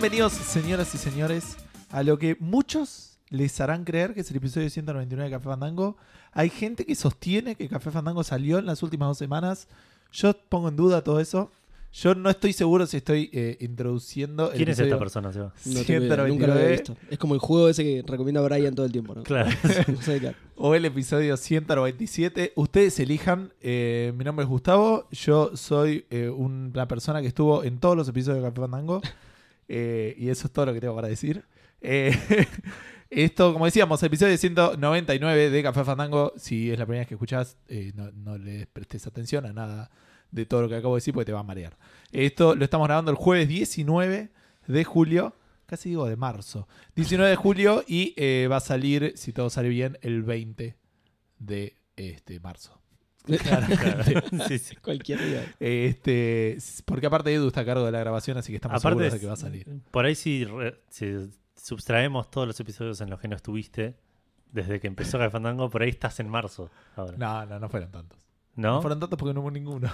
Bienvenidos, señoras y señores, a lo que muchos les harán creer que es el episodio 199 de Café Fandango. Hay gente que sostiene que Café Fandango salió en las últimas dos semanas. Yo pongo en duda todo eso. Yo no estoy seguro si estoy eh, introduciendo. el ¿Quién es episodio esta persona, Seba? No tengo idea, nunca lo 199. había visto. Es como el juego ese que recomienda Brian todo el tiempo, ¿no? Claro. No sé de qué. o el episodio 197. Ustedes elijan. Eh, mi nombre es Gustavo. Yo soy eh, una persona que estuvo en todos los episodios de Café Fandango. Eh, y eso es todo lo que tengo para decir. Eh, esto, como decíamos, episodio 199 de Café Fandango. Si es la primera vez que escuchás, eh, no, no le prestes atención a nada de todo lo que acabo de decir porque te va a marear. Esto lo estamos grabando el jueves 19 de julio. Casi digo de marzo. 19 de julio y va a salir, si todo sale bien, el 20 de este marzo. Sí, sí. Cualquier día. Este, porque aparte Edu está a cargo de la grabación, así que estamos Aparte, seguros de que va a salir. por ahí si, re- si subtraemos todos los episodios en los que no estuviste, desde que empezó Café Fandango, por ahí estás en marzo ahora. No, no, no fueron tantos. ¿No? No fueron tantos porque no hubo ninguno.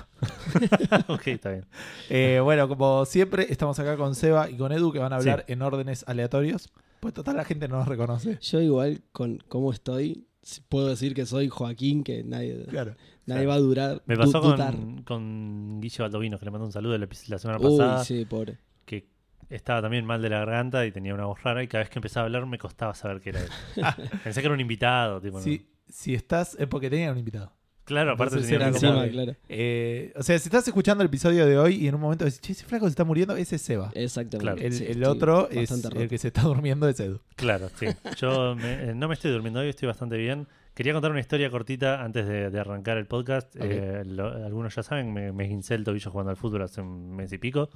ok, está bien. Eh, bueno, como siempre, estamos acá con Seba y con Edu que van a hablar Sí. en órdenes aleatorios. Pues total la gente no nos reconoce. Yo igual, con cómo estoy, puedo decir que soy Joaquín, que nadie, Claro. nadie va a durar. Me du- pasó con, con Guille Baldovino, que le mandó un saludo la, la semana Uy, pasada, sí, pobre. que estaba también mal de la garganta y tenía una voz rara y cada vez que empezaba a hablar me costaba saber que era él. Pensé que era un invitado, tipo, ¿no? Si, si estás, es porque tenía un invitado. Claro, aparte Entonces tenía era como. Encima, que- claro. Eh, o sea, si estás escuchando el episodio de hoy y en un momento decís, che, ese flaco se está muriendo, ese es Seba. Exactamente. Claro. el Sí, el estoy otro es bastante el roto. que se está durmiendo, es Edu. Claro, sí. Yo me- eh, no me estoy durmiendo hoy, estoy bastante bien. Quería contar una historia cortita antes de, de arrancar el podcast. Eh, lo- algunos ya saben, me, me esguincé el tobillo jugando al fútbol hace un mes y pico.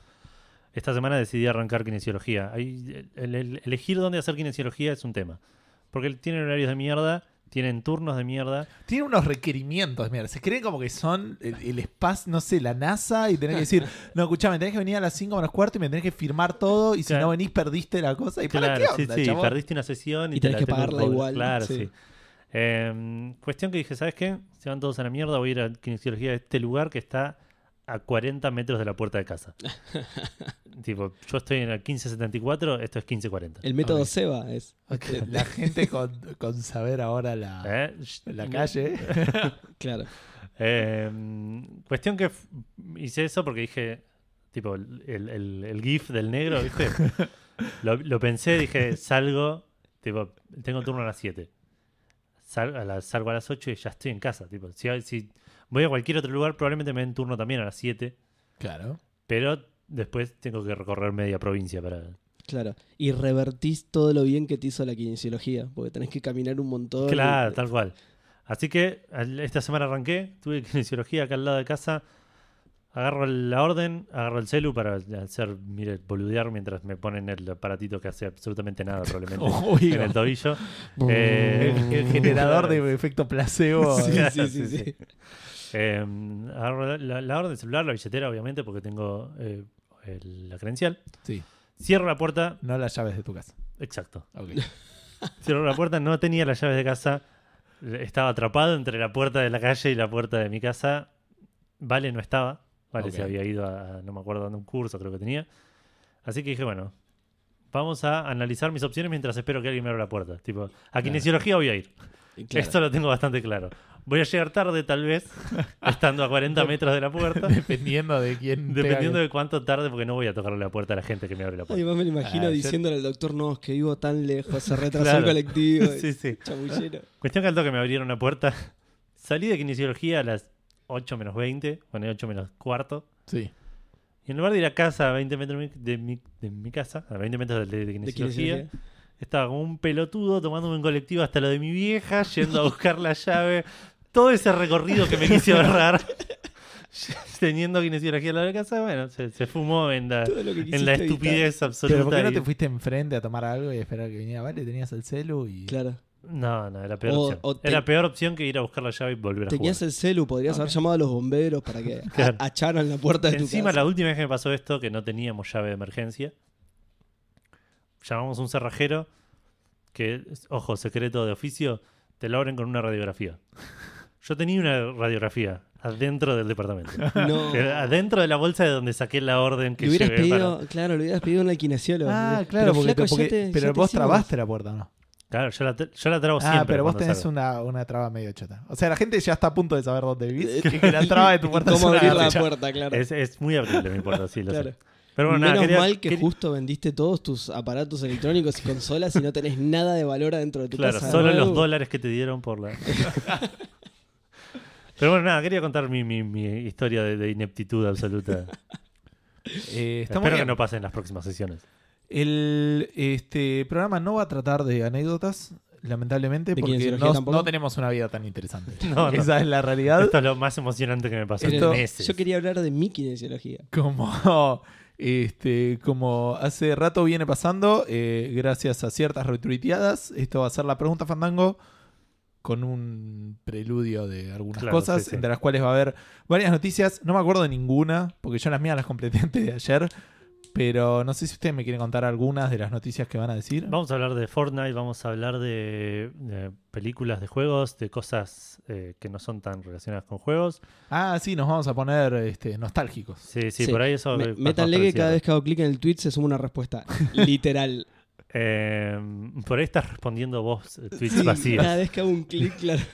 Esta semana decidí arrancar kinesiología. Ahí, el- el- elegir dónde hacer kinesiología es un tema. Porque tienen horarios de mierda, tienen turnos de mierda. Tiene unos requerimientos, mira, se creen como que son el, el espacio, no sé, la NASA y tenés que decir, no, escuchame, tenés que venir a las 5 menos cuarto y me tenés que firmar todo y si Claro. no venís perdiste la cosa. ¿Y para Claro, qué sí, onda, sí, chabón? perdiste una sesión y, Y te tenés la que pagarla igual, Claro, sí. sí. Eh, cuestión que dije, ¿sabes qué? Se van todos a la mierda, voy a ir a kinesiología de este lugar que está a 40 metros de la puerta de casa. tipo, yo estoy en el 1574, esto es 1540. El método Ok. Seba es. La gente con, con saber ahora la, ¿Eh? la calle. Claro. Eh, cuestión que hice eso porque dije, tipo, el, el- el GIF del negro, ¿viste? lo, lo pensé, dije, salgo, tipo, tengo turno a las 7. Sal- a las- salgo a las 8 y ya estoy en casa. Tipo, si, si voy a cualquier otro lugar, probablemente me den turno también a las 7, Claro. pero después tengo que recorrer media provincia para... Claro. Y revertís todo lo bien que te hizo la kinesiología, porque tenés que caminar un montón. Claro, y- tal cual. Así que esta semana arranqué, tuve kinesiología acá al lado de casa. Agarro la orden, agarro el celu para hacer, mire, boludear mientras me ponen el aparatito que hace absolutamente nada, probablemente, en el tobillo. Eh, el, el generador de efecto placebo. Sí, Claro, sí, sí, sí, sí. Eh, agarro la, la- orden del celular, la billetera, obviamente, porque tengo eh, el- la credencial. Sí, Cierro la puerta, no las llaves de tu casa. exacto. Ok. Cierro la puerta, no tenía las llaves de casa. Estaba atrapado entre la puerta de la calle y la puerta de mi casa. Vale no estaba. Vale Ok. se había ido a, no me acuerdo, dónde un curso creo que tenía. Así que dije, bueno, vamos a analizar mis opciones mientras espero que alguien me abra la puerta. Tipo, a kinesiología voy a ir. Claro. Esto lo tengo bastante claro. Voy a llegar tarde tal vez, estando a 40 metros de la puerta. Dependiendo de quién. Dependiendo de cuánto tarde, porque no voy a tocarle la puerta a la gente que me abre la puerta. Además me lo imagino Ah, yo- diciéndole al doctor, no, es que vivo tan lejos, se retrasó Claro. el colectivo. Sí, sí. Chamullero. Cuestión que al toque me abrieron la puerta. Salí de kinesiología a las 8 menos 20, bueno, 8 menos cuarto. Sí. Y en lugar de ir a casa a 20 metros de mi, de mi- de casa, a 20 metros de, de De kinesiología, kinesiología. Estaba como un pelotudo tomándome un colectivo hasta lo de mi vieja, yendo a buscar la llave. Todo ese recorrido que me quise ahorrar, teniendo kinesiología a la de casa, bueno, se, se fumó en la, evitar. estupidez absoluta. Pero ¿por qué no te fuiste enfrente a tomar algo y esperar que viniera? Vale, tenías el celu y. Claro. No, no, era peor O- opción. o te- Era peor opción que ir a buscar la llave y volver a jugar. Tenías el celu, podrías haber llamado a los bomberos para que Claro. acharan la puerta de tu Encima, la última vez que me pasó esto, que no teníamos llave de emergencia, llamamos a un cerrajero que, ojo, secreto de oficio, te lo abren con una radiografía. Yo tenía una radiografía. adentro del departamento. No. Adentro de la bolsa de donde saqué la orden que Le hubieras llevé pedido, para- claro, le hubieras pedido un kinesiólogo. Ah, Pero, claro, porque, flaco, porque- te- pero vos trabaste la puerta, ¿no? Claro, yo la, yo la trabo Ah, siempre. pero vos tenés una, una traba medio chota. O sea, la gente ya está a punto de saber dónde vivís. que la traba de tu Y puerta ¿Cómo es una abrir la garcha. puerta, claro? Es, es muy abrible, me importa, sí, lo Claro. sé. Pero bueno, nada, Menos quería- mal que quería- justo vendiste todos tus aparatos electrónicos y consolas y no tenés nada de valor adentro de tu Claro, casa. solo ¿no? los dólares que te dieron por la. Pero bueno, nada, quería contar mi, mi, mi historia de, de ineptitud absoluta. Eh, Espero que no pase en las próximas sesiones. El este programa no va a tratar de anécdotas, lamentablemente, ¿De porque no, tenemos una vida tan interesante. No, no. Esa es la realidad. Esto es lo más emocionante que me pasó Esto- en meses. Yo quería hablar de mi kinesiología. Como, este, como hace rato viene pasando, eh, gracias a ciertas retuiteadas, esto va a ser la pregunta Fandango con un preludio de algunas Claro, cosas, sí, sí. entre las cuales va a haber varias noticias. No me acuerdo de ninguna, porque yo las mías las completé antes de ayer. Pero no sé si ustedes me quieren contar algunas de las noticias que van a decir. Vamos a hablar de Fortnite, vamos a hablar de, de películas de juegos, de cosas eh, que no son tan relacionadas con juegos. Ah, sí, nos vamos a poner este, nostálgicos. Sí, sí, Sí. por ahí eso. Me- que parecido. cada vez que hago clic en el tweet se suma una respuesta. Literal. Eh, por ahí estás respondiendo vos eh, tweets Sí, vacíos. cada vez que hago un clic, claro.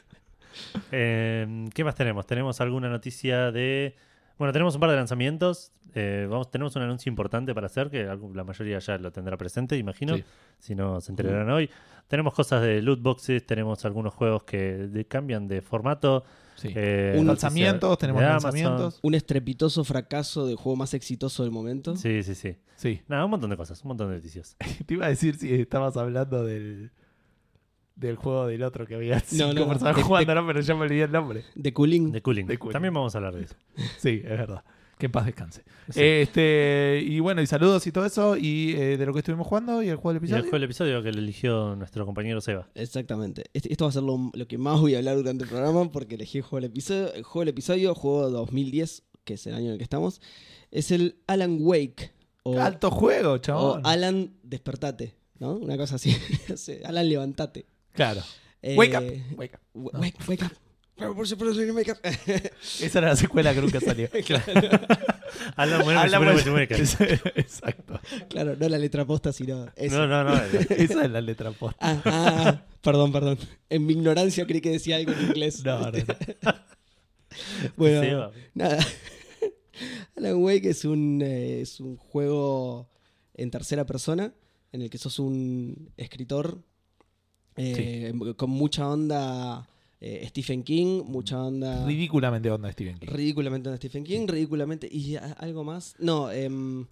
Eh, ¿Qué más tenemos? Tenemos alguna noticia de. Bueno, tenemos un par de lanzamientos. Eh, vamos, tenemos un anuncio importante para hacer, que la mayoría ya lo tendrá presente, imagino. Sí. Si no, se enterarán hoy. Tenemos cosas de loot boxes, tenemos algunos juegos que de- cambian de formato. Sí. eh, Un- noticias lanzamientos, tenemos lanzamientos. Un estrepitoso fracaso del juego más exitoso del momento. Sí, sí, sí. Sí. Nada, un montón de cosas, un montón de noticias. Te iba a decir si estabas hablando del, del juego del otro que había cinco No, no, personas de- jugando, ¿no? pero ya me olvidé el nombre. De Cooling. De cooling. También vamos a hablar de eso. Sí, es verdad. Que en paz descanse. Sí. Este, y bueno, y saludos y todo eso, y eh, de lo que estuvimos jugando y el juego del y episodio. el fue el episodio que le eligió nuestro compañero Seba. Exactamente. Este- esto va a ser lo, lo que más voy a hablar durante el programa porque elegí el juego del episodio. El juego del episodio, juego 2010, que es el año en el que estamos, es el Alan Wake. O, Alto juego, o chabón. Alan Despertate, ¿no? Una cosa así. Sí, Alan Levantate. Claro. Eh, Wake up. Wake up. No. Wake, wake up. Por supuesto, wake up. Esa era la secuela que nunca salió. Alan Bueno, Alan Bueno. Exacto. claro, no la letra posta, sino eso. No, no, no. Esa es la letra posta. Ah, ah, ah, perdón, perdón. En mi ignorancia creí que decía algo en inglés. No, no, no. Bueno, Seba. nada. Alan Wake es un, eh, es un juego en tercera persona en el que sos un escritor eh, con mucha onda eh, Stephen King, mucha onda Ridículamente onda Stephen King. ridículamente onda Stephen King, ridículamente y algo más. No, em,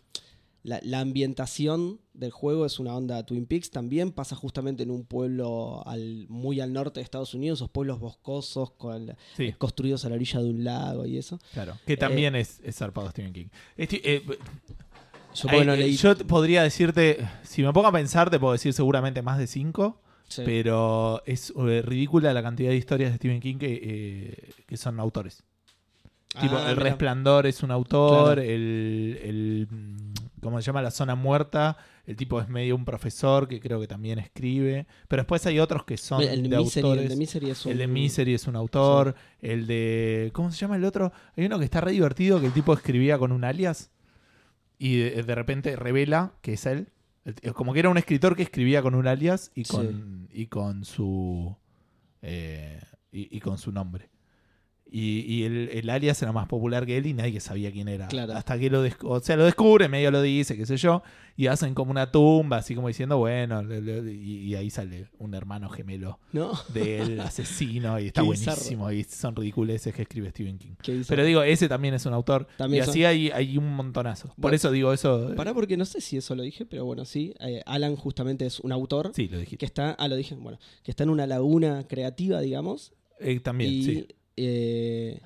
la, la ambientación del juego es una onda Twin Peaks también. Pasa justamente en un pueblo al, muy al norte de Estados Unidos, esos pueblos boscosos con, Sí, construidos a la orilla de un lago y eso. claro. Que también es, es zarpado Stephen King. Eh, Yo porque no eh, leí- yo te podría decirte, si me pongo a pensar, te puedo decir seguramente más de cinco. Sí. Pero es eh, ridícula la cantidad de historias de Stephen King que, eh, que son autores. tipo, Ah, El mira. Resplandor es un autor, Claro. el, el, ¿Cómo se llama? La Zona Muerta. El tipo es medio un profesor que creo que también escribe. Pero después hay otros que son el, de de Misery, el autores. de Misery es un... El de Misery es un autor. El de. ¿Cómo se llama el otro? Hay uno que está re divertido que el tipo escribía con un alias. Y de, de repente revela que es él. Como que era un escritor que escribía con un alias y con, y con su. eh, y, y con su nombre. Y, y el, el alias era más popular que él y nadie sabía quién era. Claro. Hasta que lo, o sea, lo descubre, medio lo dice, qué sé yo. Y hacen como una tumba, así como diciendo, bueno. le- le- y, y ahí sale un hermano gemelo ¿No? del asesino y está Qué buenísimo y son ridiculeces que escribe Stephen King. Pero digo, ese también es un autor También y son- así hay, hay un montonazo. Por Bueno, eso digo eso. Pará porque no sé si eso lo dije, pero bueno, sí. Eh, Alan justamente es un autor Sí, lo dijiste. que está... Ah, lo dije. Bueno, que está en una laguna creativa, digamos. Eh, también, y... sí. Eh,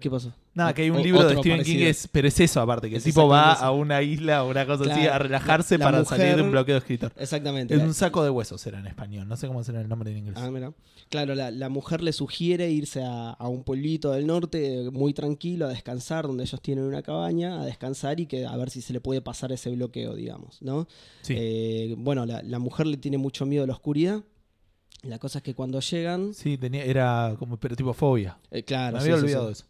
¿Qué pasó? Nada, que hay un O- libro de Stephen parecido. King, es, pero es eso aparte, que el tipo va exactamente a una isla o una cosa así a relajarse La para mujer- salir de un bloqueo de escritor. Exactamente. Es un saco de huesos era en español, no sé cómo será el nombre en inglés. Ah, mira. Claro, la, la mujer le sugiere irse a, a un pueblito del norte muy tranquilo a descansar, donde ellos tienen una cabaña, a descansar y que a ver si se le puede pasar ese bloqueo, digamos, ¿no? sí. Eh, bueno, la, la mujer le tiene mucho miedo a la oscuridad La cosa es que cuando llegan, Sí, tenía, era como, pero tipo fobia. eh, claro, Me había sí, olvidado sí. eso.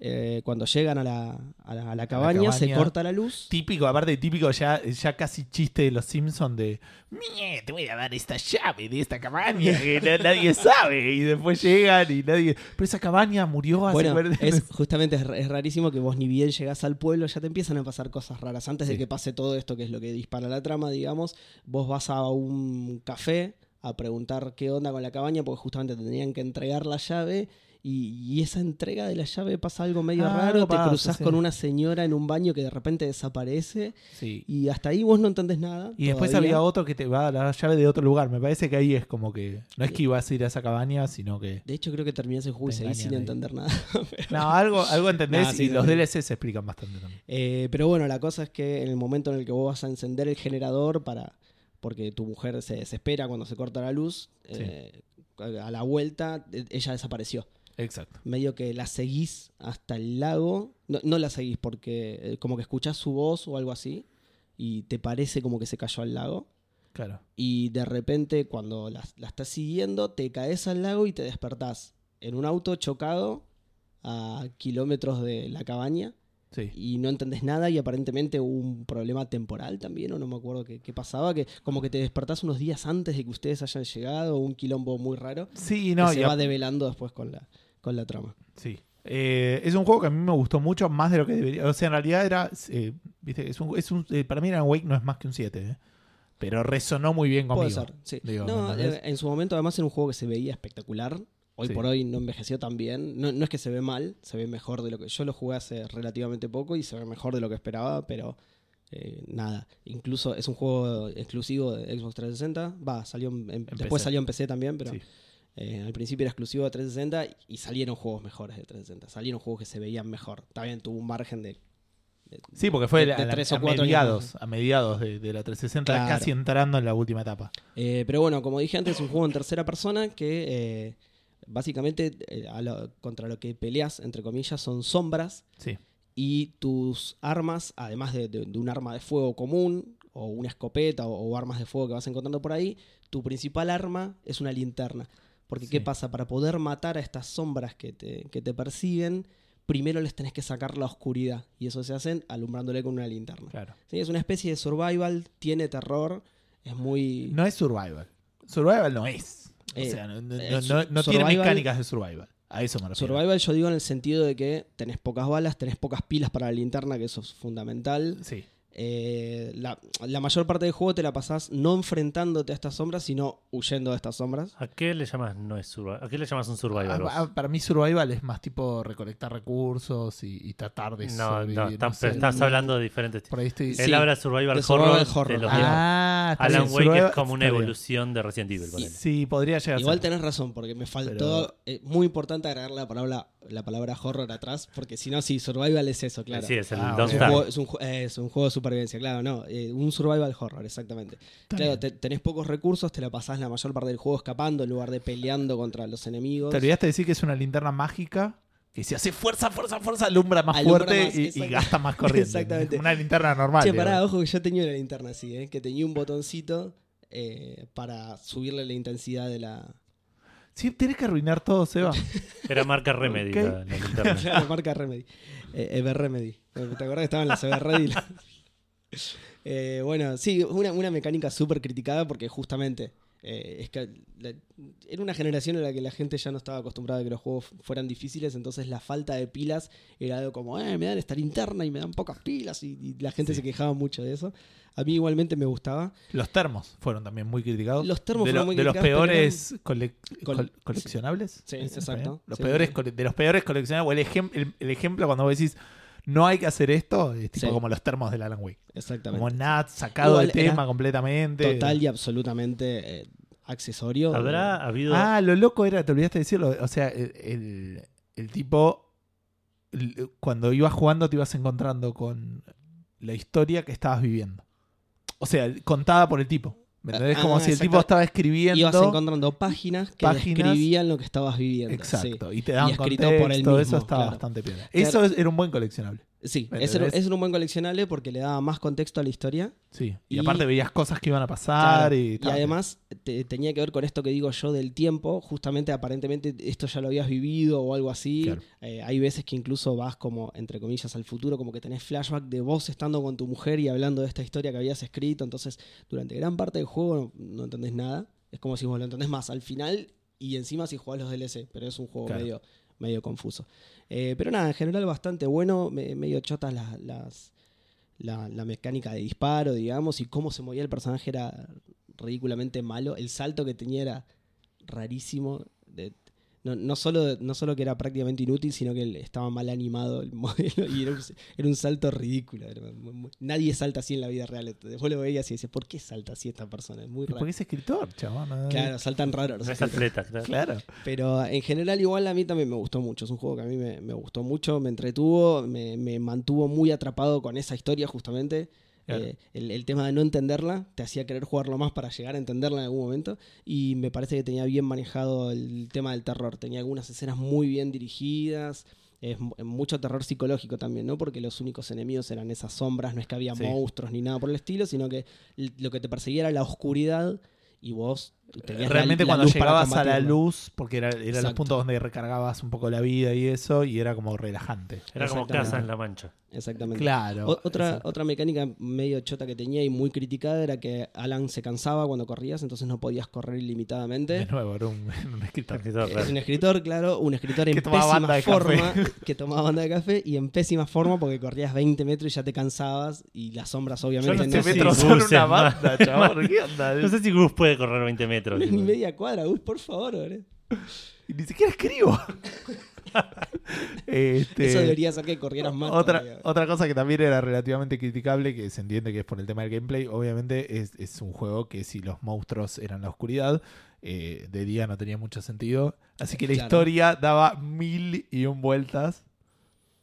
Eh, cuando llegan a la, a la- a la cabaña, se cabaña. corta la luz. Típico, aparte típico, ya, ya casi chiste de los Simpsons de "Mie, te voy a dar esta llave de esta cabaña que na- nadie sabe. Y después llegan y nadie. Pero esa cabaña murió hace Bueno, 40 es, justamente es, es rarísimo que vos ni bien llegás al pueblo, ya te empiezan a pasar cosas raras. Antes de que pase todo esto, que es lo que dispara la trama, digamos, vos vas a un café a preguntar qué onda con la cabaña, porque justamente te tenían que entregar la llave. Y, y esa entrega de la llave pasa algo medio Ah, raro. Te sí. con una señora en un baño que de repente desaparece. Sí. Y hasta ahí vos no entendés nada. Y después había otro que te va a dar la llave de otro lugar. Me parece que ahí es como que. No es que ibas a ir a esa cabaña, sino que. De hecho, creo que terminás el juego y sin ahí. entender nada. No, algo, algo entendés sí, y los. DLC se explican bastante también. Eh, pero bueno, la cosa es que en el momento en el que vos vas a encender el generador para porque tu mujer se desespera cuando se corta la luz, eh, a la vuelta eh, ella desapareció. Exacto. Medio que la seguís hasta el lago. No, no la seguís porque eh, como que escuchás su voz o algo así y te parece como que se cayó al lago. Claro. Y de repente cuando la, la estás siguiendo te caes al lago y te despertás en un auto chocado a kilómetros de la cabaña Sí. y no entendés nada y aparentemente hubo un problema temporal también, o no me acuerdo qué, qué pasaba, que como que te despertás unos días antes de que ustedes hayan llegado, un quilombo muy raro, Sí, no, que se va develando después con la, con la trama. Sí. Eh, es un juego que a mí me gustó mucho, más de lo que debería. O sea, en realidad era. eh, viste, es un, es un, eh, para mí, Alan Wake no es más que un 7. eh. Pero resonó muy bien conmigo. Puede ser, sí. digo, no, en su momento además era un juego que se veía espectacular. Hoy Sí. por hoy no envejeció tan bien. No, no es que se ve mal, se ve mejor de lo que... Yo lo jugué hace relativamente poco y se ve mejor de lo que esperaba, pero eh, nada. Incluso es un juego exclusivo de Xbox 360. Va, salió en- en- después salió en PC también, pero Sí. eh, al principio era exclusivo de 360 y salieron juegos mejores de 360. Salieron juegos que se veían mejor. También tuvo un margen de... de- Sí, porque fue de- a, de la- tres o a cuatro mediados, a mediados de, la 360, Claro. casi entrando en la última etapa. Eh, pero bueno, como dije antes, es un juego en tercera persona que básicamente eh, a lo- contra lo que peleas, entre comillas, son sombras Sí. y tus armas, además de, de- de un arma de fuego común o una escopeta o, o armas de fuego que vas encontrando por ahí, tu principal arma es una linterna. Porque Sí. ¿qué pasa? Para poder matar a estas sombras que te, que te persiguen, primero les tenés que sacar la oscuridad. Y eso se hacen alumbrándole con una linterna. Claro. Sí, es una especie de survival, tiene terror, es muy... No es survival. Survival no es. O Eh, sea, no, no- eh, no- no- tiene mecánicas de survival. A eso me refiero. Survival yo digo en el sentido de que tenés pocas balas, tenés pocas pilas para la linterna, que eso es fundamental. Sí. Eh, la, la mayor parte del juego te la pasás no enfrentándote a estas sombras, sino huyendo de estas sombras. ¿A qué le llamas no es survival? ¿A qué le llamas un survival? Ah, ah, para mí survival es más tipo recolectar recursos y, y tratar de no, sobrevivir, no, no estás, sé. estás hablando de diferentes tipos. Sí. Él habla de survival de horror, survival de horror. los Ah, está Alan bien, Wake survival- es como una está bien. evolución de Resident Evil. Sí, podría llegar a Igual ser. tenés razón, porque me faltó. eh, muy importante agregar la palabra, la palabra horror atrás, porque si no, sí, survival es eso, claro. Sí, es el Ah, Don't Es un, juego, Starve. es, un, ju- eh, es un juego de supervivencia, claro, no. eh, un survival horror, exactamente. Está claro, te- tenés pocos recursos, te la pasás la mayor parte del juego escapando en lugar de peleando contra los enemigos. Te olvidaste de decir que es una linterna mágica que si hace fuerza, fuerza, fuerza, alumbra más Alumbra fuerte más, y- gasta más corriente. Exactamente. Una linterna normal. Che, pará, ojo que yo tenía una linterna así, ¿eh? que tenía un botoncito eh, para subirle la intensidad de la, Sí, tenés que arruinar todo, Seba. Era marca Remedy Ok. la, la linterna. la marca Remedy. Eh, Ever Remedy. ¿Te acordás que estaban las Ever Ready? Eh, bueno, sí, una, una mecánica súper criticada porque justamente eh, es que la- era una generación en la que la gente ya no estaba acostumbrada a que los juegos fueran difíciles, entonces la falta de pilas era algo como, eh, me dan esta linterna y me dan pocas pilas y, y la gente Sí. se quejaba mucho de eso. A mí igualmente me gustaba. Los termos fueron también muy criticados. Los termos de, fueron lo- muy de los criticados, peores Col- col- coleccionables. Sí, ¿Es en exacto. Los Sí. peores de los peores coleccionables. El, ejem- el- el ejemplo cuando vos decís no hay que hacer esto, es tipo Sí. como los termos del Alan Wake. Exactamente. Como nada sacado Igual del tema completamente. Total y absolutamente eh, accesorio. ¿Habrá habido Ah, lo loco era, te olvidaste de decirlo. O sea, el, el- el tipo, el- cuando ibas jugando, te ibas encontrando con la historia que estabas viviendo. O sea, contada por el tipo. ¿Me entendés? Ah, Como si el tipo estaba escribiendo. Ibas encontrando páginas que páginas- describían lo que estabas viviendo. sí. Exacto. Y te daban Y escrito por él mismo, Eso estaba claro. bastante. Claro. Eso es- era un buen coleccionable. Sí, ¿Me ese era, entendés? ese era un buen coleccionable porque le daba más contexto a la historia. Sí. Y, Y- aparte veías cosas que iban a pasar Claro, y, y tal. además te- tenía que ver con esto que digo yo del tiempo. Justamente, aparentemente, esto ya lo habías vivido o algo así. Claro. Eh, hay veces que incluso vas como, entre comillas, al futuro, como que tenés flashback de vos estando con tu mujer y hablando de esta historia que habías escrito. Entonces, durante gran parte del juego no, no entendés nada. Es como si vos lo entendés más al final y encima si jugás los DLC. Pero es un juego Claro. medio, medio confuso. Eh, pero nada, en general bastante bueno. me- medio chotas las... las la, la mecánica de disparo, digamos, y cómo se movía el personaje era ridículamente malo. El salto que tenía era rarísimo. De- no, no, solo, no solo que era prácticamente inútil, sino que estaba mal animado el modelo y era un, era un salto ridículo. Era muy- muy- nadie salta así en la vida real. Después lo veías y decías, ¿por qué salta así esta persona? Es muy raro. Porque es escritor, chabón. ¿no? Claro, saltan raros. No es atleta, claro. Claro. Pero en general igual a mí también me gustó mucho. Es un juego que a mí me, me gustó mucho, me entretuvo, me, me mantuvo muy atrapado con esa historia justamente. Claro. Eh, el, el tema de no entenderla te hacía querer jugarlo más para llegar a entenderla en algún momento. Y me parece que tenía bien manejado el tema del terror. Tenía algunas escenas muy bien dirigidas. Es mu- mucho terror psicológico también, ¿no? Porque los únicos enemigos eran esas sombras, no es que había Sí. monstruos ni nada por el estilo, sino que lo que te perseguía era la oscuridad y vos la- Realmente la cuando llegabas a la luz, porque era, era los puntos donde recargabas un poco la vida y eso, y era como relajante. Era como casa en la mancha. Exactamente. Claro. O- otra, exacto. otra mecánica medio chota que tenía y muy criticada era que Alan se cansaba cuando corrías, entonces no podías correr De ilimitadamente. nuevo, era un, un escritor. Escritor Es un escritor, claro, un escritor en Que tomaba banda pésima de café. forma, que tomaba banda de café y en pésima forma porque corrías 20 metros y ya te cansabas y las sombras obviamente no no, sé si metro se- son una banda, chabón. ¿Qué onda? No sé si Gus puede correr 20 metros. No es ni tipo. media cuadra, Gus, por favor. Y ni siquiera escribo. Este, Eso debería hacer que corrieras más. otra, todavía. otra cosa que también era relativamente criticable, que se entiende que es por el tema del gameplay, obviamente es, es un juego que si los monstruos eran la oscuridad, eh, de día no tenía mucho sentido. Así que la Claro. historia daba mil y un vueltas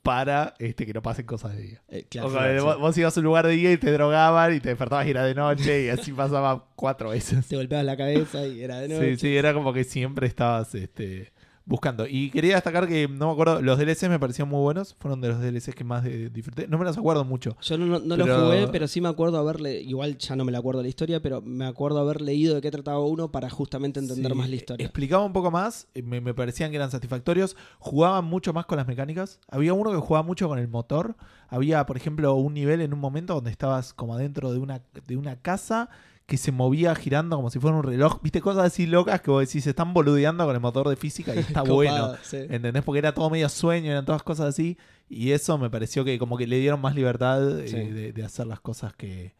para este, que no pasen cosas de día. Eh, claro, O sea, vos, vos ibas a un lugar de día y te drogaban y te despertabas y era de noche y así pasaba cuatro veces. Te golpeabas la cabeza y era de noche. Sí, sí, era como que siempre estabas este, buscando. Y quería destacar que, no me acuerdo, los DLCs me parecieron muy buenos. Fueron de los DLCs que más disfruté. No me los acuerdo mucho. Yo no, no- no Pero- lo jugué, pero sí me acuerdo haberle, igual ya no me la acuerdo la historia, pero me acuerdo haber leído de qué trataba uno para justamente entender Sí, más la historia. Explicaba un poco más, eh, me, me parecían que eran satisfactorios. Jugaban mucho más con las mecánicas. Había uno que jugaba mucho con el motor. Había, por ejemplo, un nivel en un momento donde estabas como adentro de una, de una casa que se movía girando como si fuera un reloj. Viste cosas así locas que vos decís, se están boludeando con el motor de física y está Copado, bueno. sí. ¿Entendés? Porque era todo medio sueño, eran todas cosas así. Y eso me pareció que como que le dieron más libertad eh, de, de hacer las cosas que,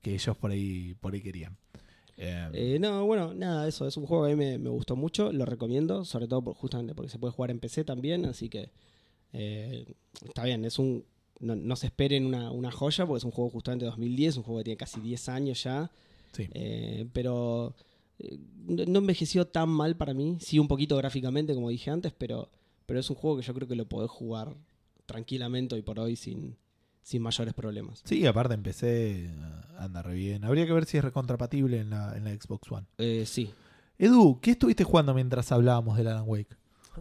que ellos por ahí, por ahí querían. Eh, Eh, no, bueno, nada, eso es un juego que a mí me, me gustó mucho, lo recomiendo, sobre todo por- justamente porque se puede jugar en PC también, así que eh, está bien, es un no, no se esperen una, una joya porque es un juego justamente de 2010, un juego que tiene casi 10 años ya, sí. eh, pero eh, no envejeció tan mal para mí, sí un poquito gráficamente como dije antes, pero, pero es un juego que yo creo que lo podés jugar tranquilamente hoy por hoy sin, sin mayores problemas. Sí, aparte empecé, anda re bien. Habría que ver si es recontrapatible en la, en la Xbox One. Eh, sí, Edu, ¿qué estuviste jugando mientras hablábamos del Alan Wake?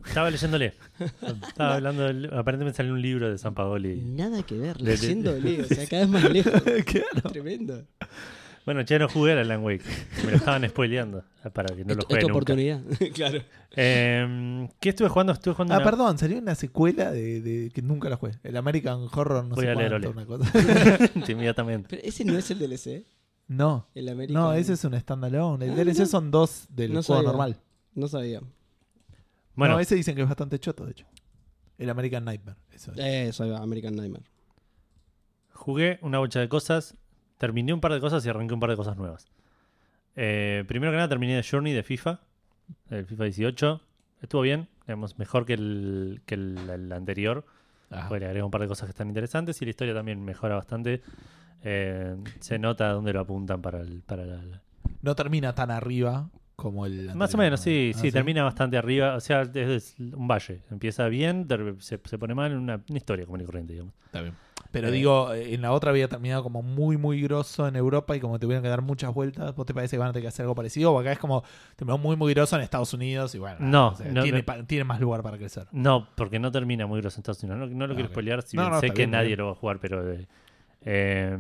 Estaba leyéndole. Estaba hablando. del- aparentemente salió un libro de San Paoli. nada que ver, leyéndole, o sea, cada vez más lejos. claro. Tremendo. Bueno, ya no jugué al Alan Wake. Me lo estaban spoileando. Para que no lo juegue tu nunca. oportunidad. claro. Eh, ¿Qué estuve jugando? Estuve jugando. Ah, una- perdón, salió una secuela de, de- que nunca la jugué. El American Horror, no Voy sé a leer, cuánto, una cosa. Inmediatamente. Pero ese no es el DLC, No, el American. no, ese es un standalone. El Ah, DLC no. son dos del No juego sabía. normal. No sabía. Bueno, No, ese dicen que es bastante choto, de hecho. El American Nightmare. Eso es. Eso, American Nightmare. jugué una bocha de cosas. Terminé un par de cosas y arranqué un par de cosas nuevas. Eh, primero que nada, terminé de Journey de FIFA. El FIFA 18. Estuvo bien. Digamos, mejor que el, que el, el anterior. Ajá. Porque le agrega un par de cosas que están interesantes y la historia también mejora bastante. Eh, se nota dónde lo apuntan para el, para la- No termina tan arriba como el. Más o anterior, menos, ¿no? sí, Ah, sí, termina bastante arriba. O sea, es, es un valle. Empieza bien, se, se pone mal en una, una historia común y corriente, digamos. Está bien. Pero Eh, digo, eh, en la otra había terminado como muy, muy grosso en Europa y como tuvieron que dar muchas vueltas, ¿vos te parece que van a tener que hacer algo parecido? O acá es como terminó muy, muy grosso en Estados Unidos y bueno, No, o sea, no, tiene, no. tiene más lugar para crecer. No, porque no termina muy grosso en Estados Unidos. No, no lo quiero spoilear, si bien sé que bien, nadie bien. lo va a jugar, pero... eh, eh,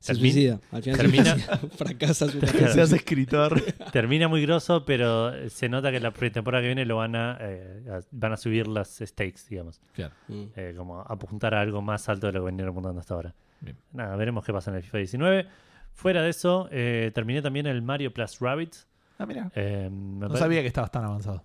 Se Termi- suicida. Al final termina- se suicida. Fracasa su Que carrera. seas escritor. termina muy grosso, pero se nota que la temporada que viene lo van a, eh, a- van a subir las stakes, digamos. Mm. Eh, como apuntar a algo más alto de lo que venían apuntando hasta ahora. Bien. Nada, veremos qué pasa en el FIFA 19. Fuera de eso, eh, terminé también el Mario Plus Rabbids. Ah, mira. Eh, No sabía que estabas tan avanzado.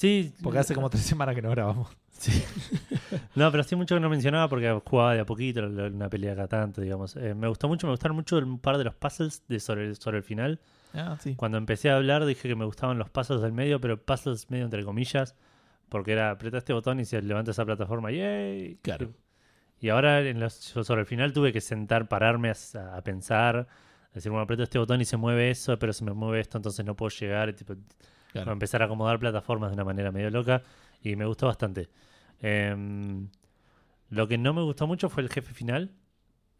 Sí, Porque hace como tres semanas que no grabamos. Sí. No, pero hacía mucho que no mencionaba porque jugaba de a poquito, una pelea acá tanto, digamos. Eh, me gustó mucho, me gustaron mucho un par de los puzzles de sobre, sobre el final. Ah, sí. Cuando empecé a hablar dije que me gustaban los puzzles del medio, pero puzzles medio entre comillas, porque era aprieta este botón y se levanta esa plataforma. ¡Yay! Claro. Y ahora en los, yo sobre el final tuve que sentar, pararme a, a pensar, decir, bueno, aprieto este botón y se mueve eso, pero se me mueve esto, entonces no puedo llegar. y tipo, Claro. empezar a acomodar plataformas de una manera medio loca y me gustó bastante. Em, lo que no me gustó mucho fue el jefe final,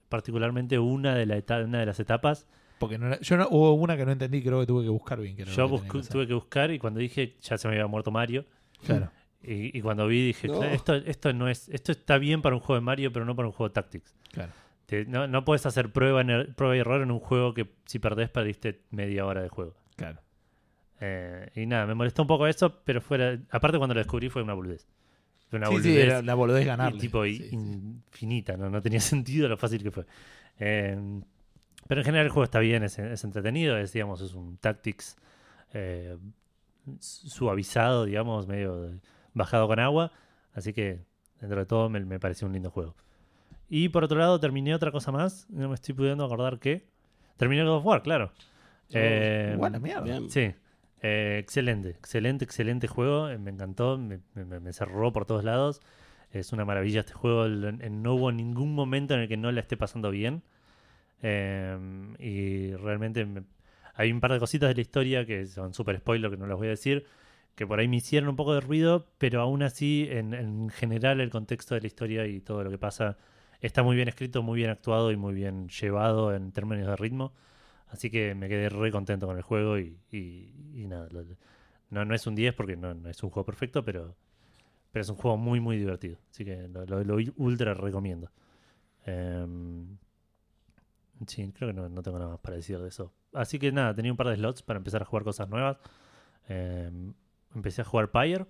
particularmente una de, la una de las etapas. Porque no era- yo no, hubo una que no entendí, creo que tuve que buscar bien. Que Yo que tuve que buscar y cuando dije ya se me había muerto Mario Claro. y, y cuando vi dije No. "Claro, esto esto no es esto está bien para un juego de Mario pero no para un juego de Tactics. Claro. Te- no, no puedes hacer prueba, en prueba y error en un juego que si perdés perdiste media hora de juego. Claro. Eh, y nada, me molestó un poco eso, pero fuera. Aparte, cuando lo descubrí fue una boludez. Fue una Sí, boludez sí, era la boludez y ganarle. tipo Sí, infinita, ¿no? no tenía sentido lo fácil que fue. Eh, pero en general el juego está bien, es, es entretenido, es, digamos, es un tactics eh, suavizado, digamos, medio bajado con agua. Así que, dentro de todo, me, me pareció un lindo juego. Y por otro lado, terminé otra cosa más, no me estoy pudiendo acordar qué. Terminé God of War, claro. Eh, Buena mierda. Sí, eh, excelente, excelente, excelente juego. eh, Me encantó, me, me- me cerró por todos lados. Es una maravilla este juego. No hubo ningún momento en el que no la esté pasando bien. Eh, y realmente me- hay un par de cositas de la historia que son super spoiler, que no las voy a decir, que por ahí me hicieron un poco de ruido, pero aún así, en general, el contexto de la historia y todo lo que pasa está muy bien escrito, muy bien actuado y muy bien llevado en términos de ritmo. Así que me quedé re contento con el juego y, y- y nada. lo- no, no es un 10 porque no, no es un juego perfecto, pero, pero es un juego muy, muy divertido. Así que lo, lo- lo ultra recomiendo. Em, sí, creo que no, no tengo nada más para decir de eso. Así que nada, tenía un par de slots para empezar a jugar cosas nuevas. Em, empecé a jugar Pyre.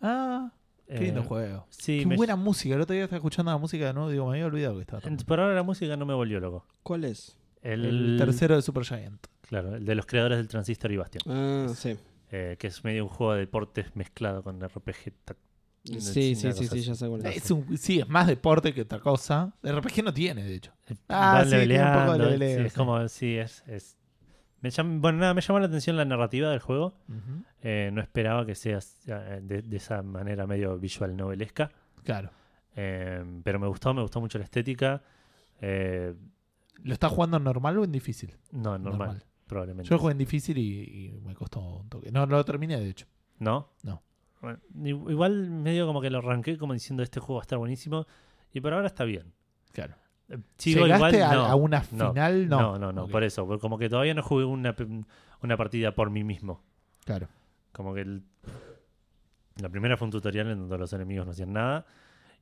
Ah, qué Eh, lindo juego. Sí, Qué me- buena música. El otro día estaba escuchando la música de nuevo. Digo, me había olvidado que estaba. por ahora la música no me volvió loco. ¿Cuál es? El, El tercero de Super Giant. Claro, el de los creadores del Transistor y Bastion. Ah, sí. eh, que es medio un juego de deportes mezclado con RPG. Sí, sí, sí, sí, así. ya sé cuál es. Es un, sí, es más deporte que otra cosa. El RPG no tiene, de hecho. Ah, Van sí, tiene un poco de leveleo, sí, es como, sí, es... es- Me llam- bueno, nada, me llamó la atención la narrativa del juego. Eh, no esperaba que sea eh, de, de esa manera medio visual novelesca. Claro. Eh, pero me gustó, me gustó mucho la estética. Eh, ¿Lo estás jugando en normal o en difícil? no, normal, Normal. probablemente. Yo lo jugué en difícil y, y me costó un toque. No, lo terminé, de hecho. ¿No? No. Bueno, igual medio como que lo arranqué como diciendo este juego va a estar buenísimo. Y por ahora está bien. Claro. Eh, ¿Llegaste igual, a, no. a una final? No. No, no, no, por eso. porque Como que todavía no jugué una, una partida por mí mismo. Claro. Como que el- la primera fue un tutorial en donde los enemigos no hacían nada.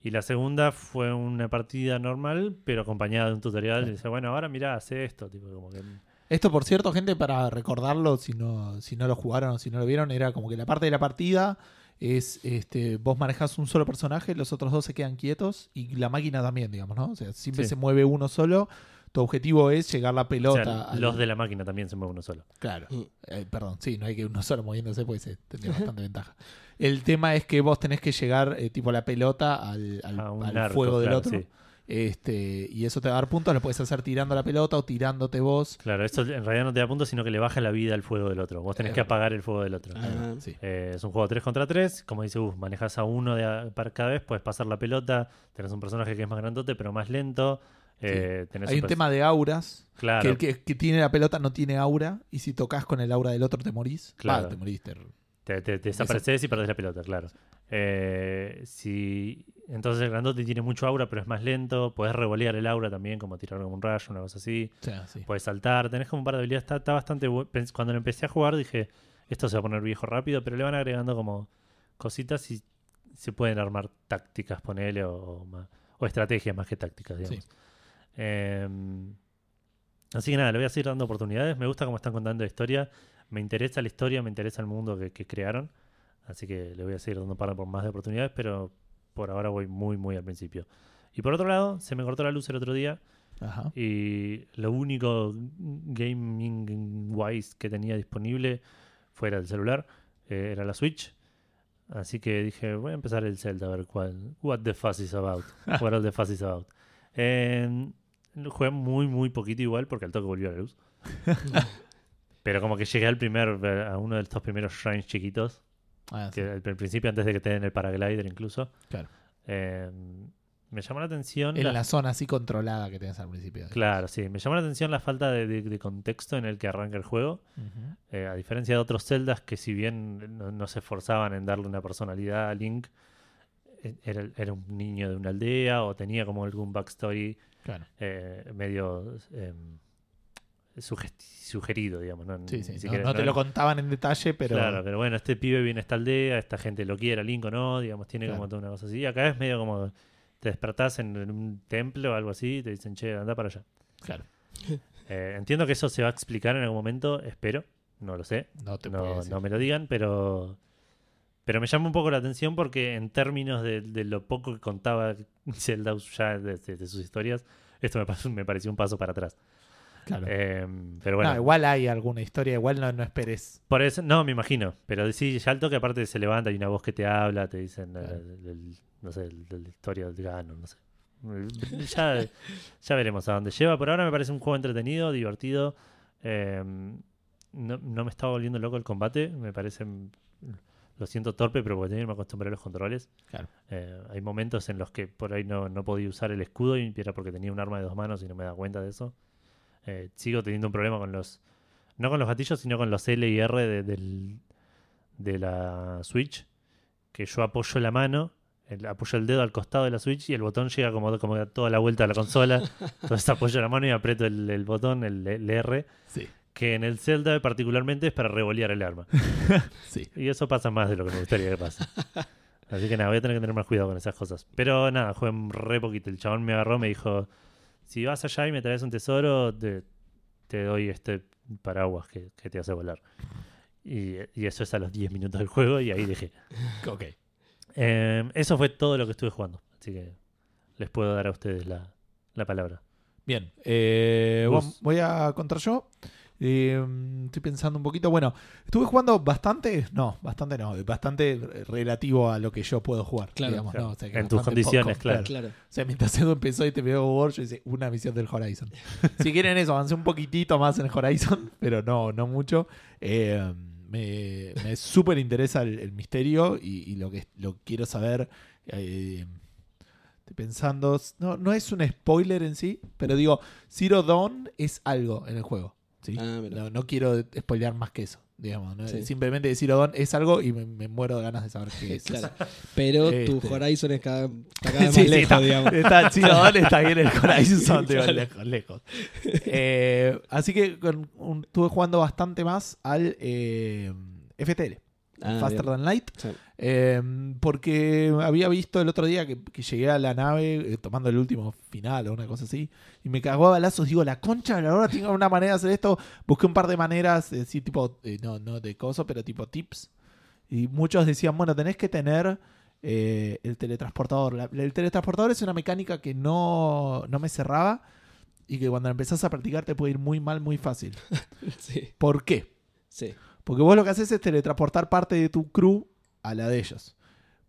Y la segunda fue una partida normal, pero acompañada de un tutorial. Y dice, bueno, ahora mirá, hace esto. Tipo, como que, Esto, por cierto, gente, para recordarlo, si no, si no lo jugaron o si no lo vieron, era como que la parte de la partida es, este, vos manejás un solo personaje, los otros dos se quedan quietos y la máquina también, digamos, ¿no? O sea, siempre Sí. se mueve uno solo. Tu objetivo es llegar la o pelota. sea, al- los de la máquina también se mueven uno solo. Claro. Mm. Eh, perdón, sí, no hay que uno solo moviéndose, pues se tendría bastante ventaja. El tema es que vos tenés que llegar, eh, tipo, la pelota al, al- A un al arco, fuego del claro, otro. sí. Este, y eso te va a dar puntos, lo puedes hacer tirando la pelota o tirándote vos. Claro, esto en realidad no te da puntos, sino que le baja la vida al fuego del otro. Vos tenés que apagar el fuego del otro. Ah. Sí. Eh, es un juego 3 contra 3. Como dice Gus, manejas a uno de a- para cada vez, puedes pasar la pelota. Tenés un personaje que es más grandote, pero más lento. Eh, tenés Hay un tema de auras. Claro, Que el que, que tiene la pelota no tiene aura. Y si tocas con el aura del otro te morís. Claro. Ah, te morís. Te- te, te- desapareces y perdés la pelota, claro. Eh, si entonces el grandote tiene mucho aura, pero es más lento. Puedes revolear el aura también, como tirar como un rayo, una cosa así. Sea, sí. Puedes saltar, tenés como un par de habilidades. Está, está bastante Cuando lo empecé a jugar dije, esto se va a poner viejo rápido, pero le van agregando como cositas y se pueden armar tácticas, ponele, o, o, ma- o estrategias más que tácticas, digamos. Sí. Em, así que nada, le voy a seguir dando oportunidades. Me gusta cómo están contando la historia. Me interesa la historia, me interesa el mundo que, que crearon. Así que le voy a seguir dando un par de por más de oportunidades, pero por ahora voy muy, muy al principio. Y por otro lado, se me cortó la luz el otro día Ajá. y lo único gaming wise que tenía disponible fuera el celular eh, era la Switch. Así que dije, voy a empezar el Zelda a ver cuál. What the fuss is about. What all the fuss is about. Eh, jugué muy, muy poquito igual porque al toque volvió a la luz. Pero como que llegué al primer, a uno de estos primeros shrines chiquitos, Ah, sí. que al al principio antes de que te den el paraglider incluso. Claro. Eh, me llamó la atención. En la- la zona así controlada que tienes al principio. Claro, sí. Me llamó la atención la falta de, de- de contexto en el que arranca el juego. Eh, a diferencia de otros Zeldas que si bien no, no se esforzaban en darle una personalidad a Link, eh, era, era un niño de una aldea o tenía como algún backstory Claro. eh, medio eh, sugesti- sugerido, digamos. ¿no? Sí, sí. No, siquiera- no te no- lo contaban en detalle, pero. Claro, pero bueno, este pibe viene a esta aldea, esta gente lo quiere, o no, digamos, tiene Claro. como toda una cosa así. Acá es medio como te despertás en, en un templo o algo así y te dicen, che, anda para allá. Claro. Eh, entiendo que eso se va a explicar en algún momento, espero, no lo sé, No te no, no me lo digan, pero pero me llama un poco la atención porque en términos de, de lo poco que contaba Zelda ya de, de- de sus historias, esto me, pasó- me pareció un paso para atrás. Claro. Eh, pero bueno, No, igual hay alguna historia, igual no, no esperes. por eso, no, me imagino, pero sí, ya al toque aparte se levanta, hay una voz que te habla, te dicen, eh, Claro. el- el- no sé, la historia del Ganon, no sé. Ya, ya veremos a dónde lleva. Por ahora me parece un juego entretenido, divertido. Eh, no, no me está volviendo loco el combate, me parece, mm, lo siento torpe, pero porque tengo que me acostumbré a los controles. Claro. Eh, hay momentos en los que por ahí no, no podía usar el escudo y era porque tenía un arma de dos manos y no me da cuenta de eso. Eh, sigo teniendo un problema con los. No con los gatillos, sino con los L y R de, del- de la Switch. Que yo apoyo la mano, el- apoyo el dedo al costado de la Switch y el botón llega como, como toda la vuelta a la consola. Entonces apoyo la mano y aprieto el, el botón, el, el R. Sí. Que en el Zelda particularmente es para revolear el arma. Sí. Y eso pasa más de lo que me gustaría que pase. Así que nada, voy a tener que tener más cuidado con esas cosas. Pero nada, jugué re poquito. El chabón me agarró, me dijo, si vas allá y me traes un tesoro, te, te doy este paraguas que, que te hace volar. Y, y eso es a los 10 minutos del juego y ahí dejé. Ok. Eh, eso fue todo lo que estuve jugando. Así que les puedo dar a ustedes la, la palabra. Bien. eh, voy a contar yo. Eh, estoy pensando un poquito. Bueno, estuve jugando bastante. No, bastante no. Bastante relativo a lo que yo puedo jugar. Claro, digamos, claro. ¿no? O sea, que En tus condiciones, claro. Claro. O sea, mientras Edu empezó y te veo War, yo hice una misión del Horizon. si quieren eso, avancé un poquitito más en el Horizon, pero no, no mucho. Eh, me me súper interesa el, el misterio y, y lo que lo quiero saber. eh, estoy pensando, no, no es un spoiler en sí, pero digo, Zero Dawn es algo en el juego. ¿Sí? Ah, no, no quiero spoilear más que eso. Digamos, ¿no? Sí. Simplemente Zero Dawn es algo y me, me muero de ganas de saber qué es. Claro. Pero tu Este. Horizon es cada, está cada vez Sí, más sí, lejos, está, digamos. está, Zero Dawn está bien el Horizon, digo, lejos, lejos. Eh, así que con un- estuve jugando bastante más al eh, FTL, Ah, Faster bien. Than Light, Sí. eh, porque había visto el otro día que, que llegué a la nave eh, tomando el último final o una cosa así, y me cagó a balazos. Digo, la concha, ahora tengo una manera de hacer esto. Busqué un par de maneras, eh, sí, tipo, eh, no, no de coso, pero tipo tips. Y muchos decían, bueno, tenés que tener el teletransportador. La- el teletransportador es una mecánica que no, no me cerraba y que cuando la empezás a practicar te puede ir muy mal, muy fácil. Sí, ¿Por qué? sí. Porque vos lo que haces es teletransportar parte de tu crew a la de ellos.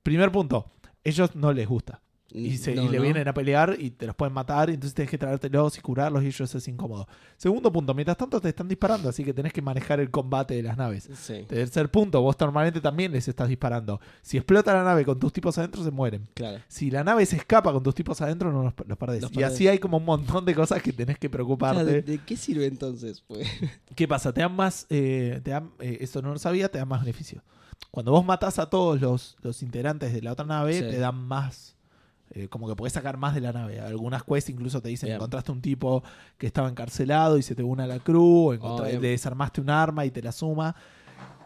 Primer punto, ellos no les gusta. Y, se- No, y le no. vienen a pelear y te los pueden matar, y entonces tenés que traértelos y curarlos y ellos es incómodo. Segundo punto, mientras tanto te están disparando, así que tenés que manejar el combate de las naves. Sí, Tercer punto, vos normalmente también les estás disparando. Si explota la nave con tus tipos adentro, se mueren. claro. Si la nave se escapa con tus tipos adentro, no los, los perdés. Los Y perdés. así hay como un montón de cosas que tenés que preocuparte. Claro, ¿de, de qué sirve entonces? Pues, ¿Qué pasa? Te dan más. eh, te dan, eh, esto no lo sabía, te dan más beneficio. Cuando vos matás a todos los, los integrantes de la otra nave, Sí. te dan más Eh, como que podés sacar más de la nave. Algunas quests incluso te dicen, Bien. encontraste un tipo que estaba encarcelado y se te une a la crew, o Oh, le desarmaste un arma y te la suma.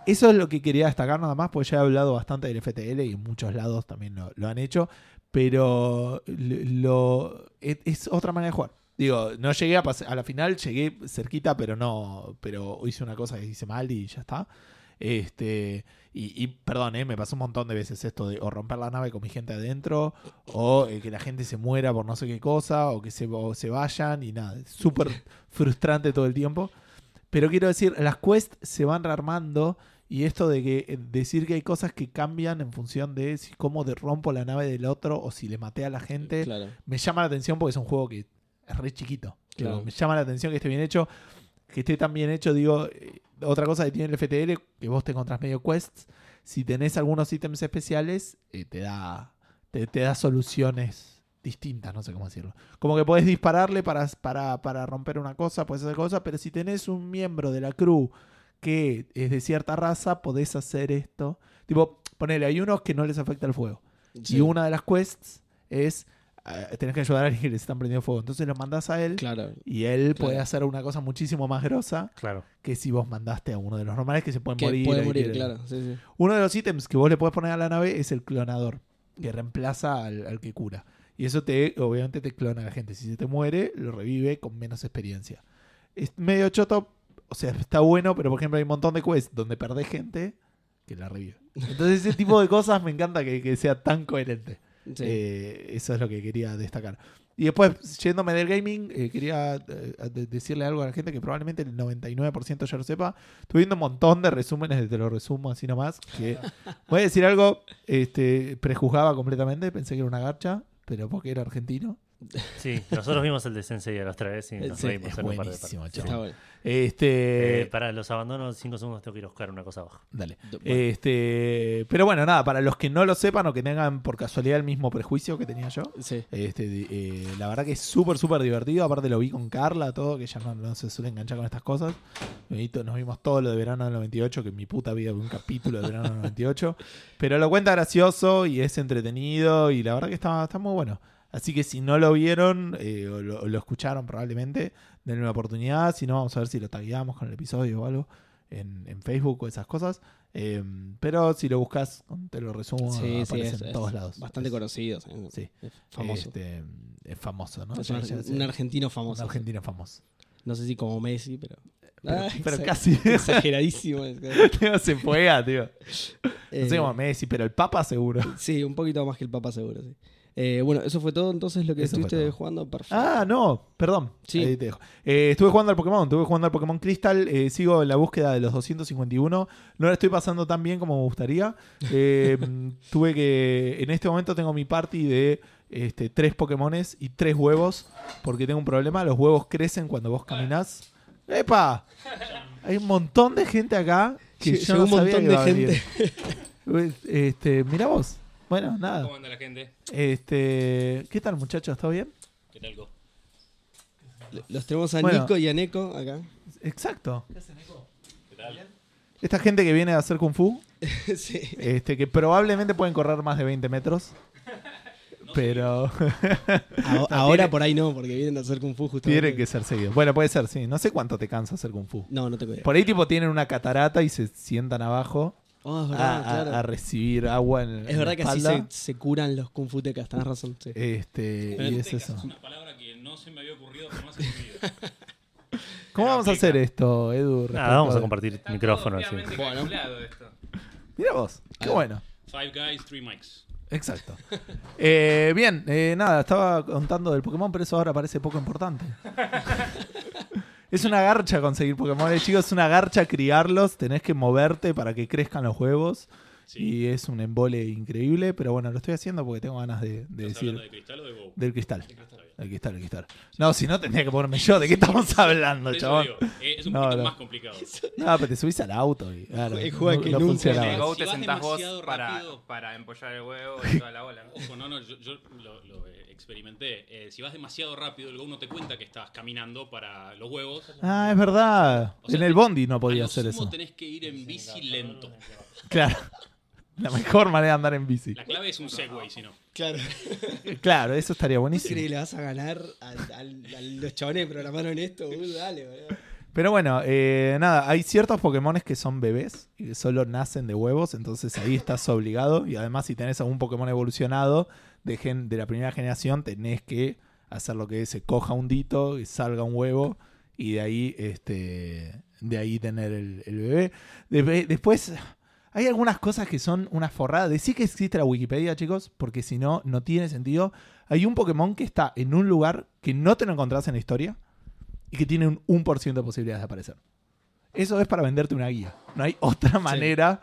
Eso es lo que quería destacar nada más, porque ya he hablado bastante del FTL y en muchos lados también lo, lo han hecho, pero lo, es, es otra manera de jugar. Digo, no llegué a, a la final, llegué cerquita, pero no, pero hice una cosa que hice mal y ya está. Este, y, y, perdón, eh, me pasó un montón de veces esto de o romper la nave con mi gente adentro, o eh, que la gente se muera por no sé qué cosa, o que se, o se vayan y nada. Es súper frustrante todo el tiempo. Pero quiero decir, las quests se van rearmando y esto de que eh, decir que hay cosas que cambian en función de si cómo de rompo la nave del otro o si le maté a la gente, Claro. me llama la atención porque es un juego que es re chiquito. Claro. Me llama la atención que esté bien hecho, que esté tan bien hecho. Digo, eh, otra cosa que tiene el FTL, que vos te encontrás medio quests, si tenés algunos ítems especiales, eh, te da te, te da soluciones distintas, no sé cómo decirlo. Como que podés dispararle para, para, para romper una cosa, podés hacer cosas, pero si tenés un miembro de la crew que es de cierta raza, podés hacer esto. Tipo, ponele, hay unos que no les afecta el fuego. Sí. Y una de las quests es tenés que ayudar a alguien que les están prendiendo fuego. Entonces lo mandás a él Claro. y él Claro. puede hacer una cosa muchísimo más grosa Claro. que si vos mandaste a uno de los normales que se pueden Que morir. puede morir, claro. Sí, sí. Uno de los ítems que vos le podés poner a la nave es el clonador, que reemplaza al, al que cura. Y eso te, obviamente, te clona a la gente. Si se te muere, lo revive con menos experiencia. Es medio choto, o sea, está bueno, pero por ejemplo hay un montón de quests donde perdés gente que la revive. Entonces ese tipo de cosas me encanta que, que sea tan coherente. Sí. Eh, eso es lo que quería destacar. Y después, yéndome del gaming, eh, quería eh, de- decirle algo a la gente que probablemente el 99% ya lo sepa. Estuve viendo un montón de resúmenes, te lo resumo así nomás. Que, voy a decir algo, este, prejuzgaba completamente, pensé que era una garcha, pero porque era argentino. Sí, nosotros vimos el de Sensei a las tres y nos Sí, reímos en un par de partes. Está bueno. Este, Eh, para los abandonos, cinco segundos tengo que ir a buscar una cosa abajo. dale. Bueno. Este, pero bueno, nada, para los que no lo sepan o que tengan por casualidad el mismo prejuicio que tenía yo, Sí. Este, eh, la verdad que es súper, súper divertido. Aparte lo vi con Carla, todo, que ya no, no se suele enganchar con estas cosas. Nos vimos todo lo de verano del 98, que en mi puta vida vi un capítulo de verano del 98. Pero lo cuenta gracioso y es entretenido y la verdad que está, está muy bueno. Así que si no lo vieron eh, o, lo, escucharon probablemente, denle una oportunidad. Si no, vamos a ver si lo tagueamos con el episodio o algo en, en Facebook o esas cosas. Eh, pero si lo buscas, te lo resumo, Sí, sí, aparece es, en todos lados. Bastante Es- conocido. sí. Es famoso. este, es famoso, ¿no? es un, argentino famoso. Un argentino famoso. No sé si como Messi, pero. Pero, Ah, pero exa- casi. Exageradísimo. Tío, se juega, tío. Eh, No sé como Messi, pero el Papa seguro. Sí, un poquito más que el Papa, seguro. Sí. Eh, bueno, eso fue todo entonces lo que Eso estuviste jugando. Perfecto. Ah, no, perdón. Sí. Ahí te dejo. Eh, estuve jugando al Pokémon, estuve jugando al Pokémon Crystal. eh, sigo en la búsqueda de los 251. No la estoy pasando tan bien como me gustaría. Tuve que. En este momento tengo mi party de este, tres Pokémones y tres huevos. Porque tengo un problema. Los huevos crecen cuando vos caminás. ¡Epa! Hay un montón de gente acá que yo no un sabía montón que de gente. Este, mira vos. Bueno, nada. ¿Cómo anda la gente? Este, ¿qué tal, muchachos? ¿Todo bien? ¿Qué tal, Go? Los tenemos a Bueno. Nico y a Neko acá. Exacto. ¿Qué tal? Esta gente que viene a hacer Kung Fu, sí. este, que probablemente pueden correr más de 20 metros. Pero A- ahora por ahí no, porque vienen a hacer Kung Fu justamente. tienen que ser seguidos. Bueno, puede ser, sí. No sé cuánto te cansa hacer Kung Fu. No, no te cuides. Por ahí, tipo, tienen una catarata y se sientan abajo Oh, es a, verdad, a- claro. a recibir agua en, es en verdad la que así se, se curan los Kung Fu tecas, tenés razón. sí. Este, y es eso. Es una palabra que no se me había ocurrido jamás en mi vida. ¿Cómo vamos a hacer esto, Edu? Nada, vamos a compartir Está micrófono. todo sí. fríamente Bueno. Mira vos, qué Ah. bueno. Five guys, three mics. Exacto. Eh, bien, eh, nada, estaba contando del Pokémon, pero eso ahora parece poco importante. es una garcha conseguir Pokémon, chicos, es una garcha criarlos, tenés que moverte para que crezcan los huevos. Sí. Y es un embole increíble, pero bueno, lo estoy haciendo porque tengo ganas de, de ¿Estás decir hablando de cristal o de Go? del cristal. Está bien. El cristal, el cristal. No, si no tendría que ponerme yo, ¿de qué estamos hablando, digo, eh, es un No, poquito no. más complicado. No, pero te subís al auto y claro, Es juega no, que no nunca. funcionaba. Eh, En Go Si te vas sentás vos para, para empollar el huevo y toda la bola. ¿no? Ojo, no, no, yo, yo lo, lo, eh, experimenté. Eh, si vas demasiado rápido, el Go no te cuenta que estás caminando para los huevos. Ah, es verdad. O sea, en el Bondi no podía hacer eso. tenés que ir en bici lento. Claro. La mejor manera de andar en bici. La clave es un Segway, si no. Claro. Claro, eso estaría ¿Crees buenísimo. que le vas a ganar a, a- a los chabones programaron esto? Dale, boludo. Pero bueno, eh, nada, hay ciertos Pokémones que son bebés y que solo nacen de huevos, entonces ahí estás obligado. Y además, si tenés algún Pokémon evolucionado de, gen- de la primera generación, tenés que hacer lo que se coja un dito, y salga un huevo y de ahí, este, de ahí tener el, el bebé. De- después, hay algunas cosas que son una forrada. Decí que existe la Wikipedia, chicos, porque si no, no tiene sentido. Hay un Pokémon que está en un lugar que no te lo encontrás en la historia y que tiene un 1% de posibilidades de aparecer. Eso es para venderte una guía. No hay otra manera.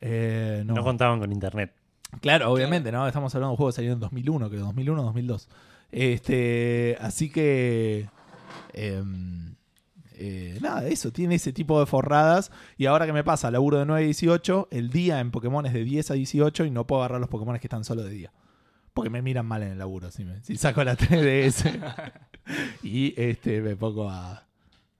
Eh, no. No contaban con internet. Claro, obviamente, ¿no? Estamos hablando de un juego que salió en 2001, creo, 2001 2002. Este, así que. em, eh, nada, eso, tiene ese tipo de forradas. Y ahora que me pasa, laburo de 9 a 18, el día en Pokémon es de 10 a 18 y no puedo agarrar los Pokémon que están solo de día. Porque me miran mal en el laburo, si, me- si saco la 3DS. y este, me pongo a,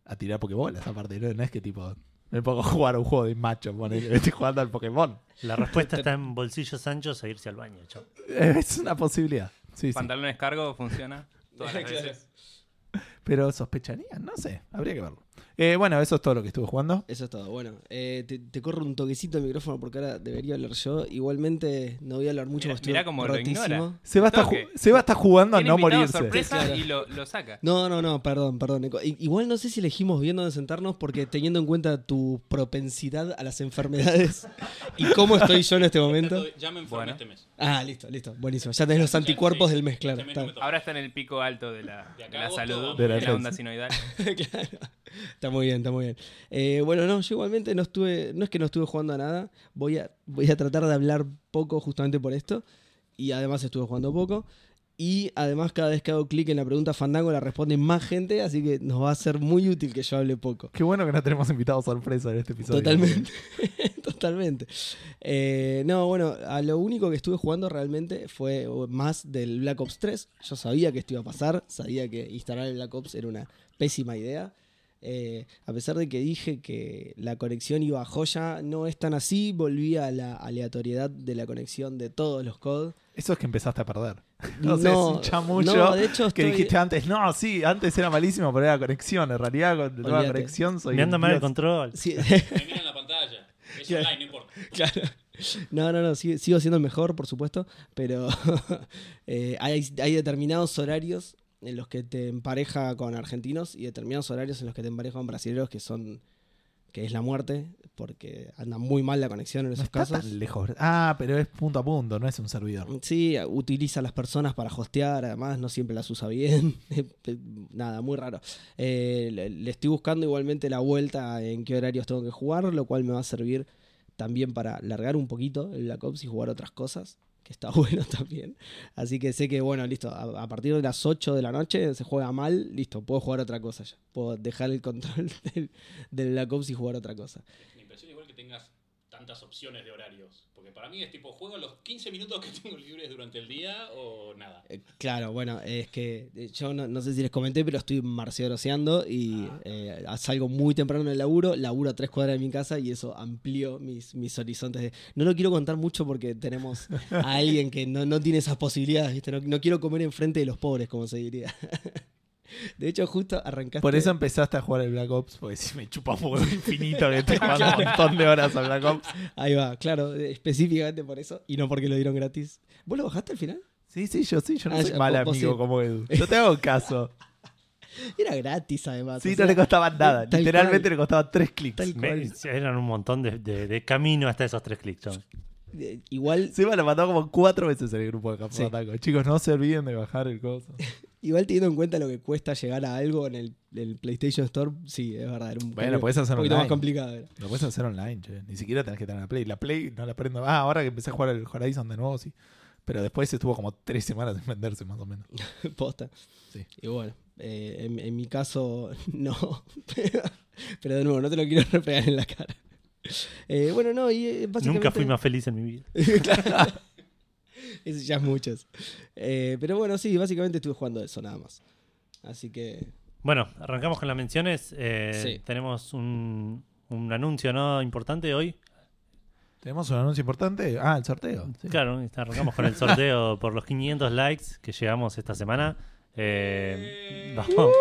a tirar Pokébolas, aparte, ¿no? No es que tipo. Me pongo a jugar a un juego de macho, ponele, estoy jugando al Pokémon. La respuesta está en bolsillos anchos a irse al baño. chao. Es una posibilidad. Sí, sí. Pantalones cargo funciona todas las veces. Pero sospecharía, no sé, habría que verlo. Eh, bueno, eso es todo lo que estuve jugando. Eso es todo. Bueno, eh, te, te corro un toquecito el micrófono porque ahora debería hablar yo. Igualmente no voy a hablar mucho Mirá- mirá cómo lo rotísimo. ignora. Seba está, Toque. ju- Seba está jugando a no morirse. sorpresa Claro. y lo, lo saca. No, no, no, perdón, perdón. Nico. Igual no sé si elegimos bien dónde sentarnos porque teniendo en cuenta tu propensidad a las enfermedades y cómo estoy yo en este momento. Ya me enfermé Bueno. este mes. Ah, listo, listo. Buenísimo. Ya tenés los anticuerpos Sí, del mes, claro. este mes no. Ahora está en el pico alto de la, De acá de la a salud. De de la salud. onda sinoidal. claro. Está muy bien, está muy bien. Eh, bueno, no, yo igualmente no estuve, no es que no estuve jugando a nada. Voy a, voy a tratar de hablar poco justamente por esto. Y además estuve jugando poco. Y además cada vez que hago clic en la pregunta Fandango la responde más gente, así que nos va a ser muy útil que yo hable poco. Qué bueno que no tenemos invitados sorpresa en este episodio. Totalmente, totalmente. Eh, no, bueno, a lo único que estuve jugando realmente fue más del Black Ops 3. Yo sabía que esto iba a pasar, sabía que instalar el Black Ops era una pésima idea. Eh, a pesar de que dije que la conexión iba a joya, no es tan así. Volví a la aleatoriedad de la conexión de todos los codes. Eso es que empezaste a perder. No, es un chamullo no, de hecho que estoy- dijiste antes, no, sí, antes era malísimo, pero era conexión. En realidad, con la conexión soy Me anda un mal el control. Sí, Me miran la pantalla. Es Claro. online, no importa. Claro. No, no, no, sigo, sigo siendo el mejor, por supuesto, pero eh, hay, hay determinados horarios en los que te empareja con argentinos y determinados horarios en los que te empareja con brasileños que son que es la muerte, porque anda muy mal la conexión en No esos está casos. tan lejos. Ah, pero es punto a punto, no es un servidor. Sí, utiliza a las personas para hostear, además no siempre las usa bien. Nada, muy raro. Eh, le, le estoy buscando igualmente la vuelta en qué horarios tengo que jugar, lo cual me va a servir también para largar un poquito el Black Ops y jugar otras cosas, que está bueno también. Así que sé que, bueno, listo, a, partir de las 8 de la noche se juega mal, listo, puedo jugar otra cosa ya. Puedo dejar el control del, del Black Ops y jugar otra cosa. Me impresiona igual que tengas tantas opciones de horarios. Porque para mí es tipo, juego los 15 minutos que tengo libres durante el día o nada. Eh, Claro, bueno, es que eh, yo no, no sé si les comenté, pero estoy marciaroseando y eh, salgo muy temprano del laburo, laburo a tres cuadras de mi casa y eso amplió mis, mis horizontes. de- No lo quiero contar mucho porque tenemos a alguien que no, no tiene esas posibilidades, ¿viste? No, no quiero comer enfrente de los pobres, como se diría. De hecho, justo arrancaste... Por eso empezaste a jugar el Black Ops, porque si me chupa un juego infinito que estoy jugando un montón de horas al Black Ops. Ahí va, claro, eh, específicamente por eso y no porque lo dieron gratis. ¿Vos lo bajaste al final? Sí, sí, yo sí, yo no Ah, soy ya, mal amigo sí. como Edu. Yo te hago caso. Era gratis además. Sí, o no sea, le costaba nada. Literalmente cual. le costaba tres clics. Me- eran un montón de, de- de camino hasta esos tres clics. Igual Seba lo mató como cuatro veces en el grupo de Campo Sí. Ataco. Chicos, no se olviden de bajar el coso. Igual teniendo en cuenta lo que cuesta llegar a algo en el, el PlayStation Store, sí, es verdad. Era un Bueno, podés hacer un poquito online. más complicado. era. Lo puedes hacer online, che. Ni siquiera tenés que tener la Play. La Play no la prendo. Ah, ahora que empecé a jugar el Horizon de nuevo, sí. Pero después estuvo como tres semanas en venderse, más o menos. Posta. Sí. Y bueno, eh, en, en mi caso, no. Pero de nuevo, no te lo quiero repegar en la cara. Eh, bueno, no, y eh, básicamente. Nunca fui más feliz en mi vida. Claro. Eso ya es muchos. Eh, pero bueno, sí, básicamente estuve jugando eso nada más. Así que. Bueno, arrancamos con las menciones. Eh, Sí. Tenemos un, un anuncio no importante hoy. Tenemos un anuncio importante. Ah, el sorteo. Sí. Claro, arrancamos con el sorteo por los 500 likes que llegamos esta semana. Eh, vamos.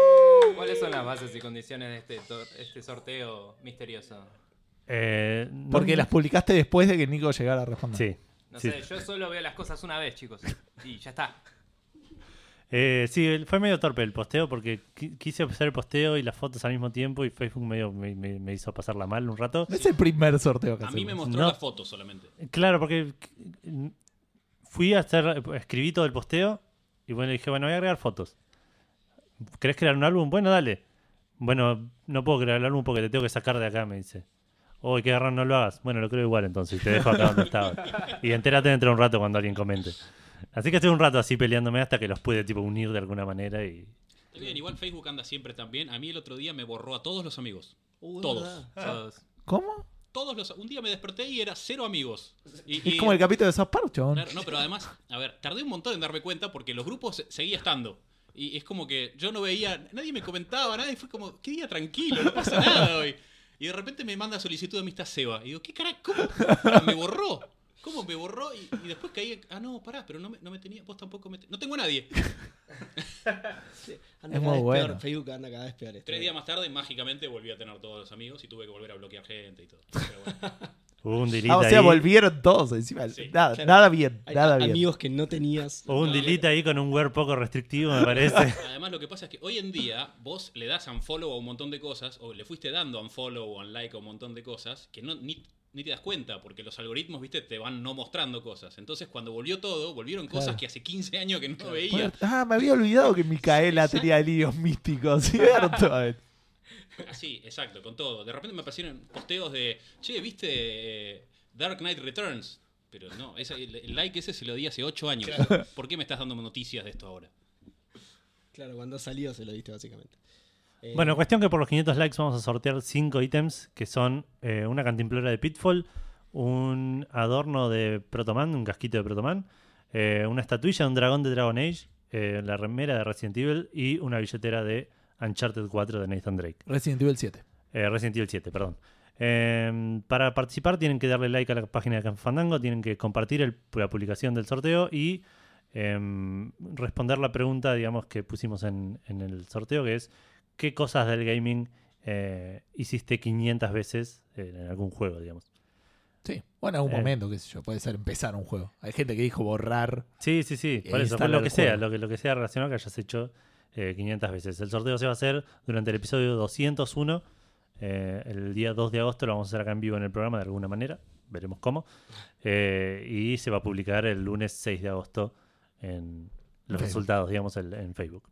¿Cuáles son las bases y condiciones de este, este sorteo misterioso? Eh, no- Porque las publicaste después de que Nico llegara a responder. Sí. No Sí. sé, yo solo veo las cosas una vez, chicos. Y ya está. Eh, sí, fue medio torpe el posteo porque qui- quise hacer el posteo y las fotos al mismo tiempo y Facebook medio me, me- me hizo pasarla mal un rato. Es el primer sorteo que A mí me hacemos. mostró No. las fotos solamente. Claro, porque fui a hacer, escribí todo el posteo y bueno, dije, bueno, voy a agregar fotos. ¿Querés crear un álbum? Bueno, dale. Bueno, no puedo crear el álbum porque te tengo que sacar de acá, me dice. Oh, qué garrón, no lo hagas. Bueno, lo creo igual entonces, y te dejo acá donde estaba. Y entérate dentro de un rato cuando alguien comente. Así que estuve un rato así peleándome hasta que los pude tipo unir de alguna manera y... Está bien, igual Facebook anda siempre tan bien. A mí el otro día me borró a todos los amigos. Uh, Todos. Todos. ¿Cómo? Todos los. Un día me desperté y era cero amigos. Y, Es y- como el capítulo de South Park, chabón. Claro, no, pero además, a ver, tardé un montón en darme cuenta porque los grupos se- seguía estando. Y es como que yo no veía, nadie me comentaba, nadie fue como, qué día tranquilo, no pasa nada hoy. Y de repente me manda solicitud de amistad Seba. Y digo, ¿qué carajo? ¿Cómo? Me borró. ¿Cómo me borró? Y, y después caí ah, no, pará, pero no me, no me tenía, vos tampoco me... te- No tengo a nadie. Anda Es cada muy vez bueno. peor. Facebook anda cada vez peor. este. Tres días más tarde, mágicamente, volví a tener todos los amigos y tuve que volver a bloquear gente y todo. Pero bueno. Hubo un delete Ah, o sea, ahí. volvieron todos encima. Sí. Nada, Claro. nada bien, Hay nada bien. amigos que no tenías. Hubo un delete ahí con un word poco restrictivo, me parece. Además, lo que pasa es que hoy en día vos le das unfollow a un montón de cosas, o le fuiste dando unfollow o unlike a un montón de cosas, que no, ni, ni te das cuenta, porque los algoritmos, viste, te van no mostrando cosas. Entonces, cuando volvió todo, volvieron cosas Claro. que hace 15 años que no veía. Ah, me había olvidado que Micaela tenía líos místicos, ¿cierto? Así, exacto, con todo. De repente me aparecieron posteos de, che, viste eh, Dark Knight Returns. Pero no, ese- el, like ese se lo di hace 8 años. ¿Por qué me estás dando noticias de esto ahora? Claro, cuando salió se lo diste básicamente. Eh, Bueno, cuestión que por los 500 likes vamos a sortear 5 ítems que son eh, una cantimplora de Pitfall, un adorno de Protoman, un casquito de Protoman, eh, una estatuilla de un dragón de Dragon Age, eh, la remera de Resident Evil y una billetera de Uncharted 4 de Nathan Drake. Resident Evil 7. Eh, Resident Evil 7, perdón. Eh, para participar tienen que darle like a la página de Fandango, tienen que compartir el- la publicación del sorteo y em, responder la pregunta, digamos, que pusimos en, en el sorteo, que es ¿qué cosas del gaming eh, hiciste 500 veces en algún juego, digamos? Sí. Bueno, en algún momento, qué sé yo, puede ser empezar un juego. Hay gente que dijo borrar. Sí, sí, sí, por eso, por lo que sea, lo que, lo que sea relacionado que hayas hecho eh, 500 veces. El sorteo se va a hacer durante el episodio 201, eh, el día 2 de agosto lo vamos a hacer acá en vivo en el programa de alguna manera, veremos cómo, Eh, y se va a publicar el lunes 6 de agosto en los Facebook. resultados, digamos, el- en Facebook.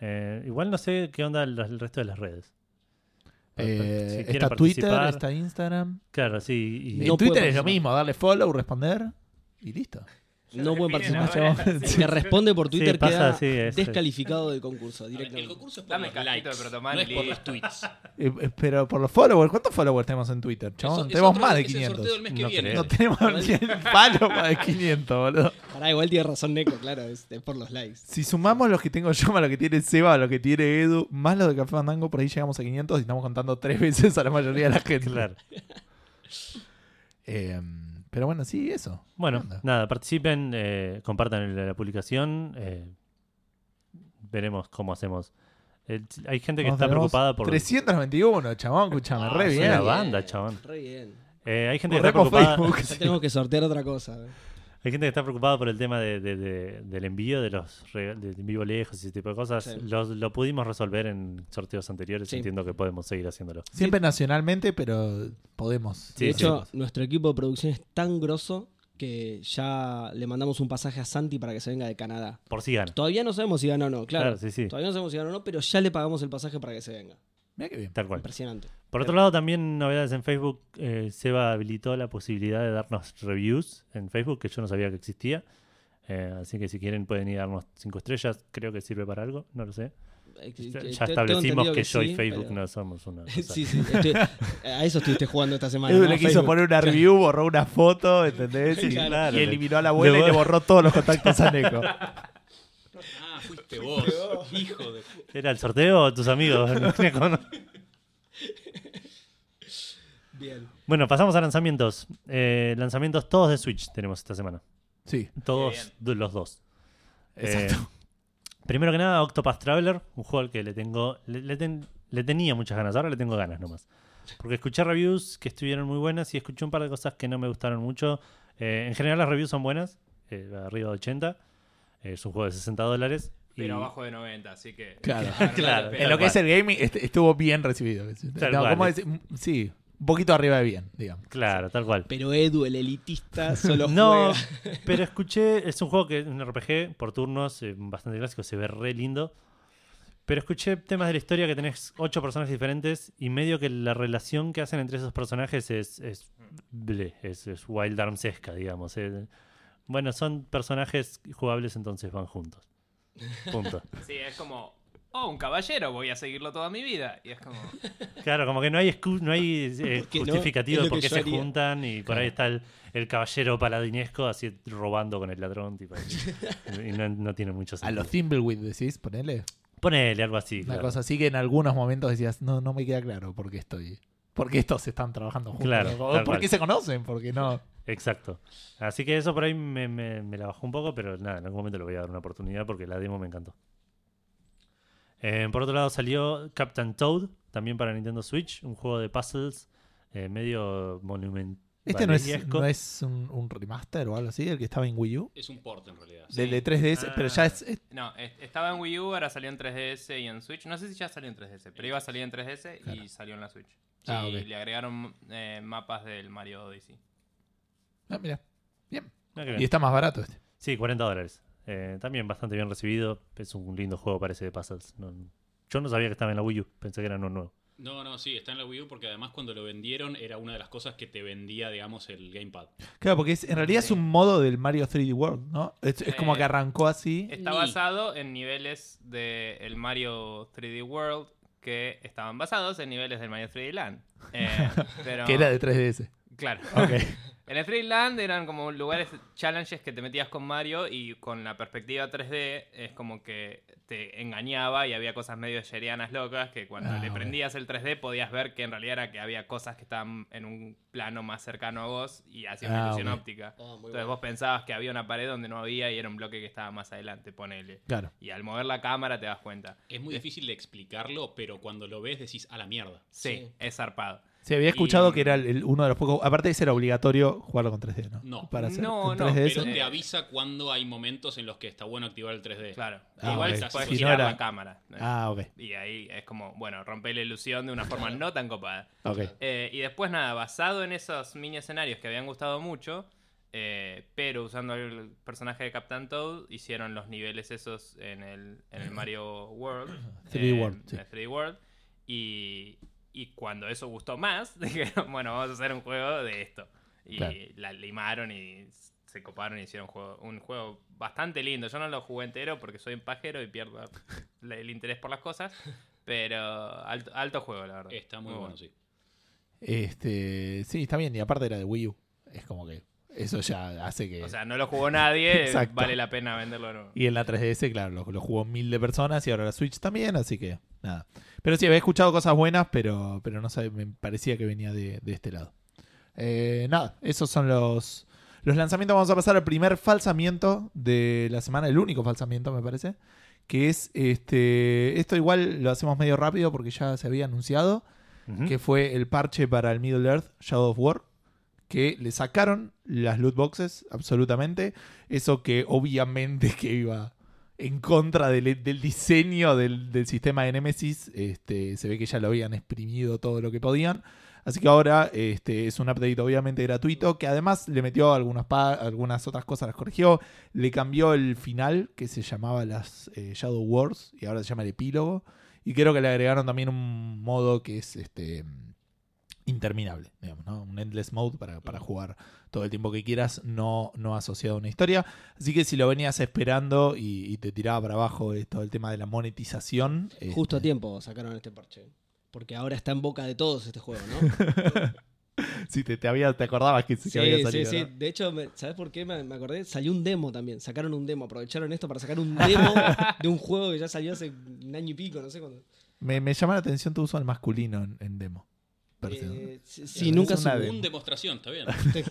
Eh, igual no sé qué onda el, el resto de las redes. Eh, Si está Twitter, está Instagram. Claro, sí. y- En No Twitter es lo mismo, darle follow, responder y listo. No pueden participar. te responde por Twitter, Sí, pasa, queda sí, es- descalificado del concurso ver, el directamente. concurso es por Dame los likes, no es por los tweets. Eh, eh, pero por los followers, ¿cuántos followers tenemos en Twitter, chabón? Tenemos más de es el 500. sorteo del mes que No viene. creo. No tenemos ni el palo más de 500, boludo. Pará, igual tiene razón Neko, claro, es, es por los likes. Si sumamos los que tengo yo, más lo que tiene Seba, lo que tiene Edu, más los de Café Fandango, por ahí llegamos a 500 y estamos contando tres veces a la mayoría de la gente. Claro. Eh, pero bueno, sí, eso. Bueno, nada, participen, eh, compartan el- la publicación. eh, veremos cómo hacemos. Eh, hay gente que está tenemos preocupada por. 391, chabón, escúchame, Ah, re es bien. una banda, chabón. Re bien. Eh, hay gente que está Borremos preocupada. Facebook. Ya tenemos que sortear otra cosa. eh. Hay gente que está preocupada por el tema de, de- de- del envío de los rega- de envío lejos y ese tipo de cosas. Sí. Los- lo pudimos resolver en sorteos anteriores. Sí. Entiendo que podemos seguir haciéndolo. Siempre nacionalmente, pero podemos. Sí, de sí. hecho, nuestro equipo de producción es tan grosso que ya le mandamos un pasaje a Santi para que se venga de Canadá. Por si gana. Todavía no sabemos si gana o no, claro. Claro, sí, sí. Todavía no sabemos si gana o no, pero ya le pagamos el pasaje para que se venga. Mira qué bien. Tal cual. Impresionante. Por otro lado, también novedades en Facebook. Eh, Seba habilitó la posibilidad de darnos reviews en Facebook, que yo no sabía que existía. Eh, así que si quieren pueden ir a darnos cinco estrellas. Creo que sirve para algo, no lo sé. Eh, Ya establecimos entendido que, yo y sí, Facebook pero- no somos una cosa. sí, sí. estoy- a eso estuviste jugando esta semana. Edu ¿no? le quiso Facebook. poner una review, borró una foto, ¿entendés? Y, Claro. y eliminó a la abuela Le y le borró- borró todos los contactos a Neko. Ah, fuiste vos, hijo de... ¿Era el sorteo o tus amigos? Bien. Bueno, pasamos a lanzamientos. Eh, lanzamientos todos de Switch tenemos esta semana. Sí, Todos los dos. exacto. Eh, primero que nada, Octopath Traveler, un juego al que le tengo. Le, le ten- le tenía muchas ganas, ahora le tengo ganas nomás. Porque escuché reviews que estuvieron muy buenas y escuché un par de cosas que no me gustaron mucho. Eh, en general, las reviews son buenas, eh, arriba de 80. Eh, es un juego de 60 dólares. y- Pero abajo de 90, así que. Claro. Claro. en lo que es el gaming est- estuvo bien recibido. No. ¿cómo decir? Sí, un poquito arriba de bien, digamos. Claro, tal cual. Pero Edu, el elitista, solo No, juega. pero escuché, es un juego que es un RPG por turnos, eh, bastante clásico, se ve re lindo. Pero escuché temas de la historia que tenés ocho personajes diferentes y medio que la relación que hacen entre esos personajes es, es, ble, es, es Wild Armsesca, digamos. eh. Bueno, son personajes jugables, entonces van juntos. Punto. Sí, es como. Oh, un caballero, voy a seguirlo toda mi vida. Y es como. Claro, como que no hay, no hay eh, ¿Por qué no? justificativo de por qué se haría. juntan y por ahí está el, el caballero paladinesco así robando con el ladrón. Tipo, y no, no tiene mucho A sentido. los Thimbleweed decís, ponele. Ponele algo así. Una claro. cosa así que en algunos momentos decías, no, no me queda claro por qué estoy. ¿Por qué estos están trabajando juntos? Claro, ¿Por cual. qué se conocen? Porque no. Exacto. Así que eso por ahí me, me- me la bajó un poco, pero nada, en algún momento le voy a dar una oportunidad porque la demo me encantó. Eh, por otro lado salió Captain Toad, también para Nintendo Switch, un juego de puzzles eh, medio monumental. Este no es, no es un, un remaster o algo así, el que estaba en Wii U. Es un port en realidad. Del de 3DS, pero ya es. es- No, es- estaba en Wii U, ahora salió en 3DS y en Switch. No sé si ya salió en 3DS, pero iba a salir en 3DS Claro. y salió en la Switch. Ah, y ok. le agregaron eh, mapas del Mario Odyssey. Ah, mira. Bien. Ah. Y está más barato este. Sí, 40 dólares. Eh, también bastante bien recibido. Es un lindo juego, parece, de puzzles. No- yo no sabía que estaba en la Wii U, pensé que era uno nuevo. No, no, sí, está en la Wii U porque además cuando lo vendieron era una de las cosas que te vendía, digamos, el Gamepad. Claro, porque es- en realidad es un modo del Mario 3D World, ¿no? Es, es como Eh, que arrancó así. Está basado en niveles del Mario 3D World que estaban basados en niveles del Mario 3D Land. Eh, pero, Que era de 3DS. Claro. Ok. En el 3D Land eran como lugares, challenges que te metías con Mario y con la perspectiva 3D es como que te engañaba y había cosas medio sherianas locas que cuando Ah, le prendías el 3D podías ver que en realidad era que había cosas que estaban en un plano más cercano a vos y hacía una Ah, ilusión óptica. Oh, muy Entonces bueno. vos pensabas que había una pared donde no había y era un bloque que estaba más adelante, ponele. Claro. Y al mover la cámara te das cuenta. Es muy difícil de explicarlo, pero cuando lo ves decís a la mierda. Sí, Sí. es zarpado. Sí, había escuchado Y- que era el- el- uno de los pocos. Aparte, ese era obligatorio jugarlo con 3D, ¿no? No. Para hacer No, no, 3DS. Pero Eh. te avisa cuando hay momentos en los que está bueno activar el 3D. Claro. Ah, Igual ok. puedes Si no girar era- la cámara. Ah, ok. Y ahí es como, bueno, romper la ilusión de una forma no tan copada. Ok. Eh, y después nada, basado en esos mini escenarios que habían gustado mucho, eh, pero usando el personaje de Captain Toad, hicieron los niveles esos en el, en el Mario World. 3D eh, World, sí. en el 3D World. Y, y cuando eso gustó más, dijeron, bueno, vamos a hacer un juego de esto. Y Claro. la limaron y se coparon y hicieron un juego, un juego bastante lindo. Yo no lo jugué entero porque soy un pajero y pierdo el interés por las cosas. Pero alto, alto juego, la verdad. Está muy, bueno, sí. Este, sí, está bien. Y aparte era de Wii U. Es como que eso ya hace que. O sea, no lo jugó nadie, vale la pena venderlo y en la 3DS, claro, lo, lo jugó mil de personas y ahora la Switch también, así que nada. Pero sí, había escuchado cosas buenas, pero, pero no sé, me parecía que venía de, de este lado. Eh, nada, esos son los, los lanzamientos. Vamos a pasar al primer falsamiento de la semana, el único falsamiento, me parece. Que es este. Esto igual lo hacemos medio rápido porque ya se había anunciado. Que fue el parche para el Middle Earth Shadow of War, que le sacaron las loot boxes, absolutamente. Eso que obviamente que iba en contra del, del diseño del, del sistema de Nemesis, este, se ve que ya lo habían exprimido todo lo que podían. Así que ahora este, es un update obviamente gratuito, que además le metió algunas, algunas otras cosas, las corrigió, le cambió el final, que se llamaba las eh, Shadow Wars, y ahora se llama el epílogo. Y creo que le agregaron también un modo que es este interminable, digamos, ¿no? Un endless mode para, para jugar todo el tiempo que quieras, no, no asociado a una historia. Así que si lo venías esperando y, y te tiraba para abajo todo el tema de la monetización. Justo a este, tiempo sacaron este parche. Porque ahora está en boca de todos este juego, ¿no? Si te, te, había, te acordabas que, que Sí, había sí, salido. sí. ¿no? De hecho, ¿sabes por qué me, me acordé? Salió un demo también. Sacaron un demo. Aprovecharon esto para sacar un demo de un juego que ya salió hace un año y pico, no sé cuándo. Me, me llama la atención tu uso al masculino en, en demo. Eh, sí, Es sí, nunca una supe. demo. Un demostración, está bien.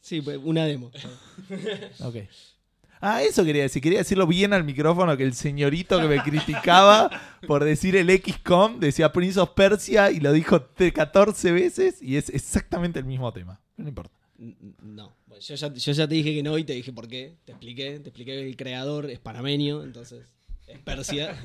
Sí, pues, una demo. Ok. Ah, eso quería decir. Quería decirlo bien al micrófono que el señorito que me criticaba por decir el XCOM decía Prince of Persia y lo dijo te- 14 veces y es exactamente el mismo tema. No importa. No. Bueno, yo, ya, yo ya te dije que no y te dije por qué. Te expliqué. Te expliqué que el creador es panameño, entonces es Persia.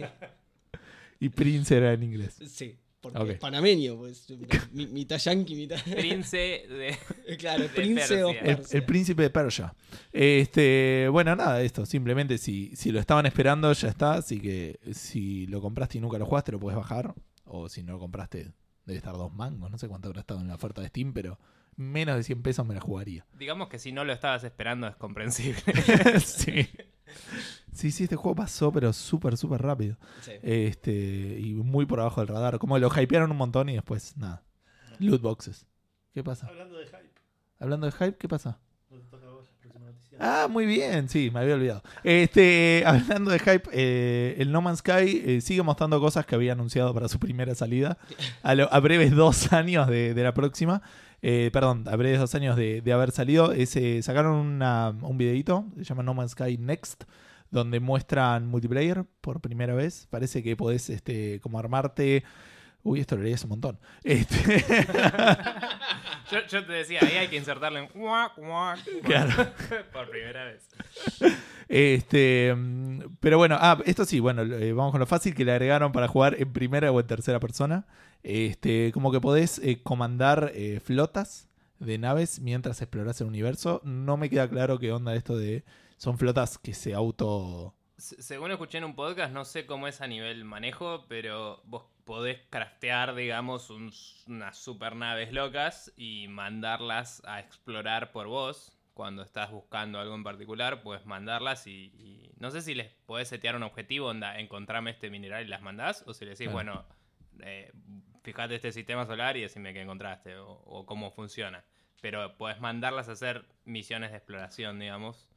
Y Prince era en inglés. sí, porque es panameño. Pues, mi- mitad yankee, mitad. Prince de. claro, de Prince of Persia. El, Persia. el príncipe de Persia. Este, bueno, nada, esto. Simplemente si, si lo estaban esperando, ya está. Así que si lo compraste y nunca lo jugaste, lo puedes bajar. O si no lo compraste, debe estar dos mangos. No sé cuánto habrá estado en la oferta de Steam, pero menos de 100 pesos me la jugaría. Digamos que si no lo estabas esperando es comprensible. sí. Sí, sí, este juego pasó, pero súper, súper rápido. Sí. Este, y muy por abajo del radar. Como lo hypearon un montón y después, nada. Loot boxes. ¿Qué pasa? Hablando de hype, Hablando de hype, ¿qué pasa? Ah, muy bien, sí, me había olvidado. Este, hablando de hype, eh, el No Man's Sky eh, sigue mostrando cosas que había anunciado para su primera salida. A, lo- a breves dos años de, de la próxima. Eh, perdón, a breves dos años de, de haber salido. Ese, sacaron una- un videito, se llama No Man's Sky Next, donde muestran multiplayer por primera vez. Parece que podés este, como armarte. Uy, esto lo leí hace un montón. Este, Yo, yo te decía, ahí hay que insertarle guac, Claro. por primera vez. Este, pero bueno, ah, esto sí, bueno, eh, vamos con lo fácil que le agregaron para jugar en primera o en tercera persona. Este, como que podés eh, comandar eh, flotas de naves mientras explorás el universo. No me queda claro qué onda esto de son flotas que se auto Se- Según escuché en un podcast, no sé cómo es a nivel manejo, pero vos podés craftear, digamos, un- unas super naves locas y mandarlas a explorar por vos. Cuando estás buscando algo en particular, puedes mandarlas y, y no sé si les podés setear un objetivo, onda, encontrame este mineral y las mandás, o si le decís, Claro. bueno, eh, fíjate este sistema solar y decime qué encontraste o, o cómo funciona. Pero podés mandarlas a hacer misiones de exploración, digamos.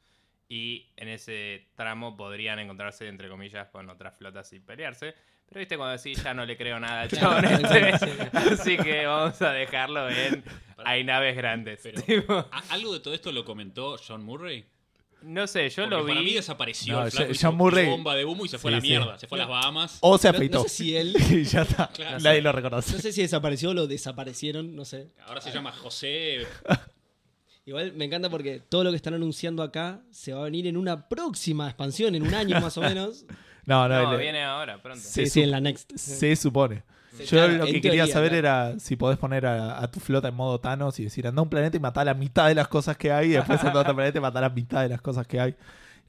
Y en ese tramo podrían encontrarse, entre comillas, con otras flotas y pelearse. Pero viste cuando decís, ya no le creo nada al chabón este, Así que vamos a dejarlo en. Hay naves grandes. Pero- Tipo, ¿A- ¿Algo de todo esto lo comentó John Murray? No sé, yo Porque lo para mí vi. desapareció. No, el flaco John hizo Murray- bomba de humo y se fue Sí, a la sí. mierda. Se fue a las Bahamas. o se No- afeitó. no sé si él. y ya está. Claro. Nadie lo No reconoce. sé si desapareció o lo desaparecieron, no sé. Ahora se llama José. Igual me encanta porque todo lo que están anunciando acá se va a venir en una próxima expansión, en un año más o menos. No, no, No, le- viene ahora, pronto. Sí, sí, en la Next. se supone. Yo claro, lo que quería teoría, saber era si podés poner a, a tu flota en modo Thanos y decir, anda a un planeta y matar la mitad de las cosas que hay, y después anda a otro planeta y matar la mitad de las cosas que hay.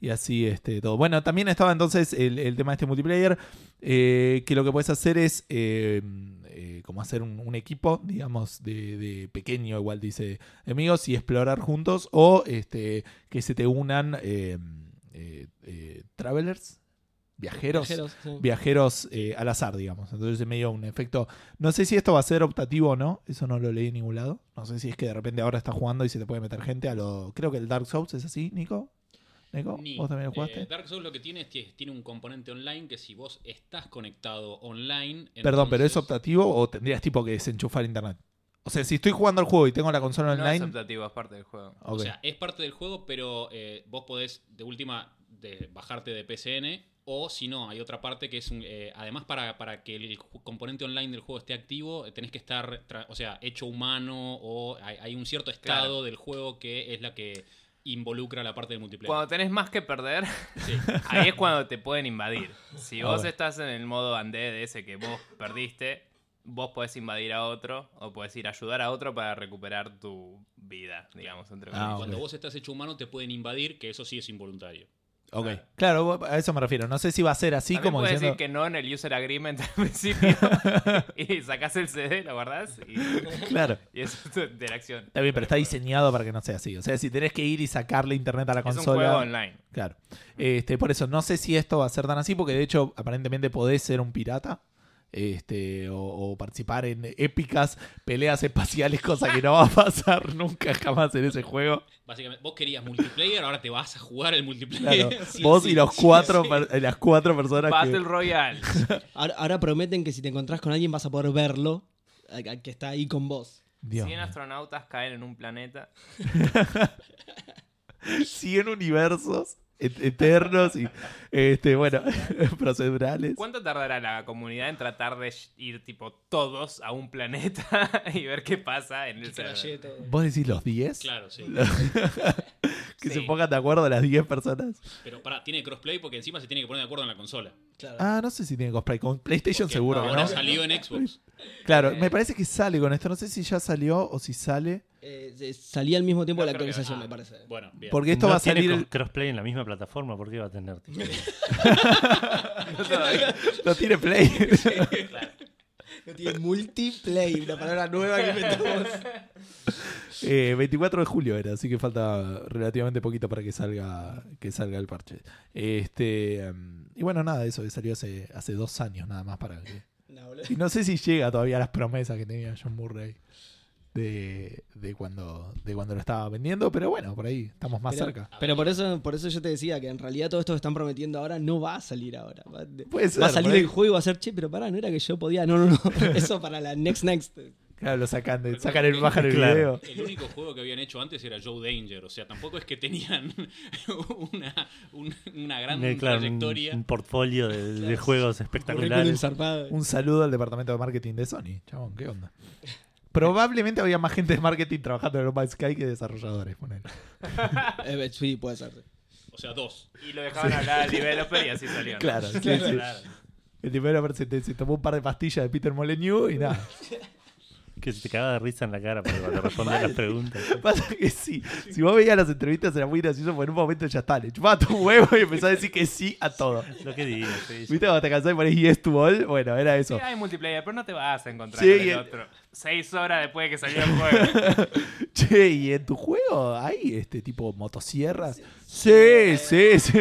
Y así este, todo. Bueno, también estaba entonces el, el tema de este multiplayer, eh, que lo que puedes hacer es eh, eh, como hacer un, un equipo, digamos, de, de pequeño, igual dice amigos, y explorar juntos, o este, que se te unan travelers, viajeros Viajeros, sí. viajeros eh, al azar, digamos. Entonces es medio un efecto. No sé si esto va a ser optativo o no. Eso no lo leí en ningún lado. No sé si es que de repente ahora estás jugando y se te puede meter gente a lo. Creo que el Dark Souls es así, Nico. Nico, Ni. ¿vos también lo jugaste? Eh, Dark Souls lo que tiene es que tiene un componente online que si vos estás conectado online. Perdón, pero ¿es optativo o tendrías tipo que desenchufar internet? O sea, si estoy jugando al juego y tengo la consola No es online. optativo, es parte del juego. O sea, es parte del juego, pero eh, vos podés de última de bajarte de PCN o si no, hay otra parte que es un, eh, además para, para que el componente online del juego esté activo, eh, tenés que estar, o sea, hecho humano o hay, hay un cierto estado Claro. del juego que es la que involucra la parte del multiplayer. Cuando tenés más que perder, Sí. ahí es cuando te pueden invadir. Si Ah, vos estás en el modo undead ese que vos perdiste, vos podés invadir a otro o podés ir a ayudar a otro para recuperar tu vida, digamos, entre Ah. Cuando vos estás hecho humano te pueden invadir, que eso sí es involuntario. Ok. Claro, a eso me refiero. No sé si va a ser así También como puedes diciendo. decir que no en el user agreement al principio y sacás el CD, lo guardás y, Claro. y eso es tu interacción. Está bien, pero está diseñado para que no sea así. O sea, si tenés que ir y sacarle internet a la Es un consola. juego online. Claro. Este, por eso, no sé si esto va a ser tan así, porque de hecho, aparentemente podés ser un pirata. Este, o, o participar en épicas peleas espaciales, cosa que no va a pasar nunca jamás en ese juego. Básicamente, vos querías multiplayer, ahora te vas a jugar el multiplayer. Claro. Sí, Vos sí, y los sí, cuatro, las cuatro personas Battle que. Royale. Ahora, ahora prometen que si te encontrás con alguien vas a poder verlo que está ahí con vos. Dios 100 mío. astronautas caen en un planeta. 100 universos eternos y este bueno procedurales. ¿Cuánto tardará la comunidad en tratar de ir tipo todos a un planeta y ver qué pasa en el server? ¿Vos decís los 10? Claro, sí. Que Sí. se pongan de acuerdo las 10 personas. Pero pará, tiene crossplay porque encima se tiene que poner de acuerdo en la consola. Claro. Ah, no sé si tiene cosplay. Con PlayStation Porque seguro ahora no. salió en Xbox. Claro, me parece que sale con esto. No sé si ya salió o si sale. Eh, eh, salía al mismo tiempo No de la que- actualización, ah. me parece. Bueno, bien. Porque esto no va a salir. el- crossplay en la misma plataforma, ¿por qué va a tener? No tiene Play. No tiene multiplay, una palabra nueva que inventamos. Eh, 24 de julio era, así que falta relativamente poquito para que salga que salga el parche. Este em, y bueno, nada, eso que salió hace, hace dos años nada más para que. No. Y no sé si llega todavía a las promesas que tenía John Murray de, de cuando de cuando lo estaba vendiendo, pero bueno, por ahí estamos más Pero- cerca. Pero por eso, por eso yo te decía que en realidad todo esto que están prometiendo ahora no va a salir ahora. Va, de- Puede ser, va a salir el juego y va a ser, che, pero pará, no era que yo podía. No, no, no. Eso para la next next. Claro, lo sacan, de, sacan el, bajan el Claro. video. El único juego que habían hecho antes era Joe Danger. O sea, tampoco es que tenían una, un- una gran claro, un, trayectoria. un portfolio de, de juegos espectaculares. Un saludo al departamento de marketing de Sony. Chabón, ¿qué onda? Probablemente había más gente de marketing trabajando en No Man's Sky que desarrolladores. ponele. Eh, sí, puede ser. O sea, dos. Y lo dejaban hablar al developer y así salió. ¿no? Claro, sí, sí. Claro. El primero se, te- se tomó un par de pastillas de Peter Molyneux y nada. Que se te cagaba de risa en la cara para cuando responde las preguntas. Pasa que sí. Si vos veías las entrevistas era muy gracioso porque en un momento ya está. Le chupaba tu huevo y empezó a decir que sí a todo. Lo que digo, sí, sí. ¿Viste cuando te cansás y ponés yes to all? Bueno, era Sí, eso. hay multiplayer, pero no te vas a encontrar Sí, con el y el- otro. Seis horas después de que salió el juego. Che, ¿y en tu juego hay este tipo motosierras? Sí, sí, sí.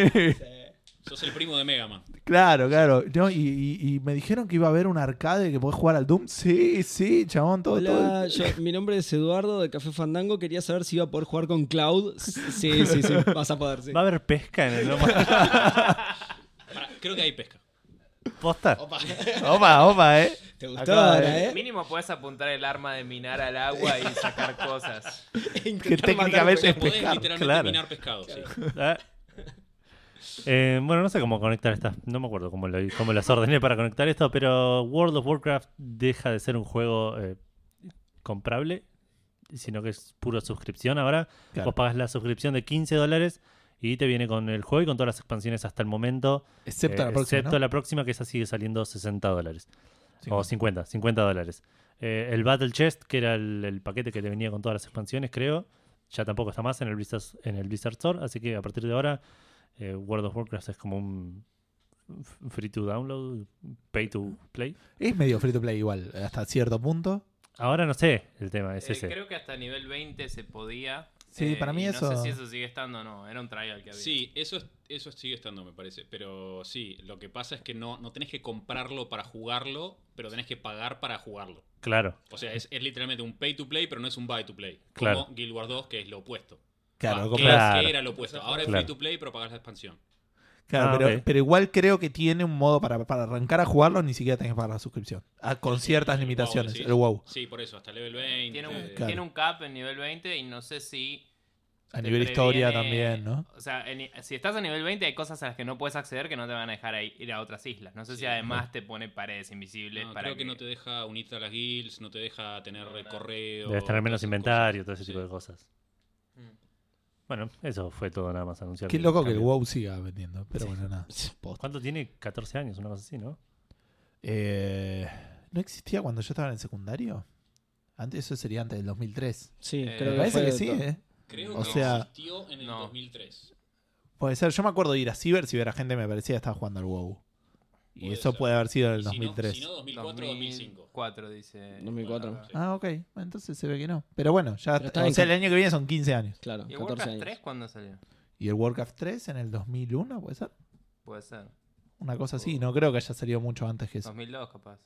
Sos el primo de Mega Man. Claro, claro. No, y, y- y me dijeron que iba a haber un arcade que podés jugar al Doom. Sí, sí, chabón, todo, todo. Hola, yo- mi nombre es Eduardo de Café Fandango. Quería saber si iba a poder jugar con Cloud. Sí, sí, sí, vas a poder, sí. ¿Va a haber pesca en el lomo? Creo que hay pesca. ¿Posta? Opa, opa, eh. ¿Te gustó ahora, de- eh? Mínimo puedes apuntar el arma de minar al agua y sacar cosas. Que técnicamente es Podés pescar. literalmente claro. minar pescado, sí. Eh, bueno, no sé cómo conectar estas. No me acuerdo cómo, lo, cómo las ordené para conectar esto, pero World of Warcraft deja de ser un juego eh, comprable, sino que es puro suscripción ahora. Claro. Vos pagas la suscripción de 15 dólares y te viene con el juego y con todas las expansiones hasta el momento. Excepto eh, la próxima. excepto ¿no? la próxima, que esa sigue saliendo 60 dólares. Sí, O 50, 50 dólares. El Battle Chest, que era el, el paquete que te venía con todas las expansiones, creo, ya tampoco está más en el Blizzard, en el Blizzard Store. Así que a partir de ahora, eh, World of Warcraft es como un free to download, pay to play. Es medio free to play igual, hasta cierto punto. Ahora no sé el tema, es Eh, ese. creo que hasta nivel 20 se podía. Sí, eh, para mí eso- No sé si eso sigue estando o no. Era un trial que había. Sí, eso, es- eso sigue estando, me parece. Pero sí, lo que pasa es que no, no tenés que comprarlo para jugarlo, pero tenés que pagar para jugarlo. Claro, O sea, es, es literalmente un pay to play, pero no es un buy to play. Claro. Como Guild Wars 2, que es lo opuesto. Claro, Ah, como- que, era lo opuesto. Ahora es Claro. free to play, pero pagas la expansión. Claro, Ah, pero, igual creo que tiene un modo para, para arrancar a jugarlo, ni siquiera tenés que pagar la suscripción. Ah, con ciertas limitaciones, WoW, decís. el WoW. Sí, por eso, hasta level 20. Tiene un, Claro. tiene un cap en nivel 20 y no sé si. A nivel historia también, ¿no? O sea, en- si estás a nivel 20 hay cosas a las que no puedes acceder que no te van a dejar ahí- ir a otras islas. No sé si además te pone paredes invisibles no, para creo que, no te deja unirte a las guilds, no te deja tener eh, correo. debes tener menos inventario, cosas. todo ese tipo de cosas. Bueno, eso fue todo nada más anunciar. Qué loco que el cambio. WoW siga vendiendo, pero bueno, nada. ¿Cuánto tiene? 14 años, una cosa así, ¿no? Eh, ¿No existía cuando yo estaba en el secundario? Antes, eso sería antes del 2003. Sí, Eh, creo Me que parece fue que sí. ¿eh? Creo O que sea- existió en el No. 2003. Puede ser. Yo me acuerdo de ir a Ciber, si ver a gente me parecía que estaba jugando al WoW. Y Puede eso ser. puede haber sido en el Y si no- 2003. Si no, 2004 o 2005. 2004 dice. 2004. Bueno, Ah, ok. Entonces se ve que no. Pero bueno, ya. Pero está o bien sea, el año que viene son 15 años. Claro, ¿Y el 14 Warcraft años. 3 cuándo salió? ¿Y el Warcraft 3 en el 2001? ¿Puede ser? Puede ser. Una cosa así. No creo que haya salido mucho antes que eso. 2002 capaz.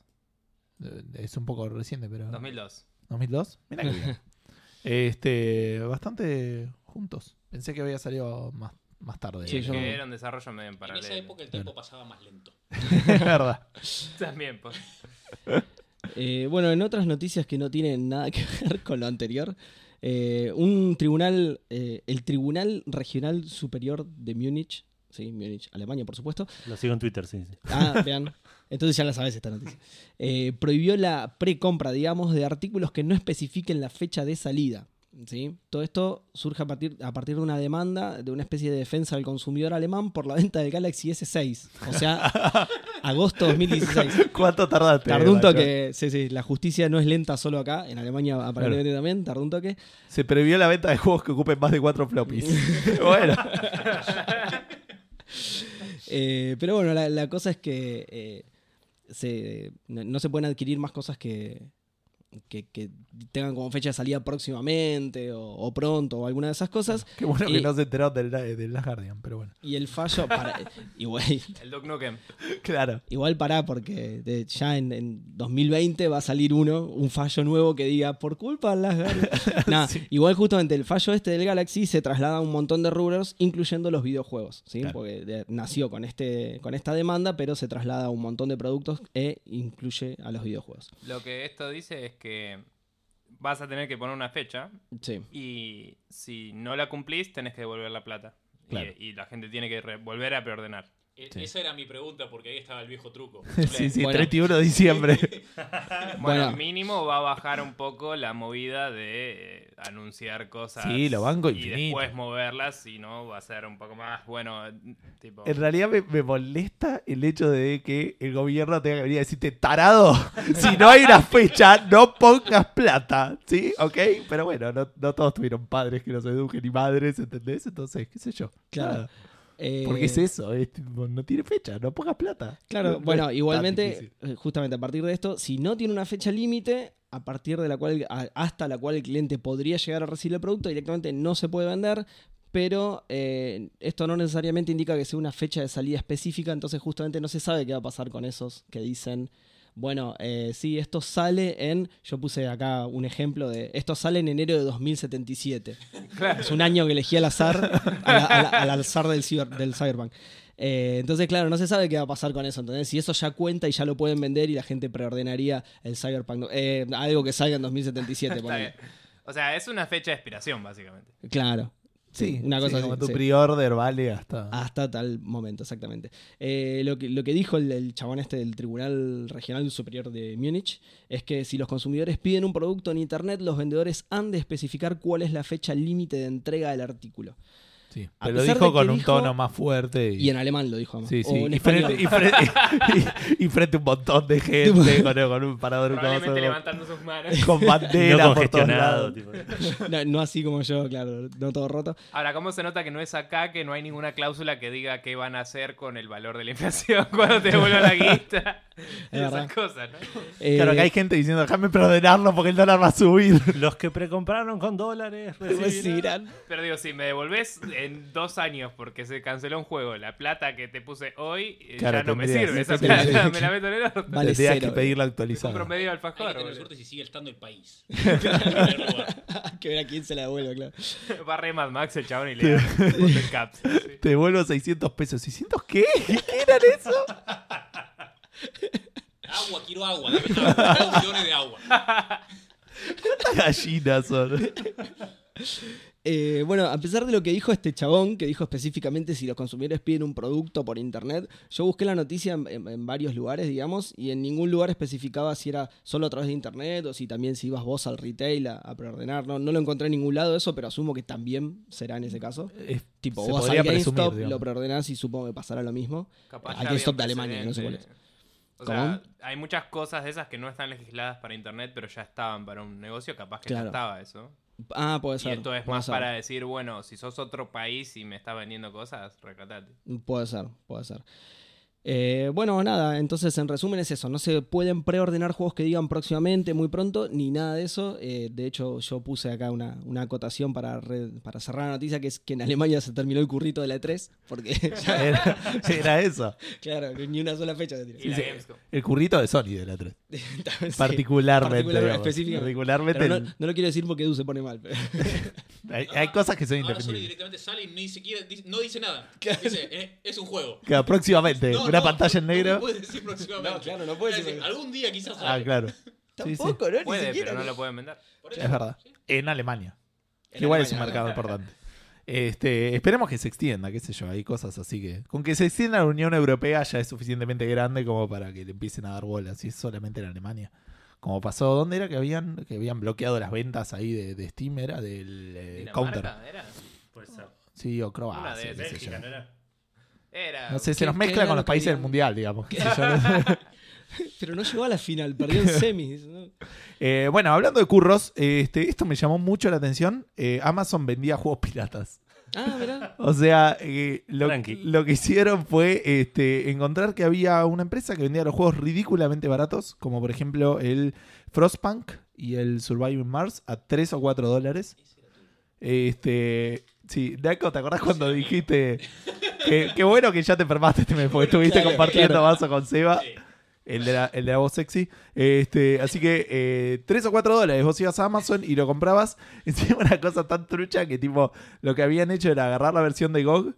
Es un poco reciente, pero. 2002. ¿2002? Mira que bien. este, bastante juntos. Pensé que había salido más, más tarde. Sí, yo- que era un desarrollo medio en En paralelo. esa época el tiempo pasaba más lento. es verdad. También, pues. Eh, bueno, en otras noticias que no tienen nada que ver con lo anterior, eh, un tribunal, eh, el Tribunal Regional Superior de Múnich, sí, Múnich, Alemania, por supuesto. Lo sigo en Twitter, sí. sí. Ah, vean. Entonces ya la sabes esta noticia. Eh, prohibió la precompra, digamos, de artículos que no especifiquen la fecha de salida. ¿Sí? Todo esto surge a partir, a partir de una demanda de una especie de defensa del consumidor alemán por la venta del Galaxy S6. O sea, agosto 2016. ¿Cuánto tardaste? Tardó un toque. Sí, sí, la justicia no es lenta solo acá. En Alemania aparentemente también. Tardó un toque. Se previó la venta de juegos que ocupen más de cuatro floppies. bueno. Eh, pero bueno, la, la cosa es que eh, se, no, no se pueden adquirir más cosas que, que, que tengan como fecha de salida próximamente o, o pronto o alguna de esas cosas. Qué bueno Y- que no se enteraron del, del Last Guardian, pero bueno. Y el fallo, para, igual, El Duke Nukem. Claro. igual pará, porque de- ya en, en 2020 va a salir uno, un fallo nuevo que diga, por culpa de las Nah, Sí. Igual justamente el fallo este del Galaxy se traslada a un montón de rubros, incluyendo los videojuegos, ¿sí? Claro. Porque de- nació con, este, con esta demanda, pero se traslada a un montón de productos e incluye a los videojuegos. Lo que esto dice es que vas a tener que poner una fecha Sí. y si no la cumplís tenés que devolver la plata. Y- Claro. Y, la gente tiene que volver a preordenar. E- Sí. Esa era mi pregunta, porque ahí estaba el viejo truco. Sí, sí, Bueno. 31 de diciembre. Bueno, Bueno. mínimo va a bajar un poco la movida de eh, anunciar cosas. Sí, lo banco Y infinito. después moverlas, si no, va a ser un poco más, bueno, tipo... En realidad me, me molesta el hecho de que el gobierno tenga que venir a decirte, tarado, si no hay una fecha, no pongas plata, ¿sí? ¿Ok? Pero bueno, no, no todos tuvieron padres que los eduquen ni madres, ¿entendés? Entonces, qué sé yo. Claro. Eh, Porque es eso, es tipo, no tiene fecha, no pongas plata. Claro, No- no bueno, igualmente, eh, justamente a partir de esto, si no tiene una fecha límite, a partir de la cual, hasta la cual el cliente podría llegar a recibir el producto, directamente no se puede vender, pero eh, esto no necesariamente indica que sea una fecha de salida específica, entonces justamente no se sabe qué va a pasar con esos que dicen, bueno, eh, sí, esto sale en, yo puse acá un ejemplo de, esto sale en enero de 2077. Claro. Es un año que elegí al azar, a la- a la- al azar del, ciber- del Cyberpunk. Eh, entonces, claro, no se sabe qué va a pasar con eso. Entonces, si eso ya cuenta y ya lo pueden vender y la gente preordenaría el Cyberpunk, eh, algo que salga en 2077. Está ponele. bien. O sea, es una fecha de expiración, básicamente. Claro. Sí, una cosa sí, como tu sí. pre-order vale hasta... Hasta tal momento, exactamente. Eh, lo, que, lo que dijo el, el chabón este del Tribunal Regional Superior de Múnich es que si los consumidores piden un producto en Internet, los vendedores han de especificar cuál es la fecha límite de entrega del artículo. Sí, a pero lo dijo con un dijo- tono más fuerte. Y, Y en alemán lo dijo. además. sí, sí. Y frente, y, frente, y- y frente a un montón de gente con, con un parador y Probablemente todo, levantando sus manos. con No bandera por todos congestionado. lados. tipo. No, no así como yo, claro, no todo roto. Ahora, ¿cómo se nota que no es acá, que no hay ninguna cláusula que diga qué van a hacer con el valor de la inflación cuando te devuelvan la guita? Es verdad. Esas cosas, ¿no? Eh, Claro, que hay gente diciendo, déjame preordenarlo porque el dólar va a subir. Los que precompraron con dólares recibirán-. Pero digo, si me devolvés en dos años porque se canceló un juego, la plata que te puse hoy eh, Claro, ya no me tendrías- sirve. Esa tendrías- plata me la meto en el orto. Vale Tendrías cero, que eh. pedirla Compro actualizada. medio Hay que alfajor. tener boludo. suerte si sigue estando el país. Hay que ver a quién se la devuelve, claro. Va re Mad Max el chabón y le da punto en caps. así. Te devuelvo 600 pesos. ¿600 qué? ¿Qué eran eso? Agua, quiero agua. Dame agua. Dos millones de agua. ¿Cuántas gallinas son? Eh, bueno, a pesar de lo que dijo este chabón, que dijo específicamente si los consumidores piden un producto por internet, yo busqué la noticia en, en- en varios lugares, digamos, y en ningún lugar especificaba si era solo a través de internet o si también si ibas vos al retail a, a preordenar. No, no lo encontré en ningún lado eso, pero asumo que también será en ese caso. Es- Tipo, se vos al GameStop presumir, lo preordenás y supongo que pasará lo mismo. Capaz Al GameStop de Alemania, no sé cuál es. O sea, ¿Cómo? hay muchas cosas de esas que no están legisladas para internet, pero ya estaban para un negocio, capaz que Claro. ya estaba eso. Ah, puede Y ser. esto es más ser. para decir, bueno, si sos otro país y me estás vendiendo cosas, retratate. Puede ser, puede ser. Eh, bueno, nada, entonces en resumen es eso, no se pueden preordenar juegos que digan próximamente, muy pronto, ni nada de eso. Eh, de hecho, yo puse acá una, una acotación para, re- para cerrar la noticia, que es que en Alemania se terminó el currito de la E3, porque ya, Era, era eso. claro, ni una sola fecha se tiró. Sí. El currito de Sony de la 3. Sí, Particularmente. Particularmente. Pero no, no lo quiero decir porque Edu se pone mal. pero- hay, hay cosas que son Sony indefendibles. directamente sale y ni siquiera no dice nada. Dice, eh, es un juego. Claro, próximamente. No, una no, pantalla en no negro. puede decir próximamente. No, claro, no puede decir- Algún día quizás ah, claro. Tampoco, ¿no? Ni Puede, siquiera, pero no lo pueden vender. Por Es verdad. En Alemania. En Que igual es un mercado importante. Este, esperemos que se extienda, qué sé yo, hay cosas así que... Con que se extienda la Unión Europea ya es suficientemente grande como para que le empiecen a dar bola, si es solamente en Alemania. Como pasó, ¿dónde era que habían que habían bloqueado las ventas ahí de, de Steam? Era del eh, Counter. Era. Puede ser. Sí, o Una Croacia, de. Bélgica, ¿no era? Era. No sé, se ¿Qué- nos mezcla con lo los países del mundial, digamos. Pero no llegó a la final, perdió en semis. ¿no? Eh, bueno, hablando de curros, este, esto me llamó mucho la atención. Eh, Amazon vendía juegos piratas. Ah, mirá. O sea, eh, lo que hicieron fue este, encontrar que había una empresa que vendía los juegos ridículamente baratos, como por ejemplo el Frostpunk y el Surviving Mars, a 3 o 4 dólares. Este, sí, Daco, ¿te acordás cuando dijiste que, que bueno que ya te enfermaste este mes porque estuviste Claro, compartiendo claro. vaso con Seba? El de, la, el de la voz sexy. Este, así que eh, 3 o 4 dólares. Vos ibas a Amazon y lo comprabas. Encima una cosa tan trucha que tipo lo que habían hecho era agarrar la versión de GOG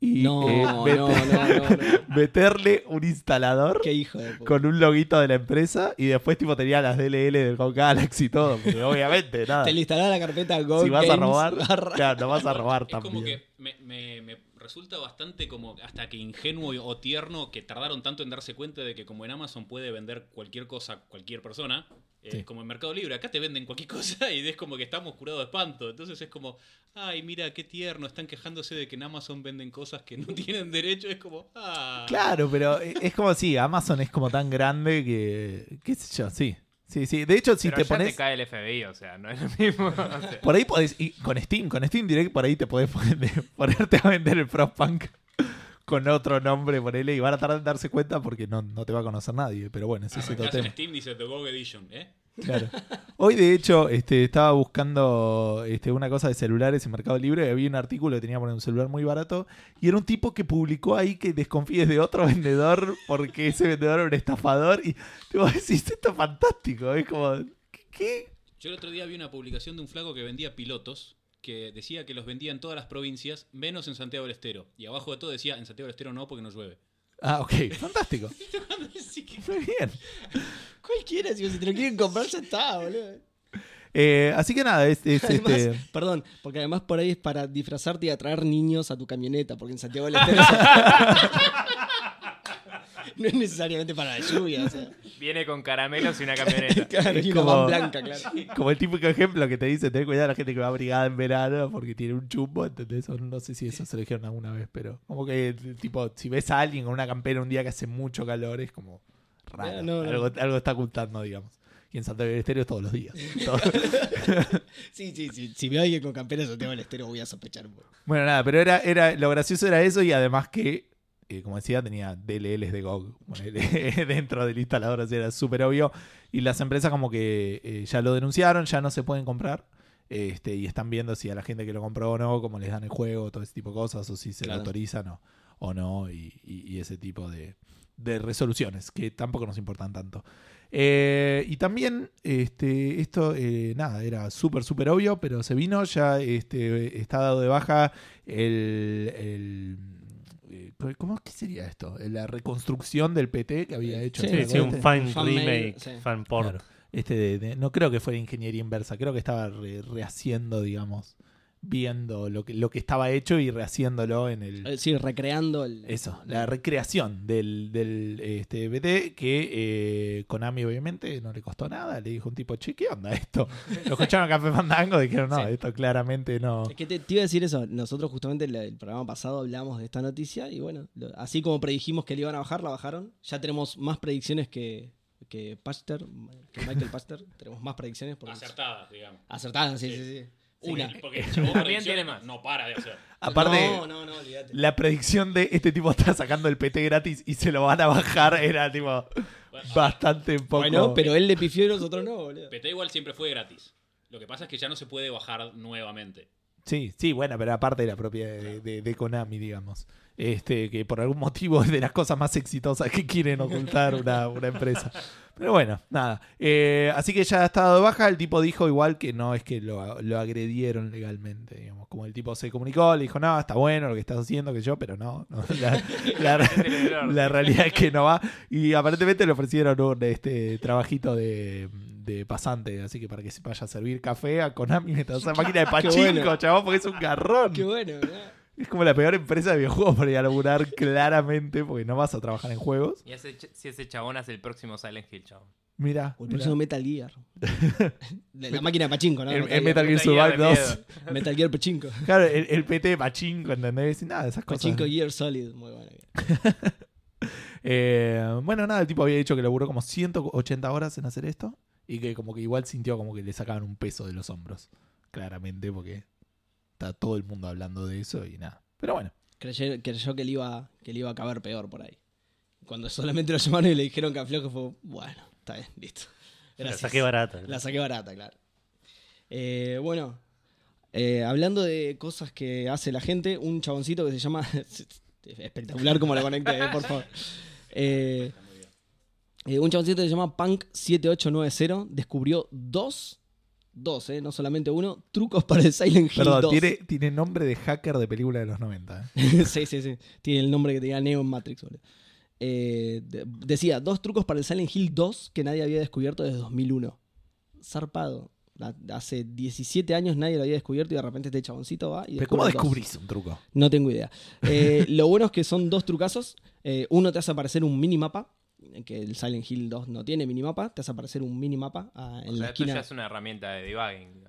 y No, eh, no, met- no, no, no. meterle un instalador Qué hijo de puta. con un loguito de la empresa y después tipo tenía las DLL del GOG Galaxy y todo. Porque obviamente, nada. Te le instalaba la carpeta Go Si vas a robar, barra- claro, no vas a robar Es como que me, me- me resulta bastante como hasta que ingenuo o tierno que tardaron tanto en darse cuenta de que como en Amazon puede vender cualquier cosa cualquier persona, eh, Sí. como en Mercado Libre, acá te venden cualquier cosa y es como que estamos curados de espanto. Entonces es como, ay, mira qué tierno, están quejándose de que en Amazon venden cosas que no tienen derecho. Es como, ah. Claro, pero es como si Amazon es como tan grande que. qué sé yo, sí. Sí, sí. De hecho, si Pero te ya pones. te cae el FBI, o sea, no es lo mismo. o sea. Por ahí podés. Y con Steam, con Steam Direct, por ahí te podés poner- ponerte a vender el Frostpunk con otro nombre, ponele, y van a tardar en darse cuenta porque no, no te va a conocer nadie. Pero bueno, ese es otro Arrancás en tema. Steam dice The GOG Edition, ¿eh? Claro. Hoy, de hecho, este, estaba buscando este, una cosa de celulares en Mercado Libre y había un artículo que tenía por un celular muy barato y era un tipo que publicó ahí que desconfíes de otro vendedor porque ese vendedor era un estafador y te vos decís, esto es fantástico. Es como, qué? Yo el otro día vi una publicación de un flaco que vendía pilotos que decía que los vendía en todas las provincias, menos en Santiago del Estero. Y abajo de todo decía, en Santiago del Estero no, porque no llueve. Ah, ok, fantástico. Muy bien. Cualquiera, si si te lo quieren comprar ya está, boludo. Eh, así que nada, es, es, Además, este. perdón, porque además por ahí es para disfrazarte y atraer niños a tu camioneta, porque en Santiago del Estero no es necesariamente para la lluvia, o sea. Viene con caramelos y una camioneta. Claro, y una como- van blanca, claro. Como el típico ejemplo que te dice, ten cuidado a la gente que va abrigada en verano porque tiene un chumbo, ¿entendés? O No sé si eso se lo dijeron alguna vez, pero como que, tipo, si ves a alguien con una campera un día que hace mucho calor, es como raro. No, no. Algo, algo está ocultando, digamos. Y en Santiago del Estero es todos los días. Todo- Sí, sí, sí. Si veo a alguien con campera de Santiago del Estero voy a sospechar bueno, nada, pero era, era, lo gracioso era eso y además que, eh, como decía, tenía DLLs de GOG dentro del instalador, así era súper obvio. Y las empresas como que eh, ya lo denunciaron, ya no se pueden comprar. Este, y están viendo si a la gente que lo compró o no, cómo les dan el juego, todo ese tipo de cosas, o si se Claro. lo autorizan o, o no, y, y- y ese tipo de, de resoluciones que tampoco nos importan tanto. Eh, y también, este, esto, eh, nada, era súper, súper obvio, pero se vino, ya este, está dado de baja el... el ¿Cómo qué sería esto? La reconstrucción del PT que había hecho. Sí, Sí, ¿te sí, un fan, remake, sí. fan port. Claro. Este de- de- no creo que fuera ingeniería inversa, creo que estaba re- rehaciendo, digamos, viendo lo que, lo que estaba hecho y rehaciéndolo en el... Eh, Sí, recreando el. Eso, la recreación del, del este, BT que eh, Konami obviamente no le costó nada, le dijo un tipo, che, ¿qué onda esto? Lo escucharon en Café Fandango y dijeron, no, Sí. esto claramente no... Es que te, te iba a decir eso. Nosotros, justamente, el, el programa pasado hablamos de esta noticia. Y bueno, lo- así como predijimos que le iban a bajar, la bajaron. Ya tenemos más predicciones que, que Pachter, que Michael Pachter. tenemos más predicciones. Porque Acertadas, digamos. Acertadas, sí, sí, sí. Sí, Una. Porque el chabón También tiene más. No para de hacer. Aparte, No, no, no, olvídate. la predicción de este tipo está sacando el PT gratis y se lo van a bajar era tipo Bueno, bastante poco... Bueno, pero él le pifió y nosotros no, boludo. PT igual siempre fue gratis. Lo que pasa es que ya no se puede bajar nuevamente. Sí, sí, bueno, pero aparte de la propia de, de- de Konami, digamos. Este, que por algún motivo es de las cosas más exitosas que quieren ocultar una, una empresa. Pero bueno, nada. Eh, así que ya ha estado de baja. El tipo dijo igual que no es que lo, lo agredieron legalmente, digamos. Como el tipo se comunicó, le dijo, no, está bueno lo que estás haciendo, que yo, pero no. no, la, la- la realidad es que no va. Y aparentemente le ofrecieron un este, trabajito de, de pasante, así que para que se vaya a servir café a Konami mientras usa máquina de pachinko, bueno. chabón, porque es un garrón. Qué bueno, ¿verdad? Es como la peor empresa de videojuegos para ir a laburar claramente, porque no vas a trabajar en juegos. Y ese ch- si ese chabón hace el próximo Silent Hill, chabón. Mira, O el mira. próximo Metal Gear. De la máquina de pachinko, ¿no? el, Metal el Metal Gear Metal Gear Survive de 2. miedo. Metal Gear Pachinko. Claro, el, el PT de pachinko, ¿entendés? Y nada, de esas cosas. Pachinko Gear Solid. Muy bueno. Eh, bueno, nada, el tipo había dicho que laburó como 180 horas en hacer esto y que como que igual sintió como que le sacaban un peso de los hombros. Claramente, porque está todo el mundo hablando de eso y nada. Pero bueno, Creyó, creyó que, le iba, que le iba a caber peor por ahí. Cuando solamente lo llamaron y le dijeron que afloje fue, bueno, está bien, listo. La saqué barata. La saqué barata, claro. Eh, bueno, eh, hablando de cosas que hace la gente, un chaboncito que se llama. espectacular como lo conecté, eh, por favor. Eh, eh, un chaboncito que se llama Punk7890 descubrió dos, dos, eh, no solamente uno, trucos para el Silent Hill perdón, 2. tiene, tiene nombre de hacker de película de los 90. ¿eh? sí, sí, sí. Tiene el nombre que tenía Neo en Matrix. boludo. Eh, de- decía, dos trucos para el Silent Hill 2 que nadie había descubierto desde 2001. Zarpado. La- hace 17 años nadie lo había descubierto y de repente este chaboncito va y Pero ¿cómo dos. descubrís un truco? No tengo idea. Eh, lo bueno es que son dos trucazos. Uno te hace aparecer un minimapa, que el Silent Hill 2 no tiene minimapa. Te hace aparecer un minimapa ah, en O la sea, esto esquina. ya es una herramienta de debugging.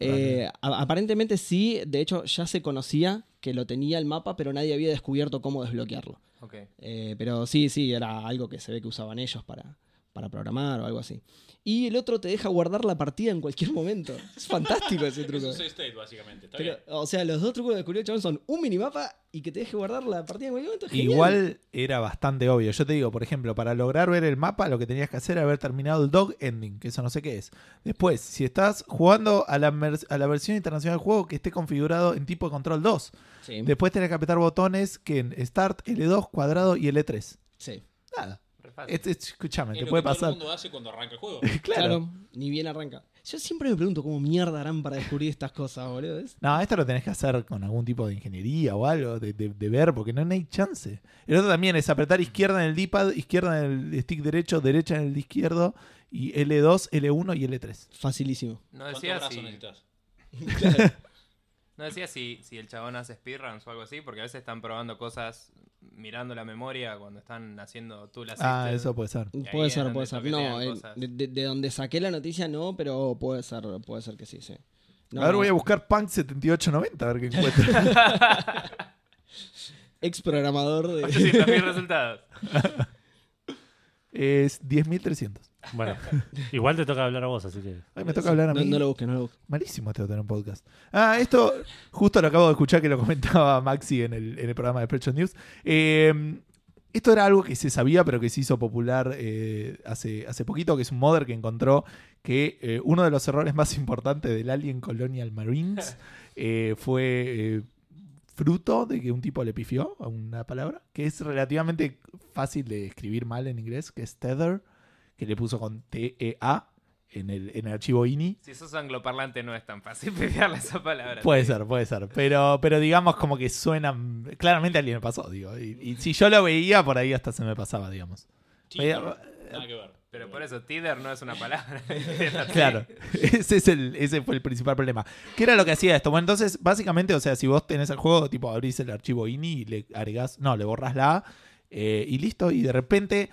Eh, a- aparentemente sí, de hecho ya se conocía que lo tenía el mapa, pero nadie había descubierto cómo desbloquearlo. Ok. Eh, pero sí, sí, era algo que se ve que usaban ellos para, para programar o algo así. Y el otro te deja guardar la partida en cualquier momento. Es fantástico ese Es truco. un save state, básicamente. Está Pero, bien. o sea, los dos trucos que descubrió chabón son un minimapa y que te deje guardar la partida en cualquier momento. es genial. Igual era bastante obvio. Yo te digo, por ejemplo, para lograr ver el mapa, lo que tenías que hacer era haber terminado el dog ending, que eso no sé qué es. Después, si estás jugando a la, a la versión internacional del juego que esté configurado en tipo de control 2, Sí, después tenés que apretar botones que en Start, L2, cuadrado y L3. sí. Nada. Fácil. Es- es- escúchame, Es te lo puede que todo pasar. el mundo hace cuando arranca el juego. claro. Claro. ni bien arranca. Yo siempre me pregunto cómo mierda harán para descubrir estas cosas, boludo. No, esto lo tenés que hacer con algún tipo de ingeniería o algo, de, de- de ver, porque no, no hay chance. El otro también es apretar izquierda en el D-pad, izquierda en el stick derecho, derecha en el izquierdo, y L2, L1 y L3. Facilísimo. No ¿Cuánto decía brazo si, necesitas? no decía si, si el chabón hace speedruns o algo así, porque a veces están probando cosas mirando la memoria cuando están haciendo tú la Ah, eso puede ser. ahí Puede ser, puede ser. No, eh, cosas. de, de- de donde saqué la noticia no, pero puede ser, puede ser que sí, sí. No, a ver, no. voy a buscar Punk 7890 a ver qué encuentro. Ex programador de. 800.000 resultados. es 10.300. Bueno, igual te toca hablar a vos, así que. Ay, me toca hablar a no, mí. no lo busques, no lo busques. Malísimo esto de tener un podcast. Ah, esto justo lo acabo de escuchar que lo comentaba Maxi en el, en el programa de Spreadshot News. Eh, esto era algo que se sabía, pero que se hizo popular eh, hace, hace poquito, que es un modder que encontró que eh, uno de los errores más importantes del Alien Colonial Marines eh, fue eh, fruto de que un tipo le pifió a una palabra, que es relativamente fácil de escribir mal en inglés, que es tether, que le puso con T-E-A en el, en el archivo INI. Si sos angloparlante no es tan fácil pelearle esa palabra. Puede ser, puede ser. Pero, pero digamos como que suenan. Claramente a alguien le pasó, digo. Y, y si yo lo veía, por ahí hasta se me pasaba, digamos. Nada que ver. Pero por eso, Tider no es una palabra. Claro, ese, es el, ese fue el principal problema. ¿Qué era lo que hacía esto? Bueno, entonces, básicamente, o sea, si vos tenés el juego, tipo, abrís el archivo INI y le agregás, no, le borras la A eh, y listo, y de repente,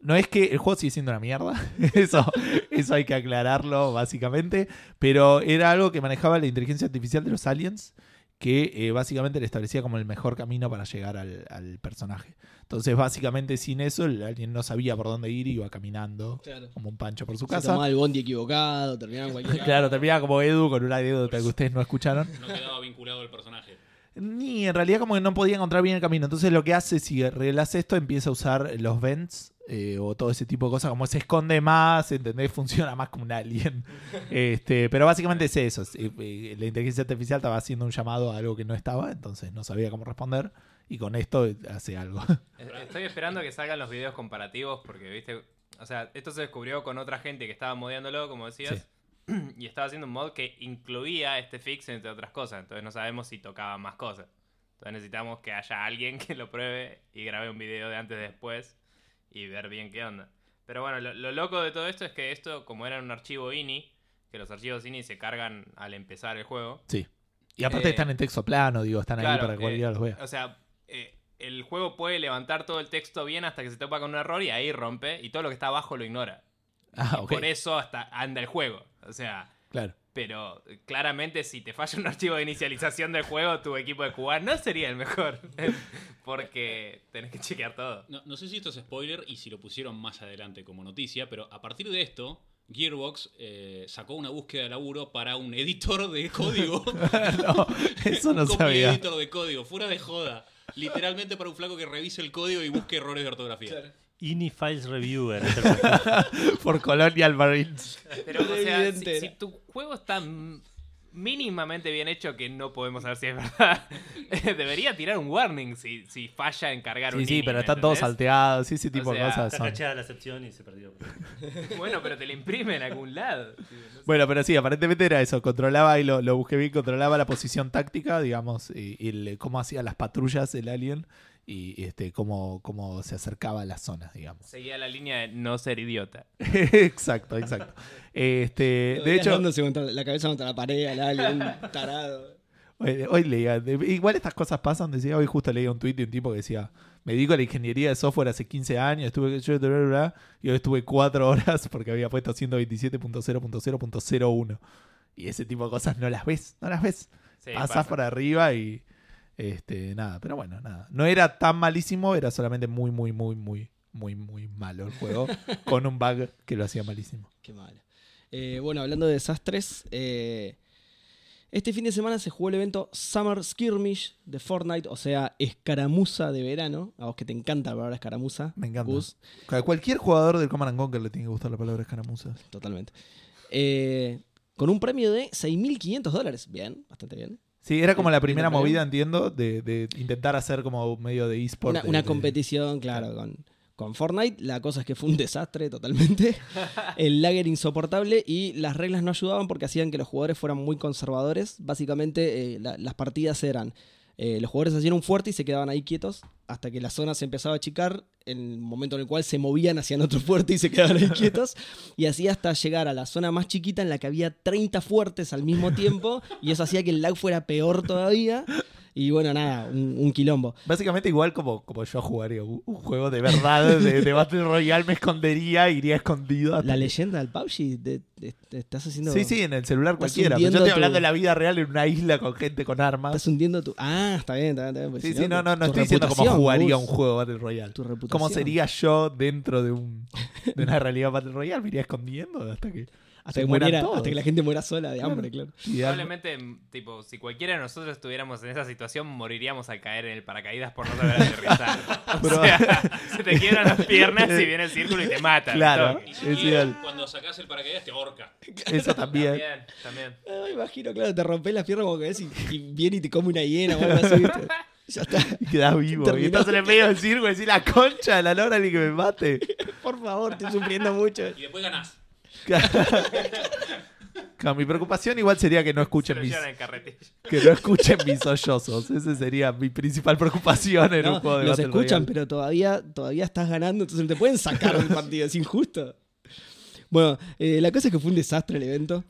no es que el juego sigue siendo una mierda, eso, eso hay que aclararlo, básicamente, pero era algo que manejaba la inteligencia artificial de los aliens, que eh, básicamente le establecía como el mejor camino para llegar al, al personaje. Entonces, básicamente, sin eso, el alien no sabía por dónde ir y iba caminando Claro. como un pancho por su Se casa. tomaba el bondi equivocado, terminaba en cualquier Claro, terminaba como Edu con una anécdota que ustedes no escucharon. No quedaba vinculado el personaje. Ni en realidad como que no podía encontrar bien el camino. Entonces lo que hace, si arreglas esto, empieza a usar los vents eh, o todo ese tipo de cosas. Como se esconde más, ¿entendés? Funciona más como un alien. este, pero básicamente es eso. es, eh, eh, la inteligencia artificial estaba haciendo un llamado a algo que no estaba, entonces no sabía cómo responder. Y con esto eh, hace algo. Estoy esperando que salgan los videos comparativos porque, viste, o sea, esto se descubrió con otra gente que estaba modeándolo, como decías, y estaba haciendo un mod que incluía este fix entre otras cosas. Entonces no sabemos si tocaba más cosas. Entonces necesitamos que haya alguien que lo pruebe y grabe un video de antes y después y ver bien qué onda. Pero bueno, lo, lo loco de todo esto es que esto, como era un archivo INI, que los archivos INI se cargan al empezar el juego. Sí. Y aparte Eh, están en texto plano, digo, están ahí para que cualquiera eh, los vea. O sea, eh, el juego puede levantar todo el texto bien hasta que se topa con un error y ahí rompe, y todo lo que está abajo lo ignora. Ah, Y ok. Por eso hasta anda el juego. O sea, Claro. pero eh, claramente si te falla un archivo de inicialización del juego, tu equipo de jugar no sería el mejor. Porque tenés que chequear todo. No, no sé si esto es spoiler y si lo pusieron más adelante como noticia, pero a partir de esto, Gearbox eh, sacó una búsqueda de laburo para un editor de código. no, eso no un copy sabía. editor de código, fuera de joda. Literalmente para un flaco que revise el código y busque errores de ortografía. Ini Files Reviewer. Por Colonial Marines. Pero, o sea, si, tu juego está mínimamente bien hecho, que no podemos saber si es verdad, debería tirar un warning si, si falla en cargar un Sí, sí, pero ¿me están todos salteados, sí, ese tipo de sea, cosas Está son. cacheada la excepción y se perdió. Bueno, pero te lo imprime en algún lado. Sí, no sé. Bueno, pero sí, aparentemente era eso. Controlaba, y lo, lo busqué bien, controlaba la posición táctica, digamos, y, y el- cómo hacía las patrullas el alien y este cómo, cómo se acercaba a las zonas, digamos. Seguía la línea de no ser idiota. exacto, exacto. Este, de hecho, la cabeza contra la pared al alien, un tarado. hoy, hoy leía, de- igual estas cosas pasan, decía, hoy justo leía un tuit de un tipo que decía, me dedico a la ingeniería de software hace 15 años, estuve yo, bla, bla, bla, y hoy estuve 4 horas porque había puesto 127.0.0.01. Y ese tipo de cosas no las ves, no las ves. Sí, pasás pasa. por arriba y este nada, pero bueno, nada. No era tan malísimo, era solamente muy, muy, muy, muy, muy, muy malo el juego, con un bug que lo hacía malísimo. Qué malo. Eh, bueno, hablando de desastres, eh, este fin de semana se jugó el evento Summer Skirmish de Fortnite, o sea, escaramuza de verano. A vos que te encanta la palabra escaramuza. Me encanta. Gus, A cualquier jugador del Command and Conquer le tiene que gustar la palabra escaramuzas. totalmente. Eh, con un premio de 6.500 dólares. Bien, bastante bien. Sí, era como la primera movida, entiendo, de, de intentar hacer como medio de eSport. Una, de- una de- competición, claro, con, con Fortnite. La cosa es que fue un desastre totalmente. El lag era insoportable y las reglas no ayudaban porque hacían que los jugadores fueran muy conservadores. Básicamente, eh, la- las partidas eran. Eh, los jugadores hacían un fuerte y se quedaban ahí quietos hasta que la zona se empezaba a achicar, en el momento en el cual se movían, hacían otro fuerte y se quedaban ahí quietos, y así hasta llegar a la zona más chiquita en la que había 30 fuertes al mismo tiempo, y eso hacía que el lag fuera peor todavía, y bueno, nada, un, un quilombo. Básicamente igual como, como yo jugaría un, un juego de verdad de, de Battle Royale, me escondería, iría escondido. hasta La leyenda del PUBG, de- de- te estás haciendo. Sí, sí, en el celular cualquiera. Pero yo estoy tu- hablando de la vida real en una isla con gente con armas. Estás hundiendo tu. Ah, está bien, está bien. Está bien porque Sí, sí, no, no, no estoy diciendo cómo jugaría un juego Battle Royale. Tu reputación. ¿Cómo sería yo dentro de un de una realidad Battle Royale? Me iría escondiendo hasta que, Hasta que, mueran muriera, todos. hasta que la gente muera sola de hambre, claro. Probablemente, tipo, si cualquiera de nosotros estuviéramos en esa situación, moriríamos al caer en el paracaídas por no saber aterrizar. O sea, se te quiebran las piernas y viene el círculo y te mata. Claro. Y Es si igual. cuando sacás el paracaídas te ahorca. Eso también. También, también. Ah, me imagino, claro, te rompes las piernas como que ves y, y viene y te come una hiena o algo así. Ya está. Y quedás vivo. Terminó. Y estás en el medio del circo y decís la concha de la lora ni que me mate. Por favor, estoy sufriendo mucho. Y después ganás. Claro, mi preocupación igual sería que no escuchen mis, que no escuchen mis sollozos. Esa sería mi principal preocupación en No, un juego de los Battle escuchan, Royale. pero todavía, todavía estás ganando, entonces no te pueden sacar del partido, es injusto. Bueno, eh, la cosa es que fue un desastre el evento.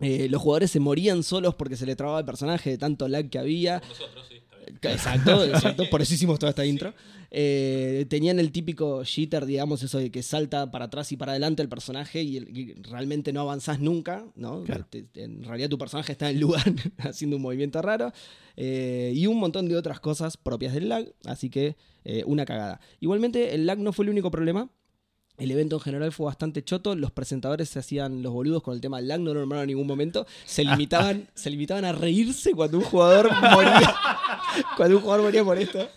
Eh, los jugadores se morían solos porque se le trababa el personaje de tanto lag que había. Nosotros, sí. Exacto, exacto, por eso hicimos toda esta intro. Eh, tenían el típico jitter, digamos, eso de que salta para atrás y para adelante el personaje y, el- y realmente no avanzás nunca, ¿no? Claro. Te- te- en realidad tu personaje está en el lugar haciendo un movimiento raro. Eh, y un montón de otras cosas propias del lag, así que eh, una cagada. Igualmente, el lag no fue el único problema. El evento en general fue bastante choto. Los presentadores se hacían los boludos con el tema del lag, no lo nombraron en ningún momento. Se limitaban, se limitaban a reírse cuando un jugador moría. cuando un jugador moría por esto.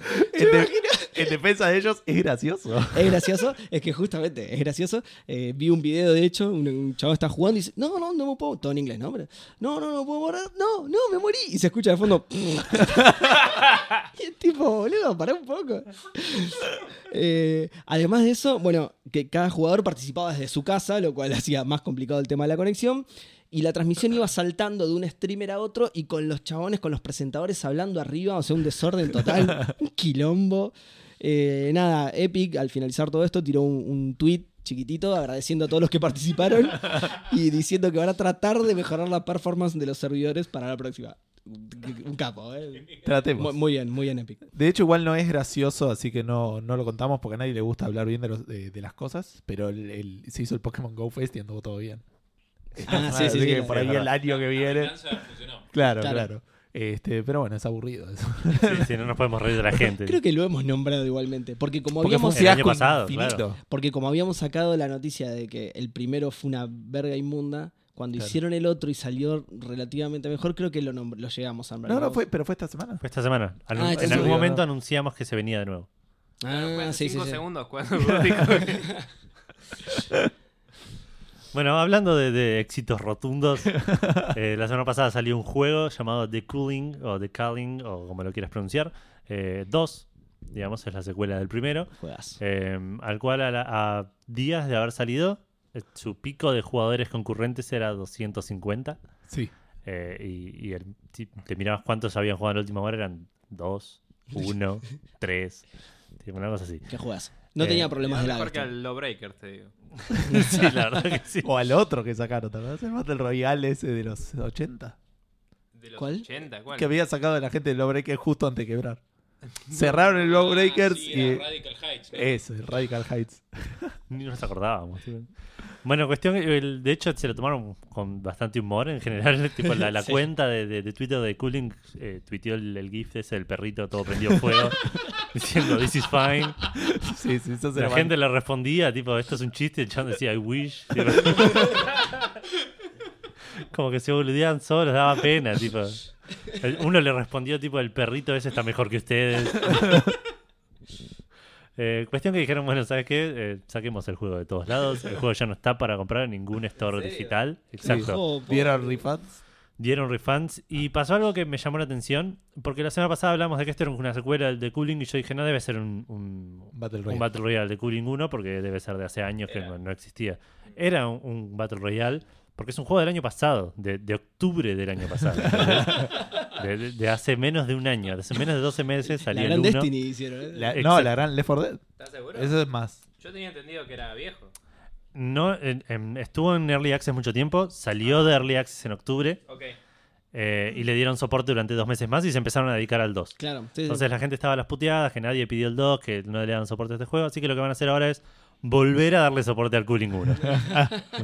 En defensa de ellos es gracioso. Es gracioso, es que justamente es gracioso. Eh, vi un video, de hecho, un, un chavo está jugando y dice: No, no, no me puedo. Todo en inglés, ¿no? Pero, no, no, no puedo morir. No, no, me morí. Y se escucha de fondo. y es tipo, boludo, pará un poco. Eh, además de eso, bueno, que cada jugador participaba desde su casa, lo cual hacía más complicado el tema de la conexión. Y la transmisión iba saltando de un streamer a otro y con los chabones, con los presentadores hablando arriba, o sea, un desorden total, un quilombo. Eh, nada, Epic al finalizar todo esto tiró un, un tweet chiquitito agradeciendo a todos los que participaron y diciendo que van a tratar de mejorar la performance de los servidores para la próxima. Un capo, ¿eh? Tratemos. Muy, bien, muy bien, Epic. De hecho, igual no es gracioso, así que no, no lo contamos porque a nadie le gusta hablar bien de, los- de, de las cosas. Pero el, el- se hizo el Pokémon Go Fest y anduvo todo bien. Ah, sí, sí, sí, que por ahí el año que viene. Claro, Claro. claro. Este, pero bueno, es aburrido eso. Sí, sí, no nos podemos reír de la gente. Creo que lo hemos nombrado igualmente. Porque como Porque habíamos. El año fiasco pasado, claro. Porque como habíamos sacado la noticia de que el primero fue una verga inmunda, cuando Claro. hicieron el otro y salió relativamente mejor, creo que lo, lo llegamos a nombrar. No, no fue, pero fue esta semana. Fue esta semana. Ah, en algún momento anunciamos que se venía de nuevo. Ah, sí, cinco sí. segundos cuando Bueno, hablando de, de éxitos rotundos, eh, la semana pasada salió un juego llamado The Cooling o The Calling o como lo quieras pronunciar, 2, digamos, es la secuela del primero, Juegas. eh, al cual a, la- a días de haber salido, eh, su pico de jugadores concurrentes era 250 Sí. eh, y, y el- si te mirabas cuántos habían jugado en la última hora, eran 2, 1, 3, una cosa así. ¿Qué juegas? No Eh, tenía problemas de Mejor lag. que al Lawbreaker, te digo. sí, la verdad que sí. O al otro que sacaron, ¿te acuerdas? El Battle Royale ese de los 80. De los ¿Cuál? 80, ¿cuál? Que había sacado a la gente del Lawbreaker justo antes de quebrar. Cerraron el Lawbreakers Ah, sí, y. Radical Heights. ¿no? Eso, el Radical Heights. Ni nos acordábamos. Bueno, cuestión, el- de hecho se lo tomaron con bastante humor en general. Tipo, la, la Sí. cuenta de, de- de Twitter de Cooling eh, tuiteó el, el GIF ese del perrito todo prendido fuego diciendo This is fine. Sí, sí, eso se La gente le respondía, tipo, esto es un chiste. El chabón decía I wish. tipo. Como que se boludeaban solos, daba pena. Tipo. Uno le respondió, tipo, el perrito ese está mejor que ustedes. Eh, cuestión que dijeron, bueno, ¿sabes qué? Eh, saquemos el juego de todos lados. El juego ya no está para comprar en ningún store digital. Exacto. Oh, ¿Vieron refunds? Dieron refunds y pasó algo que me llamó la atención. Porque la semana pasada hablamos de que esto era una secuela de Cooling y yo dije, no debe ser un, un, Battle un Royale. Battle Royale de Cooling 1 porque debe ser de hace años que no, no existía. Era un, un Battle Royale porque es un juego del año pasado, de, de octubre del año pasado. de, de- de hace menos de un año, de hace menos de 12 meses La salió el gran 1. Destiny hicieron. ¿eh? La- no, la gran Left 4 Dead. ¿Estás seguro? Eso es más. Yo tenía entendido que era viejo. No, en- en- estuvo en Early Access mucho tiempo, salió de Early Access en octubre Ok. eh, y le dieron soporte durante dos meses más y se empezaron a dedicar al 2. Claro. sí, sí. Entonces la gente estaba a las puteadas, que nadie pidió el 2, que no le dan soporte a este juego, así que lo que van a hacer ahora es volver a darle soporte al Cooling 1.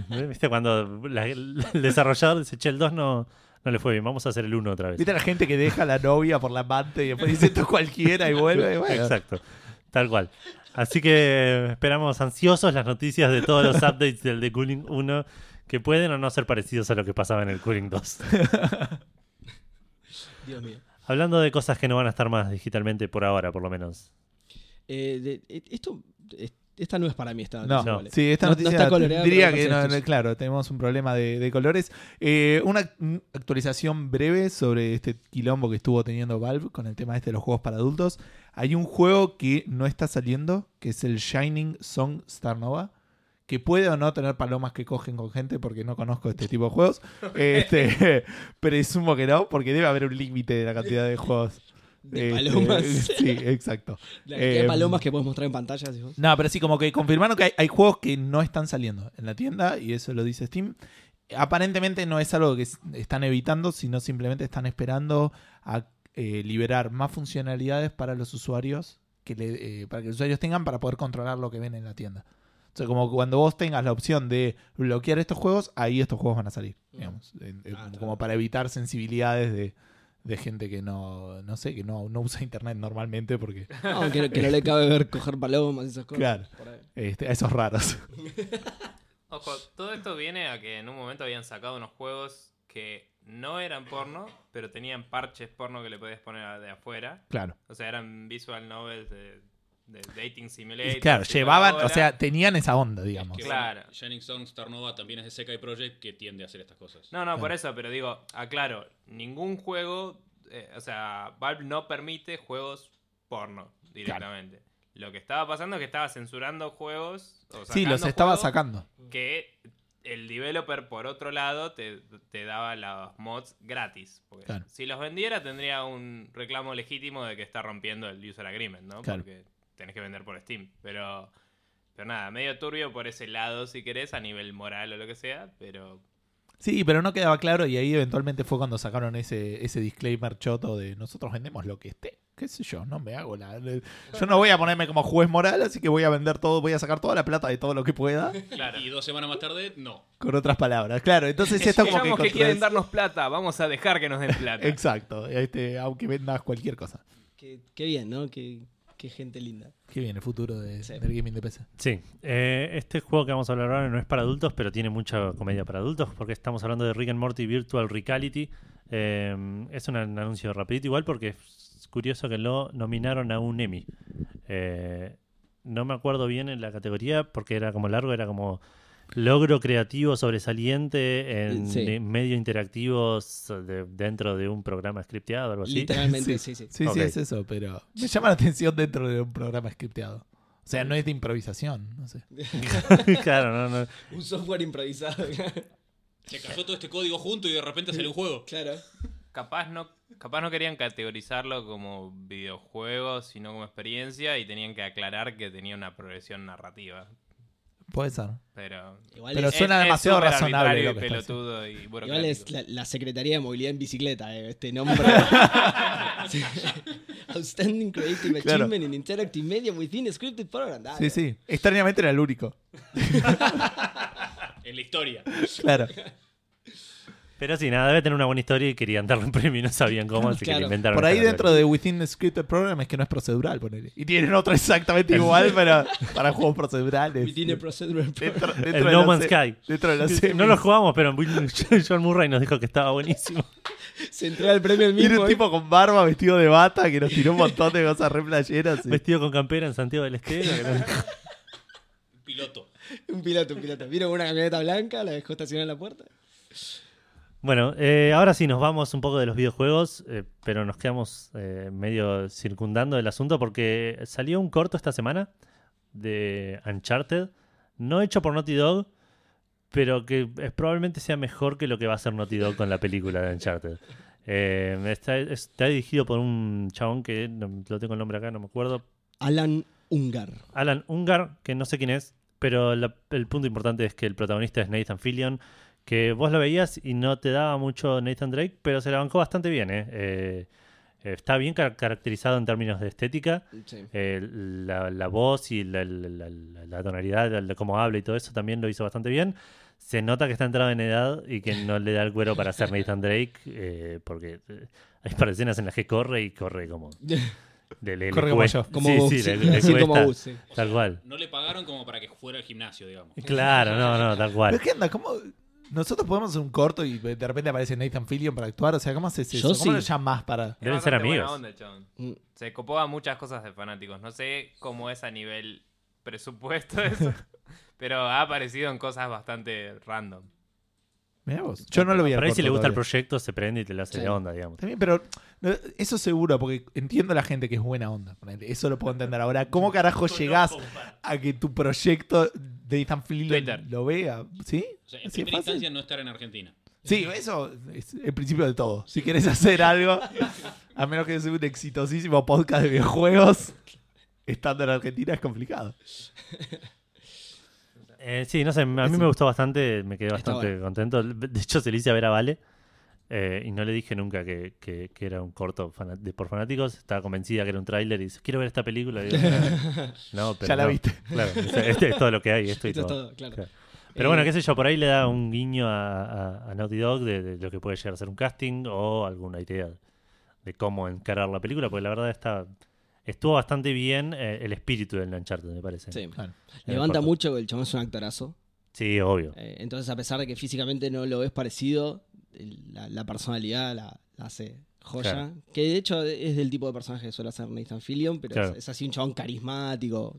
¿Viste? Cuando la- el desarrollador dice, che, el 2 no, no le fue bien, vamos a hacer el 1 otra vez. ¿Viste la gente que deja a la novia por la amante y después dice esto es cualquiera y vuelve? bueno. Exacto, tal cual. Así que esperamos ansiosos las noticias de todos los updates del de Cooling 1 que pueden o no ser parecidos a lo que pasaba en el Cooling 2. Dios mío. Hablando de cosas que no van a estar más digitalmente por ahora, por lo menos. Eh, de- eh, esto, eh, esta no es para mí esta No, noticia, vale. sí, esta No- no noticia está coloreada, diría que no, no, claro, tenemos un problema de, de colores. Eh, una ac- actualización breve sobre este quilombo que estuvo teniendo Valve con el tema este de los juegos para adultos. Hay un juego que no está saliendo, que es el Shining Song Star Nova, que puede o no tener palomas que cogen con gente porque no conozco este tipo de juegos. Este, presumo que no, porque debe haber un límite de la cantidad de juegos. De Este, palomas. sí, exacto. La cantidad de Eh, palomas que puedes mostrar en pantalla. No, pero sí, como que confirmaron que hay, hay juegos que no están saliendo en la tienda y eso lo dice Steam. Aparentemente no es algo que están evitando, sino simplemente están esperando a eh, liberar más funcionalidades para los usuarios, que le- eh, para que los usuarios tengan para poder controlar lo que ven en la tienda. O sea, como cuando vos tengas la opción de bloquear estos juegos, ahí estos juegos van a salir, digamos. En- en- Ah, como para evitar sensibilidades de, de gente que no, no sé, que no, no usa internet normalmente porque... No, que, que no le cabe ver coger palomas y esas cosas. Claro. Este, a esos raros. Ojo, todo esto viene a que en un momento habían sacado unos juegos que no eran porno, pero tenían parches porno que le podías poner de afuera. claro. O sea, eran visual novels de, de dating simulator. Claro, llevaban, o sea, tenían esa onda, digamos. Que, Claro. Shining Song Star Nova también es de Sekai Project que tiende a hacer estas cosas. No, no, por eso, pero digo, aclaro, ningún juego, eh, o sea, Valve no permite juegos porno directamente. Lo que estaba pasando es que estaba censurando juegos. O Sí, los estaba sacando. Que el developer, por otro lado, te, te daba los mods gratis. Porque Claro. si los vendiera, tendría un reclamo legítimo de que está rompiendo el user agreement, ¿no? Claro. Porque tenés que vender por Steam. Pero, pero nada, medio turbio por ese lado, si querés, a nivel moral o lo que sea, pero Sí, pero no quedaba claro y ahí eventualmente fue cuando sacaron ese, ese disclaimer choto de nosotros vendemos lo que esté. ¿Qué sé yo? No me hago la... Yo no voy a ponerme como juez moral, así que voy a vender todo, voy a sacar toda la plata de todo lo que pueda, claro. Y dos semanas más tarde, no. con otras palabras. Claro, entonces esto como que... Escuchamos que quieren darnos plata, vamos a dejar que nos den plata. Exacto, este, aunque vendas cualquier cosa. Qué, qué bien, ¿no? Qué, qué gente linda. Qué bien el futuro de, Sí. del gaming de PC. Sí, eh, este juego que vamos a hablar ahora no es para adultos, pero tiene mucha comedia para adultos, porque estamos hablando de Rick and Morty Virtual Reality. Eh, es un anuncio rapidito igual porque es curioso que lo nominaron a un Emmy. Eh, no me acuerdo bien en la categoría porque era como largo, era como logro creativo sobresaliente en Sí. de- medio interactivos de- dentro de un programa scripteado o algo así. Literalmente, sí, sí. Sí, sí, es eso, pero me llama la atención dentro de un programa scripteado. O sea, no es de improvisación, no sé. claro, no, no. Un software improvisado. Se cayó todo este código junto y de repente salió un juego. claro. Capaz no, capaz no querían categorizarlo como videojuego, sino como experiencia, y tenían que aclarar que tenía una progresión narrativa. Puede ser. Pero, Igual Pero es, suena demasiado razonable lo que y está pelotudo y igual es la, la Secretaría de Movilidad en Bicicleta, eh, este nombre. Outstanding Creative Claro. Achievement in Interactive Media within a Scripted Program. Dale. Sí, sí. Extrañamente era el único. En la historia. Claro. Pero sí, nada, debe tener una buena historia y querían darle un premio y no sabían cómo, así que le inventaron. Por ahí dentro de Within the Scripted Program es que no es procedural, ponele. Y tienen otro exactamente igual para, para juegos procedurales. Within a Procedural Program. Dentro, dentro El de No Man's Sky. Dentro de la semis. No lo jugamos, pero John Murray nos dijo que estaba buenísimo. Se entrega el premio al Tiene mismo. un eh. tipo con barba vestido de bata que nos tiró un montón de cosas re playeras. Vestido con campera en Santiago del Estero. Piloto. Un piloto, un piloto. Vino con una camioneta blanca, la dejó estacionada en la puerta. Bueno, eh, ahora sí nos vamos un poco de los videojuegos, eh, pero nos quedamos eh, medio circundando el asunto porque salió un corto esta semana de Uncharted, no hecho por Naughty Dog, pero que es- probablemente sea mejor que lo que va a hacer Naughty Dog con la película de Uncharted. Eh, está, está dirigido por un chabón que no, lo tengo el nombre acá, no me acuerdo, Alan Ungar. Alan Ungar, que no sé quién es, pero la- el punto importante es que el protagonista es Nathan Fillion, que vos lo veías y no te daba mucho Nathan Drake, pero se la bancó bastante bien. ¿eh? Eh, está bien car- caracterizado en términos de estética. Sí. Eh, la, la voz y la, la- la- la tonalidad de cómo habla y todo eso también lo hizo bastante bien. Se nota que está entrado en edad y que no le da el cuero para ser Nathan Drake, eh, porque eh, hay par de escenas en las que corre y corre como... Le, le- le Corre como cuesta. yo. Como sí, sí, sí, le, le como. Tal cual. No le pagaron como para que fuera al gimnasio, digamos. Claro, no, no, tal cual. ¿Pero qué onda? ¿Cómo? Nosotros podemos hacer un corto y de repente aparece Nathan Fillion para actuar. O sea, ¿cómo haces eso? Yo ¿Cómo sí. lo llamas para.? Deben ser amigos. onda. Se copó a muchas cosas de fanáticos. No sé cómo es a nivel presupuesto eso, pero ha aparecido en cosas bastante random. Mirá vos. Yo no lo vi Por ahí si le gusta el proyecto, se prende y te lo hace Sí. de onda, digamos. También, pero eso seguro, porque entiendo a la gente que es buena onda. Eso lo puedo entender. Ahora, ¿cómo carajo llegás a que tu proyecto de Fillion Twitter. lo vea? ¿Sí? O sea, en ¿Así es primera instancia no estar en Argentina. Sí, eso es el principio de todo. Si quieres hacer algo, a menos que sea un exitosísimo podcast de videojuegos, estando en Argentina es complicado. Eh, sí, no sé, a mí me gustó bastante, me quedé bastante contento. De hecho, se le hice a ver a Vale eh, y no le dije nunca que, que- que era un corto de, por fanáticos. Estaba convencida que era un tráiler y dice, quiero ver esta película. Digo, no, pero Ya la no. viste. Claro, este, este es todo lo que hay. Esto y Esto es todo. todo, claro. Claro. Pero bueno, Eh, qué sé yo, por ahí le da un guiño a, a- a Naughty Dog de, de lo que puede llegar a ser un casting o alguna idea de cómo encarar la película, porque la verdad está estuvo bastante bien eh, el espíritu del Uncharted, me parece. Sí. Claro. Levanta mucho, el chabón es un actorazo. Sí, obvio. Eh, entonces, a pesar de que físicamente no lo ves parecido, la, la personalidad la, la hace joya. Claro. Que de hecho es del tipo de personaje que suele hacer Nathan Fillion, pero Claro. es, es así un chabón carismático.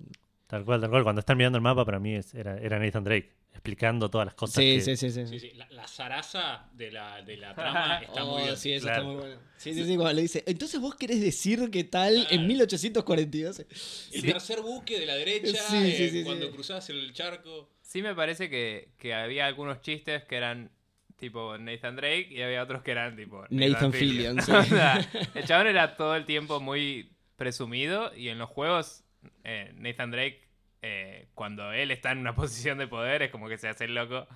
Tal cual, tal cual. Cuando están mirando el mapa, para mí es- era, era Nathan Drake, explicando todas las cosas. Sí, que- sí, sí, sí. Sí, sí, La, la zaraza de la, de la trama está muy Oh, bien. sí, eso Claro. está muy bueno. Sí, sí, sí, cuando le dice, entonces vos querés decir que tal en 1842. El tercer buque de la derecha, eh, sí, cuando sí. cruzás el charco. Sí me parece que, que había algunos chistes que eran tipo Nathan Drake y había otros que eran tipo Nathan Fillion, sí. O sea, el chabón era todo el tiempo muy presumido y en los juegos eh, Nathan Drake eh, cuando él está en una posición de poder es como que se hace el loco,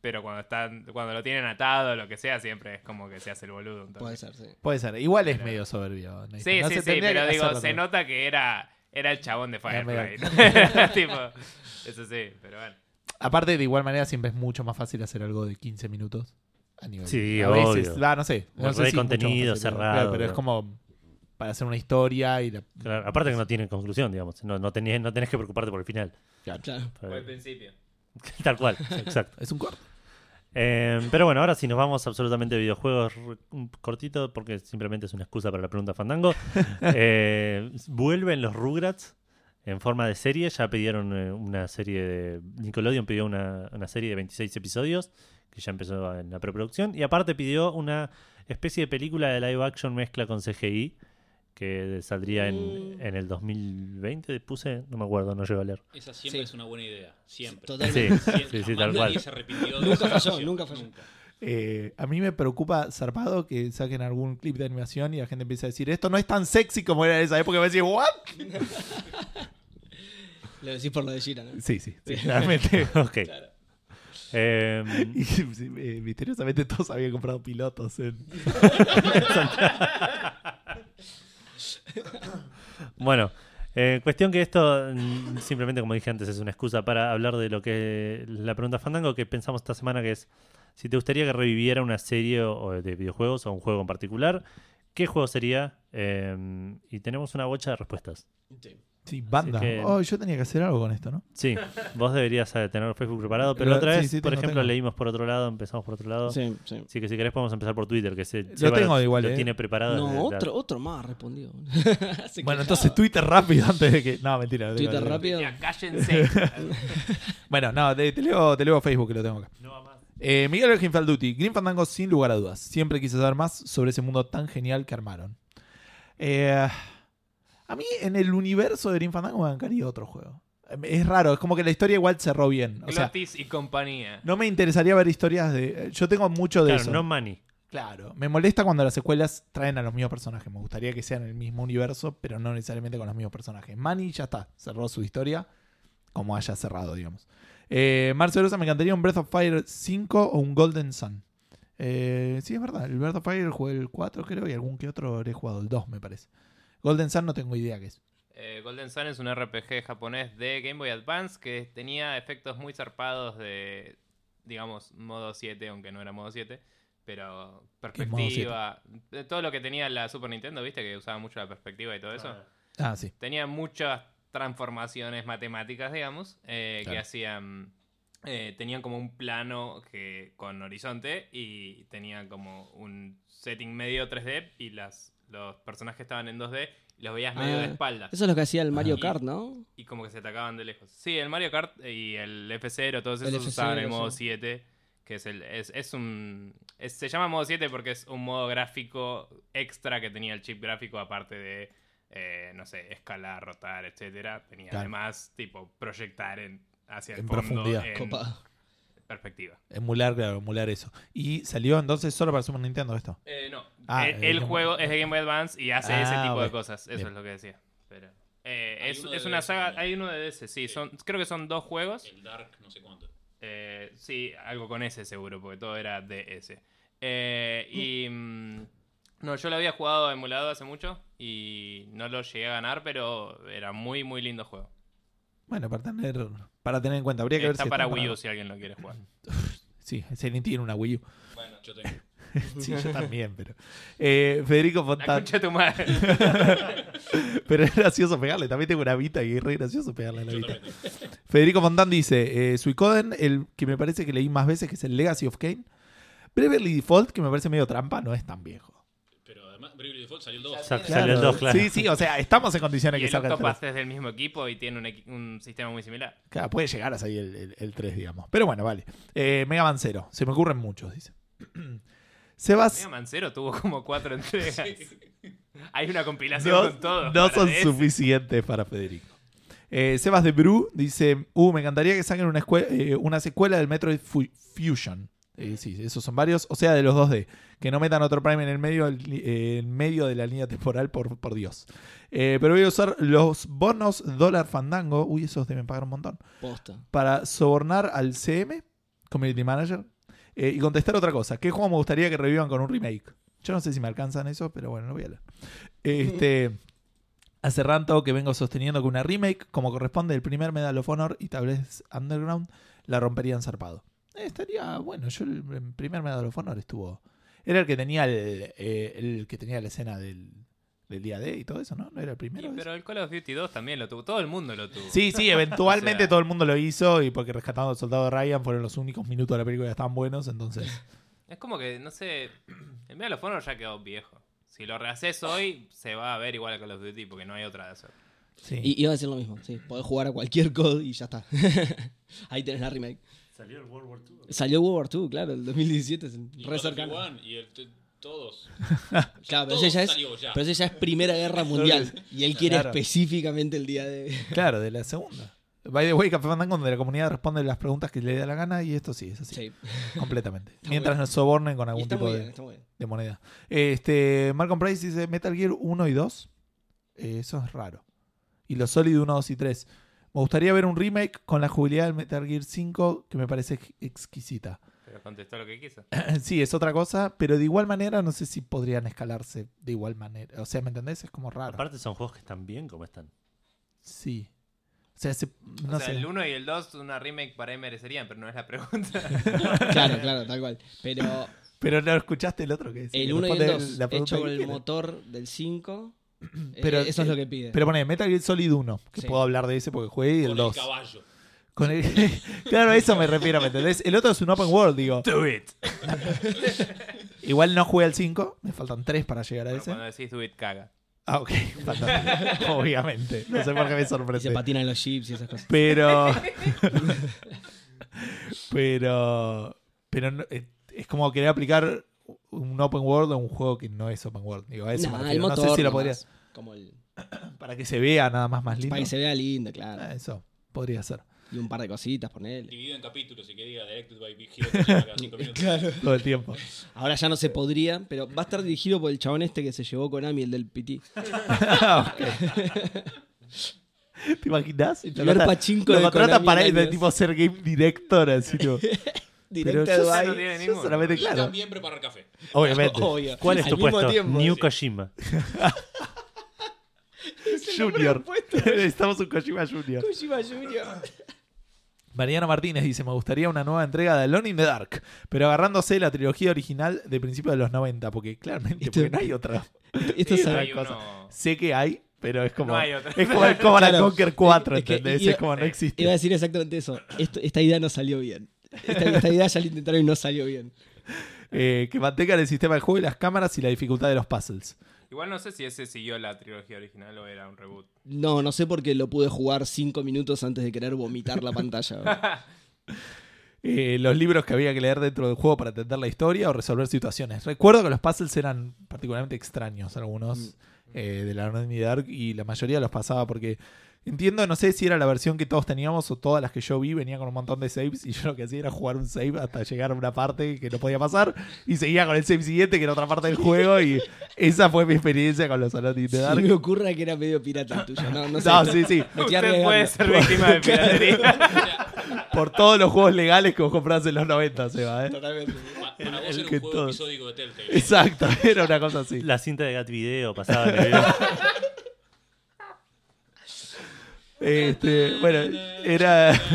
pero cuando están, cuando lo tienen atado o lo que sea, siempre es como que se hace el boludo. entonces. Puede ser, sí. Puede ser. Igual es Pero- medio soberbio. Nathan. Sí, No sí, sí, pero digo, se todo. nota que era, era el chabón de Firefly. tipo, eso sí, pero bueno. Aparte, de igual manera, siempre es mucho más fácil hacer algo de 15 minutos. A nivel. Sí, a veces, obvio. va, no sé. No sé si es mucho más contenido, fácil, pero- cerrado, claro, pero es pero- como para hacer una historia y la- Claro, aparte que no tiene conclusión, digamos. No, no, tenés, no tenés que preocuparte por el final. Claro. Fue el principio. Tal cual, exacto. es un corto. Eh, pero bueno, ahora si nos vamos absolutamente a videojuegos cortito, porque simplemente es una excusa para la pregunta Fandango. eh, vuelven los Rugrats en forma de serie. Ya pidieron eh, una serie de. Nickelodeon pidió una, una serie de 26 episodios, que ya empezó en la preproducción. Y aparte pidió una especie de película de live action mezcla con CGI, que saldría en, Mm. en el 2020. Puse, no me acuerdo, no llego a leer. Esa siempre Sí. es una buena idea. Siempre. Totalmente. Sí, Siempre. sí, sí, tal cual. se Nunca falló, nunca falló. Eh, a mí me preocupa zarpado que saquen algún clip de animación y la gente empiece a decir esto no es tan sexy como era en esa época. Y va a decir, ¿what? Lo decís por lo de Gira, ¿no? Sí, sí, sí, realmente. Ok. Eh, Y sí, eh, misteriosamente todos habían comprado pilotos. En... Bueno, eh, cuestión que esto mm, simplemente, como dije antes, es una excusa para hablar de lo que la pregunta Fandango que pensamos esta semana, que es si te gustaría que reviviera una serie de videojuegos o un juego en particular, ¿qué juego sería? Eh, y tenemos una bocha de respuestas. Sí, banda. Así que- Oh, yo tenía que hacer algo con esto, ¿no? Sí, vos deberías eh, tener Facebook preparado, pero la otra sí, vez, sí, por tengo, ejemplo, tengo. leímos por otro lado, empezamos por otro lado. Sí, sí. Así que si querés podemos empezar por Twitter, que se Lo tengo igual, lo eh. tiene preparado. No, la- otro, otro más respondió. Bueno, quejaba. entonces Twitter rápido antes de que. No, mentira. Twitter tengo. rápido. Cállense. Bueno, no, te, te leo, te leo Facebook que lo tengo acá. No más. Eh, Miguel Falduti, Green Fandango sin lugar a dudas. Siempre quise saber más sobre ese mundo tan genial que armaron. Eh, a mí en el universo de Green Fandango me bancaría otro juego. Es raro, es como que la historia igual cerró bien. O sea, Glotis y compañía. no me interesaría ver historias de... Yo tengo mucho de Claro, eso. no money. Claro, me molesta cuando las secuelas traen a los mismos personajes. Me gustaría que sean el mismo universo, pero no necesariamente con los mismos personajes. Manny ya está, cerró su historia como haya cerrado, digamos. Eh, Marcelo Rosa, me encantaría un Breath of Fire 5 o un Golden Sun. Eh, sí, es verdad, el Breath of Fire jugué el 4 creo y algún que otro habré jugado, el 2 me parece. Golden Sun no tengo idea qué es. Eh, Golden Sun es un RPG japonés de Game Boy Advance que tenía efectos muy zarpados de, digamos, modo 7, aunque no era modo 7, pero ¿Qué es modo perspectiva. de todo lo que tenía la Super Nintendo, viste, que usaba mucho la perspectiva y todo eso. Ah, sí. Tenía muchas transformaciones matemáticas, digamos, eh, que hacían. eh, tenían como un plano que con horizonte y tenían como un setting medio 3D y las, los personajes estaban en 2D y los veías medio Ah, de espaldas Eso es lo que hacía el Mario Kart, ¿no? y como que se atacaban de lejos. Sí, el Mario Kart y el F0, todos El esos usaban el F0, modo sí. 7, que es el es, es un es- se llama modo 7 porque es un modo gráfico extra que tenía el chip gráfico aparte de eh, no sé, escalar, rotar, etcétera. Tenía Claro. además tipo proyectar en hacia el En fondo profundidad. en Copado. Perspectiva. Emular, claro, emular eso. Y salió entonces solo para Super Nintendo esto. Eh, no, Ah, el, eh, el Game- juego es de Game Boy Advance y hace Ah, ese tipo de cosas. Eso Bien. es lo que decía. Pero, eh, es, de es una DS saga, hay uno de DS, sí, son, creo que son dos juegos. El Dark, no sé cuánto. Eh, sí, algo con ese seguro, porque todo era DS. Eh, y. mm, no, yo lo había jugado emulado hace mucho y no lo llegué a ganar, pero era muy, muy lindo juego. Bueno, para tener, para tener en cuenta. Habría que ver Está si para está Wii U si alguien lo quiere jugar. Sí, Silent tiene una Wii U. Bueno, yo tengo. Sí, yo también, pero. Eh, Federico La Fontán. concha de tu madre. Pero es gracioso pegarle. También tengo una Vita y es re gracioso pegarle a la Yo Vita. Federico Fontán dice: eh, Suicoden, el que me parece que leí más veces, que es el Legacy of Kane. Beverly Default, que me parece medio trampa, no es tan viejo. Bravely Default salió el 2. Sa- Salió el 2, claro. Sí, sí, o sea, estamos en condiciones y que salga el 3. Octopath es del mismo equipo y tiene un, un sistema muy similar. Claro, puede llegar a salir el, el, el 3, digamos. Pero bueno, vale. Eh, Mega Man Zero. Se me ocurren muchos, dice. Sebas. Mega Man Zero tuvo como cuatro entregas. Hay una compilación no, con todo. no son DS. suficientes para Federico. Eh, Sebas de Bru dice: Uh, me encantaría que saquen una, eh, una secuela del Metroid Fu- Fusion. Eh, sí, esos son varios. O sea, de los 2D. Que no metan otro Prime en el medio, eh, en medio de la línea temporal, por, por Dios. Eh, pero voy a usar los bonos dólar fandango. Uy, esos deben pagar un montón. Posta. Para sobornar al CM, Community Manager. y contestar otra cosa. ¿Qué juego me gustaría que revivan con un remake? Yo no sé si me alcanzan eso, pero bueno, lo voy a leer. Este. Hace rato que vengo sosteniendo que una remake, como corresponde el primer Medal of Honor y tal vez Underground, la romperían zarpado. Eh, estaría bueno. Yo el, el primer Medal of Honor estuvo. Era el que tenía el, eh, el que tenía la escena del, del día D y todo eso, ¿no? ¿No era el primero? Pero el Call of Duty 2 también lo tuvo. Todo el mundo lo tuvo. Sí, sí, eventualmente O sea- todo el mundo lo hizo y porque Rescatando al Soldado Ryan fueron los únicos minutos de la película que estaban buenos, entonces... Es como que, no sé. El Medal of Honor ya quedó viejo. Si lo rehaces hoy, se va a ver igual a Call of Duty porque no hay otra de hacer. Sí. Y iba a decir lo mismo, sí. Podés jugar a cualquier COD y ya está. Ahí tenés la remake. Salió el World War II. Salió World War II, claro, el 2017. Es Y re cercano. Y el todos. Claro, pero ya es, salió ya. pero ese ya es Primera Guerra Mundial. Y él quiere Claro. específicamente el día de... Claro, de la segunda. By the way, Café Fandango, donde la comunidad responde las preguntas que le da la gana y esto sí, es así, Sí. completamente. Está Mientras nos sobornen con algún tipo de, de moneda. Este, Malcolm Price dice Metal Gear 1 y 2. Eh, eso es raro. Y los Solid 1, 2 y 3. Me gustaría ver un remake con la jugabilidad del Metal Gear 5 que me parece ex- exquisita. Pero contestó lo que quiso. sí, es otra cosa, pero de igual manera no sé si podrían escalarse de igual manera. O sea, ¿me entendés? Es como raro. Aparte son juegos que están bien como están. Sí. O sea, se- no o sea, sé. el 1 y el 2, una remake para ahí merecerían, pero no es la pregunta. Claro, claro, tal cual. Pero Pero no escuchaste el otro que es. el 1 y el Responde 2, la pregunta hecho con el quiere. motor del 5, eh, Pero, eso es eh, lo que pide. Pero pone Metal Gear Solid 1, que Sí. puedo hablar de ese porque jugué, y el Con 2. el caballo. Con el- claro, a eso me refiero, ¿me entendés? El otro es un open world, digo. Do it. Igual no jugué al 5, me faltan 3 para llegar a Bueno, ese. cuando decís do it, caga. Ah, ok, fantástico. Obviamente. No sé por qué me Y se sorprende. patinan los chips y esas cosas. Pero. pero. Pero no- eh, es como querer aplicar un open world a un juego que no es open world. Digo, a eso me Nah, el motor no sé si lo nomás, podría. como el, Para que se vea nada más más lindo. para que se vea lindo, claro. Ah, Eso, podría ser. Y un par de cositas, ponele. Dividido en capítulos, si quería, directed by Big Hero cada cinco minutos. Claro. Todo el tiempo. Ahora ya no se podría, pero va a estar dirigido por el chabón este que se llevó Konami, el del PT. ¿Te imaginas? Lo Primer pachinko lo de Konami para de años. tipo ser game director, así tipo. Pero Directo yo, a no Dubai. tiene yo solamente, Y claro. también preparar café. Obviamente. Obvio. ¿Cuál es Al tu mismo puesto? tiempo, New sí. Kojima. Junior. Estamos un Kojima Junior. Kojima Junior. Mariano Martínez dice, me gustaría una nueva entrega de Alone in the Dark, pero agarrándose la trilogía original de principios de los 90, porque claramente Esto- porque no hay otra. Esto es otra hay cosa. uno- Sé que hay, pero es como No hay otra. es como el Command and Claro. Conquer 4, Es que ¿entendés? iba- es como no existe. Iba a decir exactamente eso. Esto- esta idea no salió bien. Esta, esta idea ya la intentaron y no salió bien. Eh, que mantengan el sistema del juego y las cámaras y la dificultad de los puzzles. Igual no sé si ese siguió la trilogía original o era un reboot. No, no sé por qué lo pude jugar cinco minutos antes de querer vomitar la pantalla. Eh, los libros que había que leer dentro del juego para entender la historia o resolver situaciones. Recuerdo que los puzzles eran particularmente extraños, algunos eh, de la Dark, y la mayoría los pasaba porque entiendo, no sé si era la versión que todos teníamos o todas las que yo vi venía con un montón de saves y yo lo que hacía era jugar un save hasta llegar a una parte que no podía pasar y seguía con el save siguiente que era otra parte del juego y esa fue mi experiencia con los Alone in the Dark. me ocurra que era medio pirata el tuyo. No, no sé. No, sí, sí. Usted puede ser víctima de piratería. Por todos los juegos legales que vos compraste en los 90, Seba, ¿eh? Totalmente. Pa- Para vos el era que un juego episódico de Telltale. Exacto, era una cosa así. La cinta de Gat Video pasaba en el video. Este, bueno, era.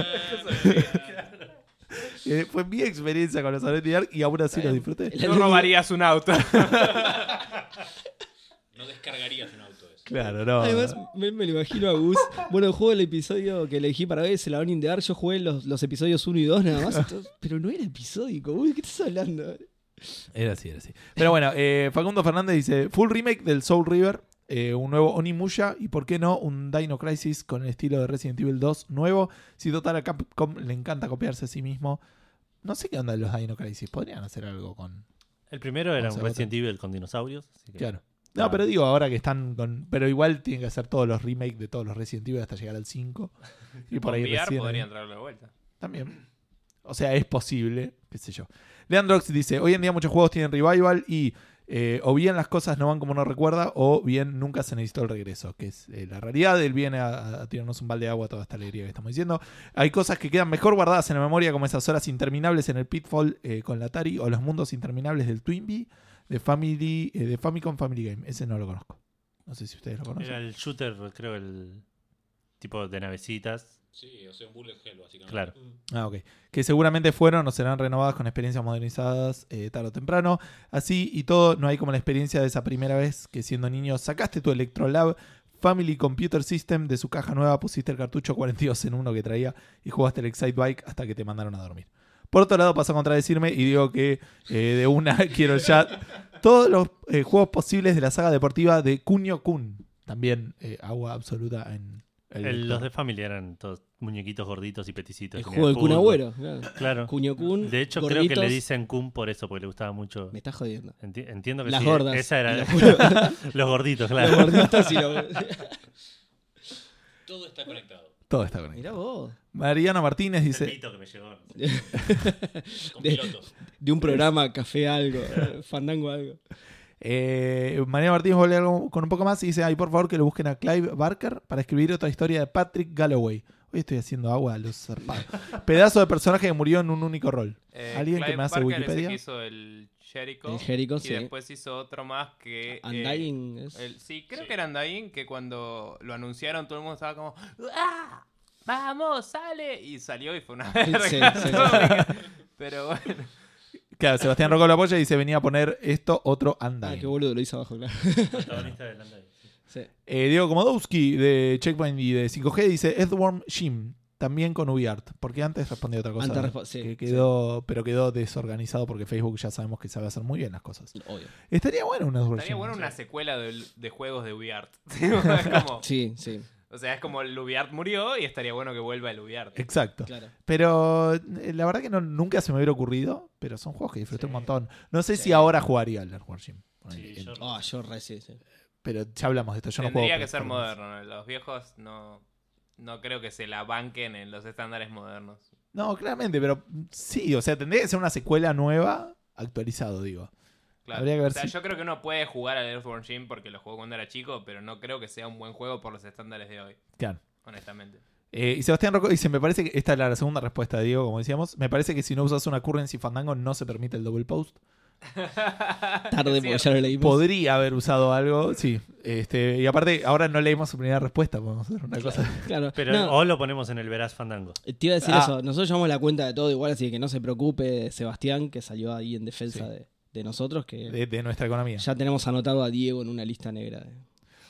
Eh, Fue mi experiencia con los the Dark y aún así lo disfruté. No robarías un auto. No descargarías un auto eso. Claro, no. Además, me, me lo imagino a Gus. Bueno, juego el episodio que elegí para ver, el Alone in the Dark. Yo jugué los, los episodios 1 y 2 nada más. entonces- pero no era episódico. Uy, ¿qué estás hablando? Era así, era así. Pero bueno, eh, Facundo Fernández dice: Full remake del Soul River, eh, un nuevo Onimusha y, ¿por qué no, un Dino Crisis con el estilo de Resident Evil 2 nuevo? Si total a Capcom le encanta copiarse a sí mismo. No sé qué onda de los Dino Crisis. Podrían hacer algo con. El primero era un. Resident Evil con dinosaurios. así que- Claro. No, pero digo ahora que están con. Pero igual tienen que hacer todos los remakes de todos los Resident Evil hasta llegar al 5. Y por Por ahí VR recién. podrían traerlo de vuelta. También. O sea, es posible, qué sé yo. Leandrox dice, hoy en día muchos juegos tienen revival y eh, o bien las cosas no van como uno recuerda o bien nunca se necesitó el regreso, que es eh, la realidad. Él viene a, a tirarnos un balde de agua toda esta alegría que estamos diciendo. Hay cosas que quedan mejor guardadas en la memoria como esas horas interminables en el Pitfall eh, con la Atari o los mundos interminables del Twinbee de, Family, eh, de Famicom Family Game. Ese no lo conozco. No sé si ustedes lo conocen. Era el shooter, creo, el tipo de navecitas. Sí, o sea, un bullet hell, básicamente. Claro. Ah, ok. Que seguramente fueron o serán renovadas con experiencias modernizadas eh, tarde o temprano. Así y todo, no hay como la experiencia de esa primera vez que siendo niño sacaste tu Electrolab Family Computer System de su caja nueva, pusiste el cartucho 42 en uno que traía y jugaste el Excite Bike hasta que te mandaron a dormir. Por otro lado, pasó a contradecirme y digo que eh, de una quiero ya todos los eh, juegos posibles de la saga deportiva de Kunio Kun. También eh, agua absoluta en el El- los de familia eran todos muñequitos gorditos y peticitos. El juego del Kun. Agüero. Claro. Claro. Cuño Kun. De hecho, creo que le dicen Kun por eso, porque le gustaba mucho. Me estás jodiendo. Enti- entiendo que Las sí. gordas. Esa era Y los- los gorditos, Los claro. gorditos y los. Todo está conectado. Todo está conectado. Mirá vos. Mariano Martínez El dice: pito que me llegó. Con De- pilotos. De un programa, café algo, fandango algo. Eh, Mariano Martínez vuelve algo con un poco más y dice, ay, por favor que lo busquen a Clive Barker para escribir otra historia de Patrick Galloway. Hoy estoy haciendo agua a los zarpados. Pedazo de personaje que murió en un único rol. Eh, ¿Alguien que me hace Barker es el Wikipedia? que hizo el Jericho. El Jericho, y sí. después hizo otro más que. eh, Undying es. el- sí, creo Sí. que era Undying, que cuando lo anunciaron todo el mundo estaba como. ¡Ah! ¡Vamos, sale! Y salió y fue una verga. Sí, sí, Pero bueno. Claro, Sebastián Rocco lo apoya y dice, venía a poner esto, otro Ah, Undying. qué boludo, lo hice abajo, claro. Protagonista del Undying. Sí. Eh, Diego Komodowski de Checkpoint y de 5G dice, Edworm Jim, también con UbiArt. Porque antes respondía otra cosa. Antes respo- sí, que quedó, Pero quedó desorganizado porque Facebook ya sabemos que sabe hacer muy bien las cosas. Obvio. Estaría bueno una Edward Estaría Jim. bueno una secuela de, de juegos de UbiArt. Sí, sí, o sea, es como el UbiArt murió y estaría bueno que vuelva el UbiArt. Exacto. claro. Pero eh, la verdad que no, nunca se me hubiera ocurrido, pero son juegos que disfruté un montón. No sé Sí. si ahora jugaría al Earthworm Jim. Sí, yo- Ah, yo re sí, sí. Pero ya hablamos de esto. Yo no Tendría juego que ser plataformas. moderno. ¿no? Los viejos no, no creo que se la banquen en los estándares modernos. No, claramente, pero sí, o sea, tendría que ser una secuela nueva, actualizado, digo. Claro. Habría que ver o sea, si- yo creo que uno puede jugar al Earthworm Jim porque lo jugó cuando era chico, pero no creo que sea un buen juego por los estándares de hoy, Claro. honestamente. Eh, y Sebastián Rocco dice, me parece que esta es la segunda respuesta de Diego, como decíamos. Me parece que si no usas una currency fandango no se permite el double post. Tarde porque ya lo leímos. Podría haber usado algo, sí. Este, y aparte, ahora no leímos su primera respuesta, podemos hacer una cosa. Claro. Pero No, o lo ponemos en el Veraz Fandango. Te iba a decir Ah. eso. Nosotros llevamos la cuenta de todo igual, así que no se preocupe, Sebastián, que salió ahí en defensa Sí. de, de nosotros, que De, de nuestra economía. ya tenemos anotado a Diego en una lista negra.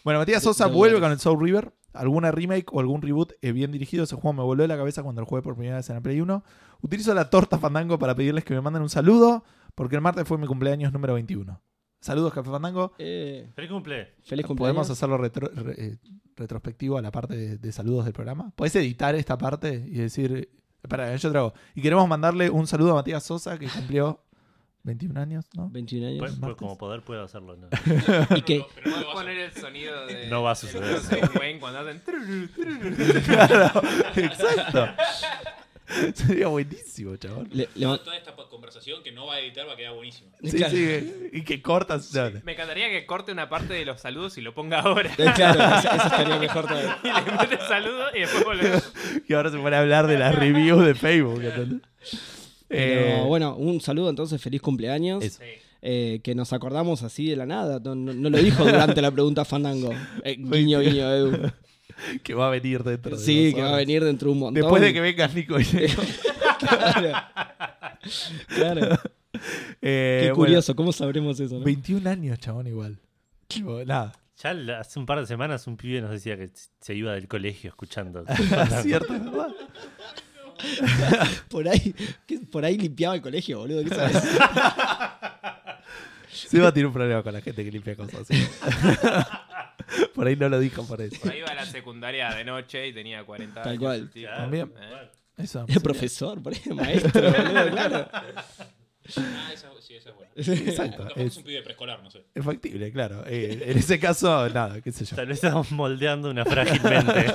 Bueno, Matías De- Sosa de vuelve con el Soul River. Alguna remake o algún reboot eh, bien dirigido. Ese juego me volvió a la cabeza cuando lo jugué por primera vez en el Play 1. Utilizo la torta Fandango para pedirles que me manden un saludo, porque el martes fue mi cumpleaños número 21. Saludos, Café Fandango. Eh, ¡Feliz cumple! feliz ¿Podemos cumpleaños. hacerlo retro- re- eh, retrospectivo a la parte de, de saludos del programa? ¿Puedes editar esta parte y decir... Espera, yo trago. Y queremos mandarle un saludo a Matías Sosa, que cumplió 21 años, ¿no? 21 años. Pues, pues, como poder puedo hacerlo. ¿no? ¿Y qué? Pero no poner el sonido de. No va a suceder. Wayne cuando hacen. claro, exacto. Sería buenísimo, chabón. Le- le Toda esta conversación que no va a editar va a quedar buenísima. Sí, Claro. sí, y que cortas. no. Me encantaría que corte una parte de los saludos y lo ponga ahora. Eh, claro, eso, eso estaría mejor todavía. y le mete saludo y después volvemos. Y ahora se pone a hablar de las reviews de Facebook. ¿entendés? Pero Eh, bueno, un saludo entonces, feliz cumpleaños. Eh, que nos acordamos así de la nada. No, no- no lo dijo durante la pregunta Fandango. Eh, guiño, guiño, Edu. que va a venir dentro de Sí, que va a venir dentro de un montón. Después de que vengas Nico y Diego. Claro. Claro. Eh, Qué bueno, curioso, ¿cómo sabremos eso? no? 21 años, chabón, igual. Tipo, nada. Ya hace un par de semanas un pibe nos decía que se iba del colegio escuchando. Cierto, es verdad. Por ahí, ¿qué- por ahí limpiaba el colegio, boludo. ¿Qué sabes? Seba tiene un problema con la gente que limpia cosas así. por ahí no lo dijo por eso. Por ahí iba a la secundaria de noche y tenía 40 Tal años. cual. También. Eh. Eso. El profesor, por ahí, maestro, boludo, claro. Ah, esa, sí, esa es buena. Exacto. Es Es, un pibe preescolar, no sé. es factible, claro. Eh, en ese caso, nada, qué sé yo. Tal vez estamos moldeando una frágil mente.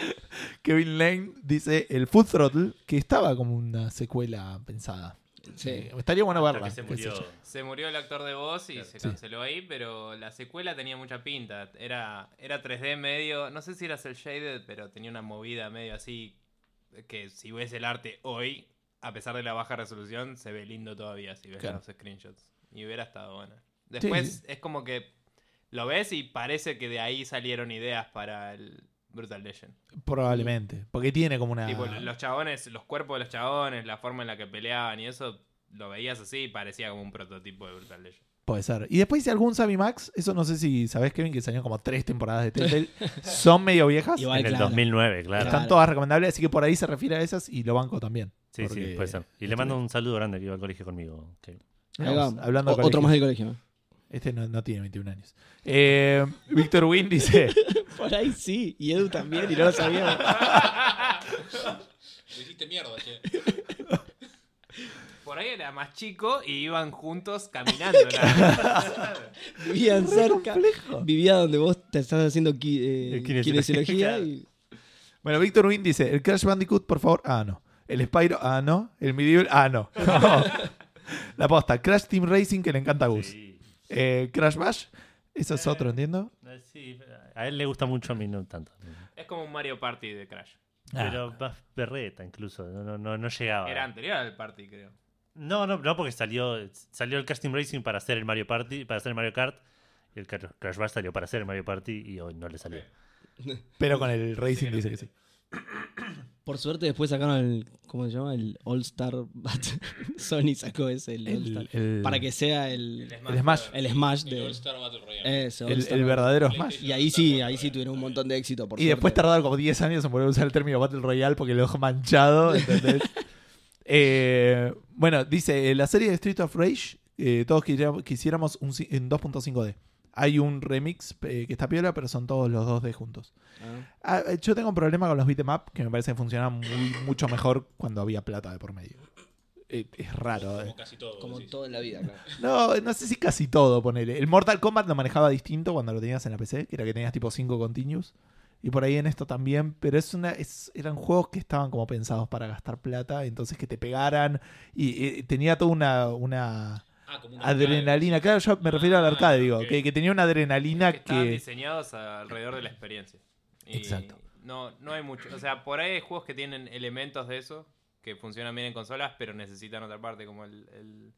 Kevin Lane dice el Full Throttle, que estaba como una secuela pensada. Sí. Eh, estaría bueno verla. que se murió. yo. Se murió el actor de voz y se Sí. canceló ahí, pero la secuela tenía mucha pinta. Era, era 3D medio, no sé si era el shaded, pero tenía una movida medio así que si ves el arte hoy, a pesar de la baja resolución, se ve lindo todavía si ves Claro. los screenshots. Y hubiera estado bueno. Después sí. es como que lo ves y parece que de ahí salieron ideas para el Brutal Legend. Probablemente. Porque tiene como una. Tipo, los chabones, los cuerpos de los chabones, la forma en la que peleaban y eso, lo veías así y parecía como un prototipo de Brutal Legend. Puede ser. Y después hice algún Sammy Max. Eso no sé si sabes, Kevin, que salieron como tres temporadas de Telltale. Son medio viejas. Igual, en el claro. 2009, claro. Están todas recomendables, así que por ahí se refiere a esas y lo banco también. Sí, Porque- sí, puede ser. Y le mando un saludo grande que iba al colegio conmigo. Vamos, hablando de O- otro colegios. más del colegio. Este no, no tiene 21 años. Eh, Víctor Wynn dice: Por ahí sí. Y Edu también, y no lo sabíamos. Lo hiciste mierda, che. Por ahí era más chico y iban juntos caminando. nada. Vivían cerca. complejo. Vivía donde vos te estás haciendo qui- eh, Eh, kinesiología, kinesiología. claro. y- Bueno, Víctor Wynn dice: el Crash Bandicoot, por favor. Ah, no. El Spyro, ah, no. El Medieval, ah, no. La posta: Crash Team Racing, que le encanta a Gus. Sí. Eh, Crash Bash, eso es Eh. otro, entiendo. Eh, sí, a él le gusta mucho, a mí no tanto. es como un Mario Party de Crash. Pero más berreta incluso, no, no, no, no llegaba. Era anterior al Party, creo. No, no, no, porque salió, salió el Casting Racing para hacer el Mario Party, para hacer el Mario Kart, y el Crash Crash Bash salió para hacer el Mario Party y hoy no le salió. Pero con el Racing dice que sí. Por suerte después sacaron el, ¿cómo se llama? El All Star Battle. Sony sacó ese, el, All Star. el- Para que sea el, el Smash. el Smash El de... All Star Battle Royale. El- Star el Battle. verdadero Smash. Y ahí sí, ahí sí tuvieron un montón de éxito, por Y después suerte. tardaron como 10 años en volver a usar el término Battle Royale porque lo dejó manchado, ¿entendés? Eh, bueno, dice, la serie de Street of Rage, eh, todos quisiéramos, quisiéramos un, ci- en 2.5D. Hay un remix eh, que está piola, pero son todos los 2D juntos. Ah. Ah, yo tengo un problema con los beat'em up, que me parece que funcionan muy- mucho mejor cuando había plata de por medio. Eh, es raro. Como eh. casi todo. Como todo en la vida, claro. No, no sé si casi todo, ponele. El Mortal Kombat lo manejaba distinto cuando lo tenías en la PC, que era que tenías tipo 5 continuos. Y por ahí en esto también, pero es una, es- eran juegos que estaban como pensados para gastar plata, entonces que te pegaran. Y tenía toda una, una Ah, como adrenalina. arcade. Claro, yo me refiero al Ah, arcade, digo, que, que tenía una adrenalina que estaban que. diseñados alrededor de la experiencia. Y Exacto. No, no hay mucho. O sea, por ahí hay juegos que tienen elementos de eso, que funcionan bien en consolas, pero necesitan otra parte, como el, el,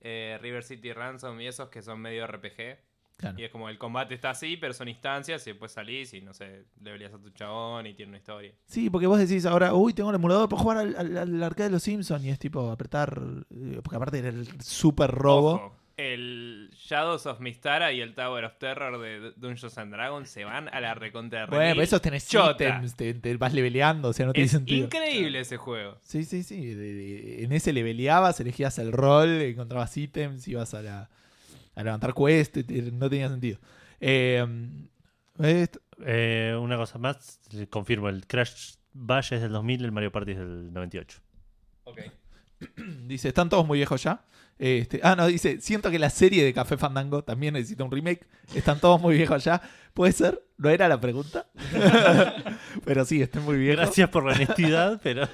eh, River City Ransom y esos que son medio RPG. Claro. Y es como el combate está así, pero son instancias y después salís y no sé, le peleas a tu chabón y tiene una historia. Sí, porque vos decís ahora, uy, tengo el emulador para jugar al, al- al arcade de los Simpsons, y es tipo apretar. eh, Porque aparte era el super robo. Ojo, el Shadows of Mistara y el Tower of Terror de Dungeons and Dragons se van a la recontra Bueno, pero esos tenés ítems, te, te vas leveleando, o sea, no tiene sentido. increíble ese juego. Sí, sí, sí. en ese leveleabas, elegías el rol, encontrabas ítems, ibas a, la, a levantar te- no tenía sentido. Eh, est- Eh, una cosa más, confirmo, el Crash Bash es del 2000, el Mario Party es del 98. dice, ¿están todos muy viejos ya? Este, ah, no, dice, siento que la serie de Café Fandango también necesita un remake. Están todos muy viejos ya. ¿Puede ser? ¿No era la pregunta? Pero sí, estén muy viejos. Gracias por la honestidad, pero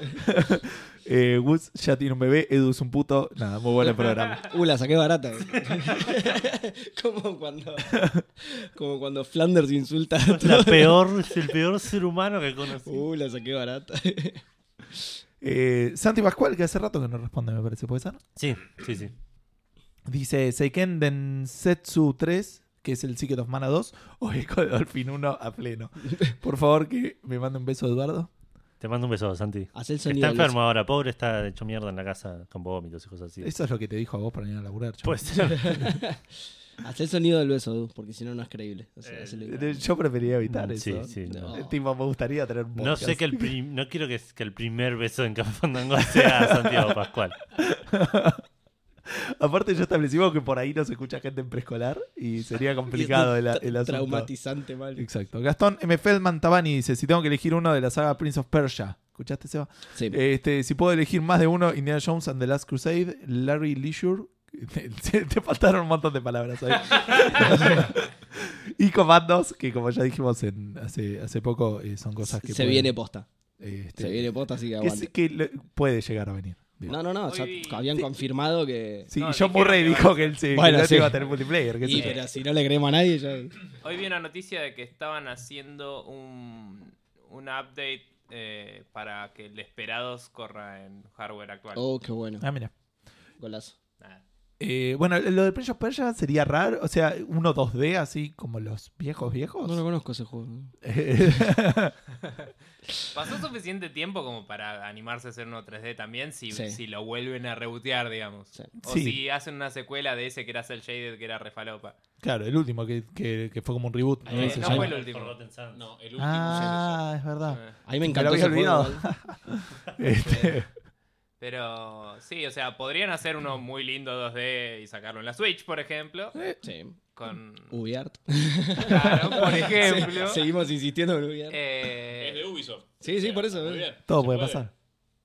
Eh, Woods ya tiene un bebé, Edu es un puto. Nada, muy buen programa. Uh, la saqué barata. como cuando como cuando Flanders insulta a la peor, es el peor ser humano que conocí. Uh, la saqué barata. Eh, Santi Pascual, que hace rato que no responde, me parece, ¿puede ser? Sí, sí, sí. Dice Seiken Densetsu 3, que es el Secret of Mana 2, o Echo de Dolphin 1 a pleno. Por favor, que me mande un beso, Eduardo. Te mando un beso, Santi. Haz el Está sonido. del enfermo ahora, pobre, está hecho mierda en la casa con vómitos y cosas así. Eso es lo que te dijo a vos para ir a laburar. chaval. Pues. Haz el sonido del beso, porque si no, no es creíble. O sea, Eh. Yo preferiría evitar sí, eso. sí, no. No. Tipo, me gustaría tener un No podcast. sé que el prim- no quiero que, que el primer beso en Café Fandango sea Santiago Pascual. Aparte, ya establecimos que por ahí no se escucha gente en preescolar y sería complicado el, el asunto. Traumatizante, mal. Exacto. Gastón M. Feldman Tabani dice: Si tengo que elegir uno de la saga Prince of Persia. ¿Escuchaste, Seba? Sí. Este, si puedo elegir más de uno, Indiana Jones and the Last Crusade, Larry Leisure. Te, te faltaron un montón de palabras ahí. y Comandos, que como ya dijimos en, hace, hace poco, eh, son cosas que. se pueden- viene posta. Este, Se viene posta, así que que, que puede llegar a venir. Digo. No, no, no, ya habían Sí. confirmado que... Sí, No, y John Murray que dijo que él se Bueno, sí. iba a tener multiplayer. que Y, pero si no le creemos a nadie, ya... Hoy vi una noticia de que estaban haciendo un, un update eh, para que el Esperados corra en hardware actual. Oh, qué bueno. Ah, mira. Golazo. Nada. Eh, bueno, lo de Prince of Persia sería raro. O sea, uno 2D así como los viejos viejos. No lo conozco ese juego. Pasó suficiente tiempo como para animarse a hacer uno 3D también si, Sí. si lo vuelven a rebotear, digamos. Sí. O Sí. si hacen una secuela de ese que era Cell Shaded, que era refalopa. claro, el último que, que- que fue como un reboot. ¿no? Eh, no fue el último. No, el último Ah, es verdad. A mí me Me encantó lo ese había juego. olvidado. Este, Pero sí, o sea, podrían hacer uno muy lindo 2D y sacarlo en la Switch, por ejemplo. Sí. Con. Ubiart. Claro, por ejemplo. Se- Seguimos insistiendo en Ubiart. Eh, Es de Ubisoft. Sí, sí, por eso, Muy bien. todo puede pasar.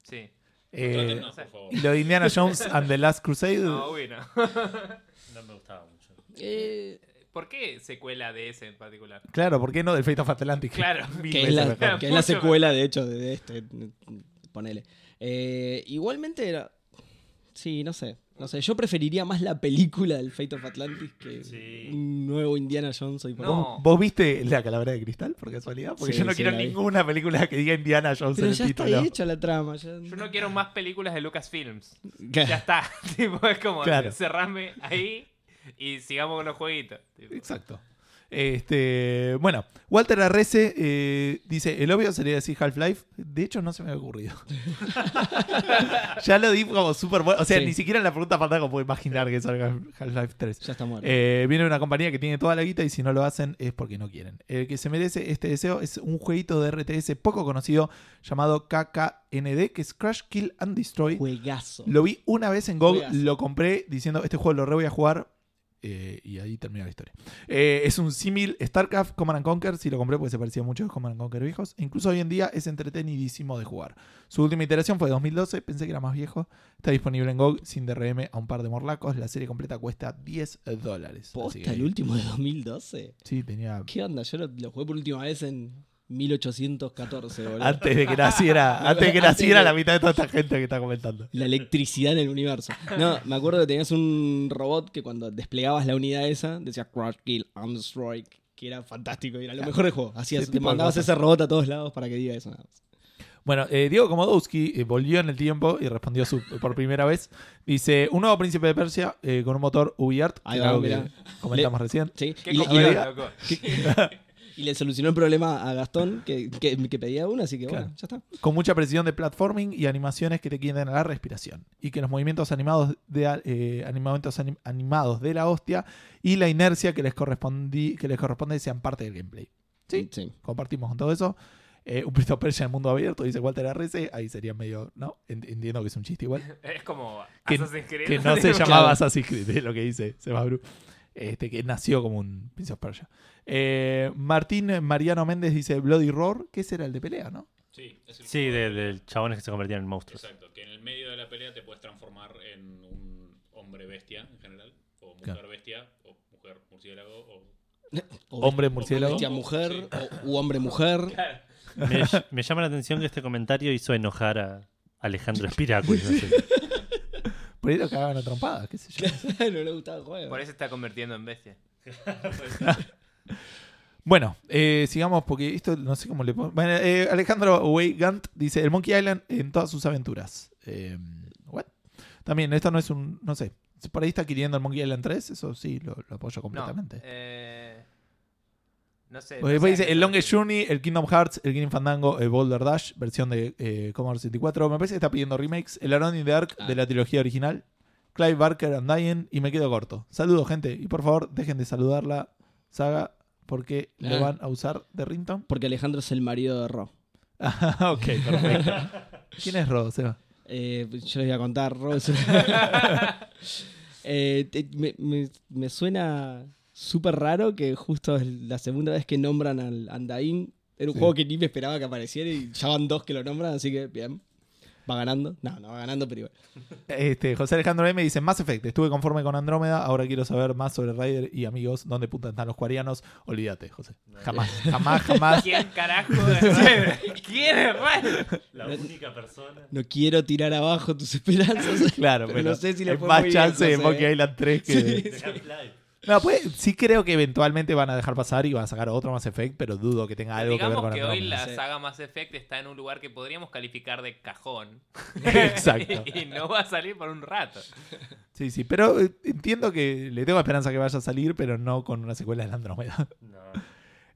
sí. Eh, favor. y lo de Indiana Jones and the Last Crusade. No, uy, no. No me gustaba mucho. Eh, ¿Por qué secuela de ese en particular? Claro, ¿por qué no del Fate of Atlantic? Claro, que, es la, que es la secuela, de hecho, de, de este. Ponele. Eh, igualmente era. Sí, no sé. No sé, yo preferiría más la película del Fate of Atlantis que Sí. un nuevo Indiana Jones hoy por hoy. No. ¿Vos, vos viste La Calavera de Cristal, por casualidad? Porque Sí, yo no sí, quiero vi. ninguna película que diga Indiana Jones Pero en el ya está título. hecha la trama. Ya... Yo no quiero más películas de Lucasfilms. ¿Qué? Ya está. tipo, es como Claro. cerrame ahí y sigamos con los jueguitos. tipo. Exacto. Este, bueno, Walter Arrece eh, dice, el obvio sería decir Half-Life. De hecho, no se me había ocurrido. ya lo di como súper bueno. O sea, Sí. ni siquiera en la pregunta fantasma puedo imaginar que salga Half-Life 3. Ya está muerto. Eh, viene una compañía que tiene toda la guita y si no lo hacen es porque no quieren. El que se merece este deseo es un jueguito de RTS poco conocido llamado KKND, que es Crash Kill and Destroy. Juegazo. Lo vi una vez en GOG, Juegazo. lo compré diciendo, este juego lo re voy a jugar. Eh, y ahí termina la historia. Eh, es un símil StarCraft Command and Conquer. Si lo compré porque se parecía mucho a los Command and Conquer viejos. E incluso hoy en día es entretenidísimo de jugar. Su última iteración fue de 2012. Pensé que era más viejo. Está disponible en GOG sin DRM a un par de morlacos. La serie completa cuesta 10 dólares. ¿Posta que- el último de 2012? Sí, tenía... ¿Qué onda? Yo lo, lo jugué por última vez en 1814, boludo. Antes de que naciera, antes de que Antes naciera de- la mitad de toda esta gente que está comentando. La electricidad en el universo. No, me acuerdo que tenías un robot que cuando desplegabas la unidad esa decía Crash, Kill, and Destroy, que era fantástico y era lo mejor del juego. Hacías, te mandabas ese robot a todos lados para que diga eso. nada más. Bueno, eh, Diego Komodowski eh, volvió en el tiempo y respondió su- por primera vez. Dice, un nuevo príncipe de Persia eh, con un motor UbiArt, que algo que comentamos recién. Sí, Qué y. y le solucionó el problema a Gastón que, que, que pedía una, así que Claro. bueno, ya está. Con mucha precisión de platforming y animaciones que te quieren a la respiración. Y que los movimientos animados de, eh, animamentos anim- animados de la hostia y la inercia que les, correspondí, que les corresponde sean parte del gameplay. Sí, sí. compartimos con todo eso. Eh, un Prince of Persia en mundo abierto, dice Walter RS. Ahí sería medio, ¿no? En- Entiendo que es un chiste igual. Es como Que- Assassin's Creed. que no se llamaba. Assassin's Creed, es lo que dice Sebabru. Este, que nació como un Prince of Persia. Eh, Martín Mariano Méndez dice Bloody Roar, que ese era el de pelea, ¿no? Sí, es el Sí, juego de, de chabones que se convertían en monstruos. Exacto, que en el medio de la pelea te puedes transformar en un hombre bestia en general, o mujer Claro. bestia, o mujer murciélago, o O Hombre murciélago. bestia mujer, o, u hombre mujer. Me, me llama la atención que este comentario hizo enojar a Alejandro. No sé. Por ahí lo cagaban a trompadas, qué sé yo. no le gustaba el juego. Por eso se está convirtiendo en bestia. Bueno, eh, sigamos porque esto no sé cómo le pongo. Bueno, eh, Alejandro Way Gant dice el Monkey Island en todas sus aventuras. Eh, what? También, esto no es un. No sé. Por ahí está queriendo el Monkey Island 3, eso sí, lo, lo apoyo No, completamente. eh, no sé. Porque no después dice el Longest. Journey, el Kingdom Hearts, el Game Fandango, el Boulder Dash, versión de eh, Commodore 64. Me parece que está pidiendo remakes. El Aaron in the Ark Ah. de la trilogía original. Clive Barker and Diane. Y me quedo corto. Saludos, gente. Y por favor, dejen de saludarla, Saga, porque lo Ah. van a usar de ringtone. Porque Alejandro es el marido de Ro. Ah, ok, perfecto. ¿Quién es Ro, Seba? Eh, yo les voy a contar, Ro Eh, te- me, me- me suena súper raro que justo es la segunda vez que nombran al Andain. Era un Sí. juego que ni me esperaba que apareciera y ya van dos que lo nombran, así que bien. ¿Va ganando? No, no va ganando, pero igual. Este, José Alejandro M dice: Mass Effect, estuve conforme con Andrómeda, ahora quiero saber más sobre Ryder y amigos, ¿dónde puta están los cuarianos? Olvídate, José. Jamás, jamás, jamás. ¿Quién carajo es? ¿Quién es Ryder? La única persona. No quiero tirar abajo tus esperanzas. Claro, pero no sé si le hay más chance bien, de Monkey. Island 3 que. Sí. De. No, pues, sí creo que eventualmente van a dejar pasar y van a sacar otro Mass Effect, pero dudo que tenga algo que ver Digamos con que hoy la saga Mass Effect está en un lugar que podríamos calificar de cajón. Exacto. y no va a salir por un rato. Sí, sí, pero eh, entiendo que le tengo esperanza que vaya a salir, pero no con una secuela de la Andrómeda. No.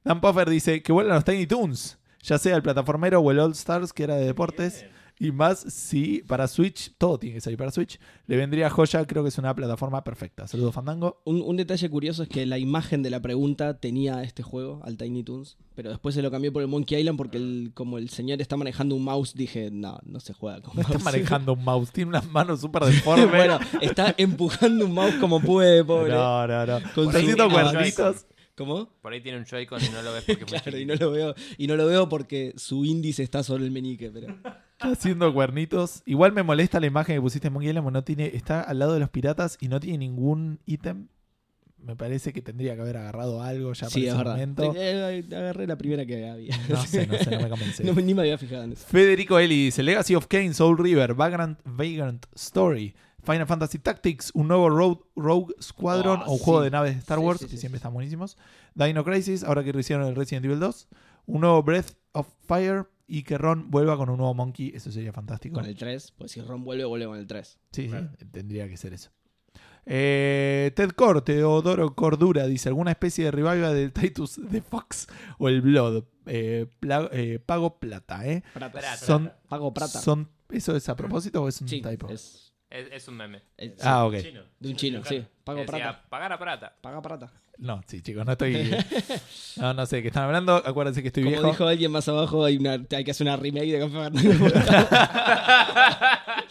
Dan Puffer dice que vuelvan los Tiny Toons, ya sea el plataformero o el All Stars, que era de deportes. Bien. Y más si para Switch, todo tiene que salir para Switch, le vendría joya, creo que es una plataforma perfecta. Saludos Fandango. Un, un detalle curioso es que la imagen de la pregunta tenía este juego, al Tiny Toons, pero después se lo cambié por el Monkey Island porque el- como el señor está manejando un mouse, dije, no, no se juega con No está mouse". manejando un mouse, tiene unas manos súper deformes. bueno, está empujando un mouse como puede, pobre. no, no, no. Con Está haciendo cuernitos. ¿Cómo? Por ahí tiene un Joy-Con y no lo ves porque fue Claro, y no lo veo, y no lo veo porque su índice está sobre el meñique, pero. Está haciendo cuernitos. Igual me molesta la imagen que pusiste en Monkey Island, no tiene, está al lado de los piratas y no tiene ningún ítem. Me parece que tendría que haber agarrado algo ya sí, para es ese momento. Eh, eh, Agarré la primera que había. No sé, no sé, no me convence. No, ni me había fijado en eso. Federico Eli dice: Legacy of Kane, Soul River, Vagrant, Vagrant Story, Final Fantasy Tactics, un nuevo Rogue, Rogue Squadron Oh, o un juego de naves de Star Wars, sí, que siempre están buenísimos. Dino Crisis, ahora que hicieron el Resident Evil 2. Un nuevo Breath of Fire y que Ron vuelva con un nuevo Monkey. Eso sería fantástico. Con el 3, pues si Ron vuelve, vuelve con el 3. Sí, Claro. sí, tendría que ser eso. Eh, Ted Corte, Teodoro Cordura, dice: ¿Alguna especie de revival del Titus de Fox o el Blood? Eh, pla- eh, pago plata, ¿eh? Plata. Son, Pago plata. son, ¿Eso es a propósito o es un sí, typo? es, Es, es un meme. es- Ah, ok. Chino. de un chino, sí. Pago plata. pagar a plata. Paga plata. No, sí, chicos, no estoy. No, no sé de qué están hablando. Acuérdense que estoy Como viejo. dijo alguien más abajo, hay, una, hay que hacer una remake de Café.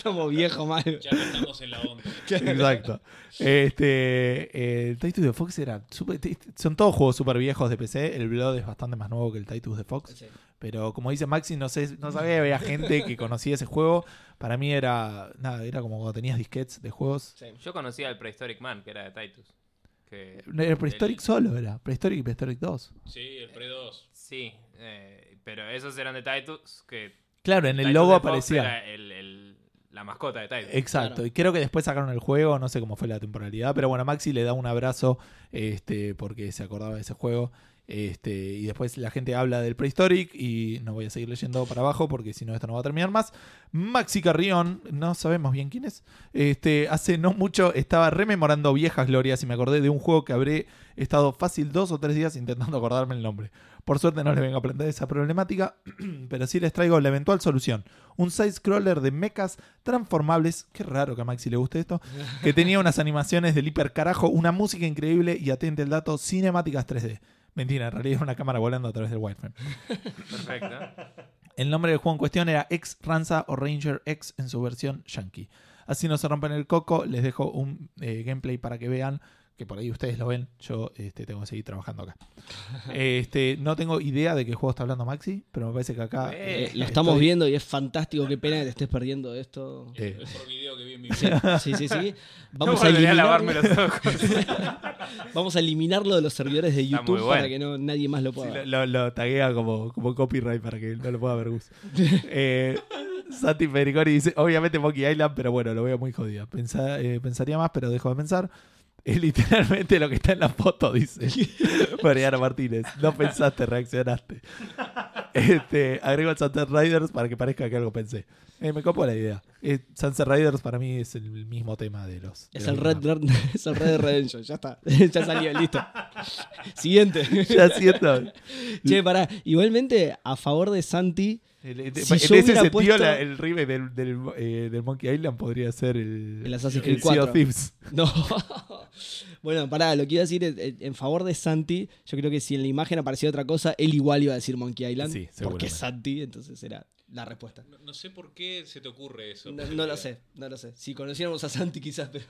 Como viejo mal. Ya no estamos en la onda. Exacto. Este, eh, el Titus de Fox era super- t- t- son todos juegos súper viejos de PC. El Blood es bastante más nuevo que el Titus de Fox. Sí. Pero como dice Maxi, no sé, no sabía que había gente que conocía ese juego. Para mí era nada, era como cuando tenías disquets de juegos. Sí. Yo conocía al Prehistoric Man, que era de Titus. Que Era Prehistoric el- solo, era. Prehistoric y Prehistoric 2. Sí, el Pre 2. Sí, eh, pero esos eran de Titus, que Claro, en el Titus logo aparecía. el- el- la mascota de Titus. Exacto, Claro. y creo que después sacaron el juego, no sé cómo fue la temporalidad, pero bueno, Maxi le da un abrazo este, porque se acordaba de ese juego. Este, y después la gente habla del Prehistoric y no voy a seguir leyendo para abajo porque si no esto no va a terminar más. Maxi Carrión, no sabemos bien quién es. Este, hace no mucho estaba rememorando viejas glorias y me acordé de un juego que habré estado fácil dos o tres días intentando acordarme el nombre. Por suerte no les vengo a plantear esa problemática, pero sí les traigo la eventual solución. Un side-scroller de mechas transformables, qué raro que a Maxi le guste esto, que tenía unas animaciones del hiper carajo, una música increíble y atente el dato, cinemáticas 3D. Mentira, en realidad era una cámara volando a través del wireframe. Perfecto. El nombre del juego en cuestión era X Ranza o Ranger X en su versión yankee. Así no se rompen el coco, les dejo un eh, gameplay para que vean, que por ahí ustedes lo ven, yo este, tengo que seguir trabajando acá. Este, no tengo idea de qué juego está hablando Maxi, pero me parece que acá... Eh, Eh, lo estoy- estamos viendo y es fantástico. Qué pena que te estés perdiendo esto. Mi vida. sí, sí. sí. Vamos, a lavarme eliminarlo, los ojos. vamos a eliminarlo de los servidores de YouTube bueno. para que no, nadie más lo pueda lo, ver. lo- lo taguea como, como copyright para que no lo pueda ver Gus. Eh, Santi Federicori dice, obviamente Monkey Island, pero bueno, lo veo muy jodido. Pensa- eh, pensaría más, pero dejo de pensar. Es literalmente lo que está en la foto, dice Mariano Martínez. No pensaste, reaccionaste. Este, agrego el Sunset Riders para que parezca que algo pensé. Eh, me copo la idea. Eh, Sunset Riders para mí es el mismo tema de los. Es el, Red. Red- es el Red Dead Redemption, ya está. ya salió, listo. Siguiente. Ya siento. che, pará. Igualmente, a favor de Santi, El- el- Si en yo ese sentido, puesto- la- el remake del, del, eh, del Monkey Island podría ser el, El Assassin's el Creed Sea of 4. Thieves. No. bueno, pará, lo que iba a decir es, en favor de Santi, yo creo que si en la imagen aparecía otra cosa, él igual iba a decir Monkey Island. Sí, porque Santi, entonces era la respuesta. No, no sé por qué se te ocurre eso. No, no lo sé, no lo sé. Si conociéramos a Santi quizás, pero...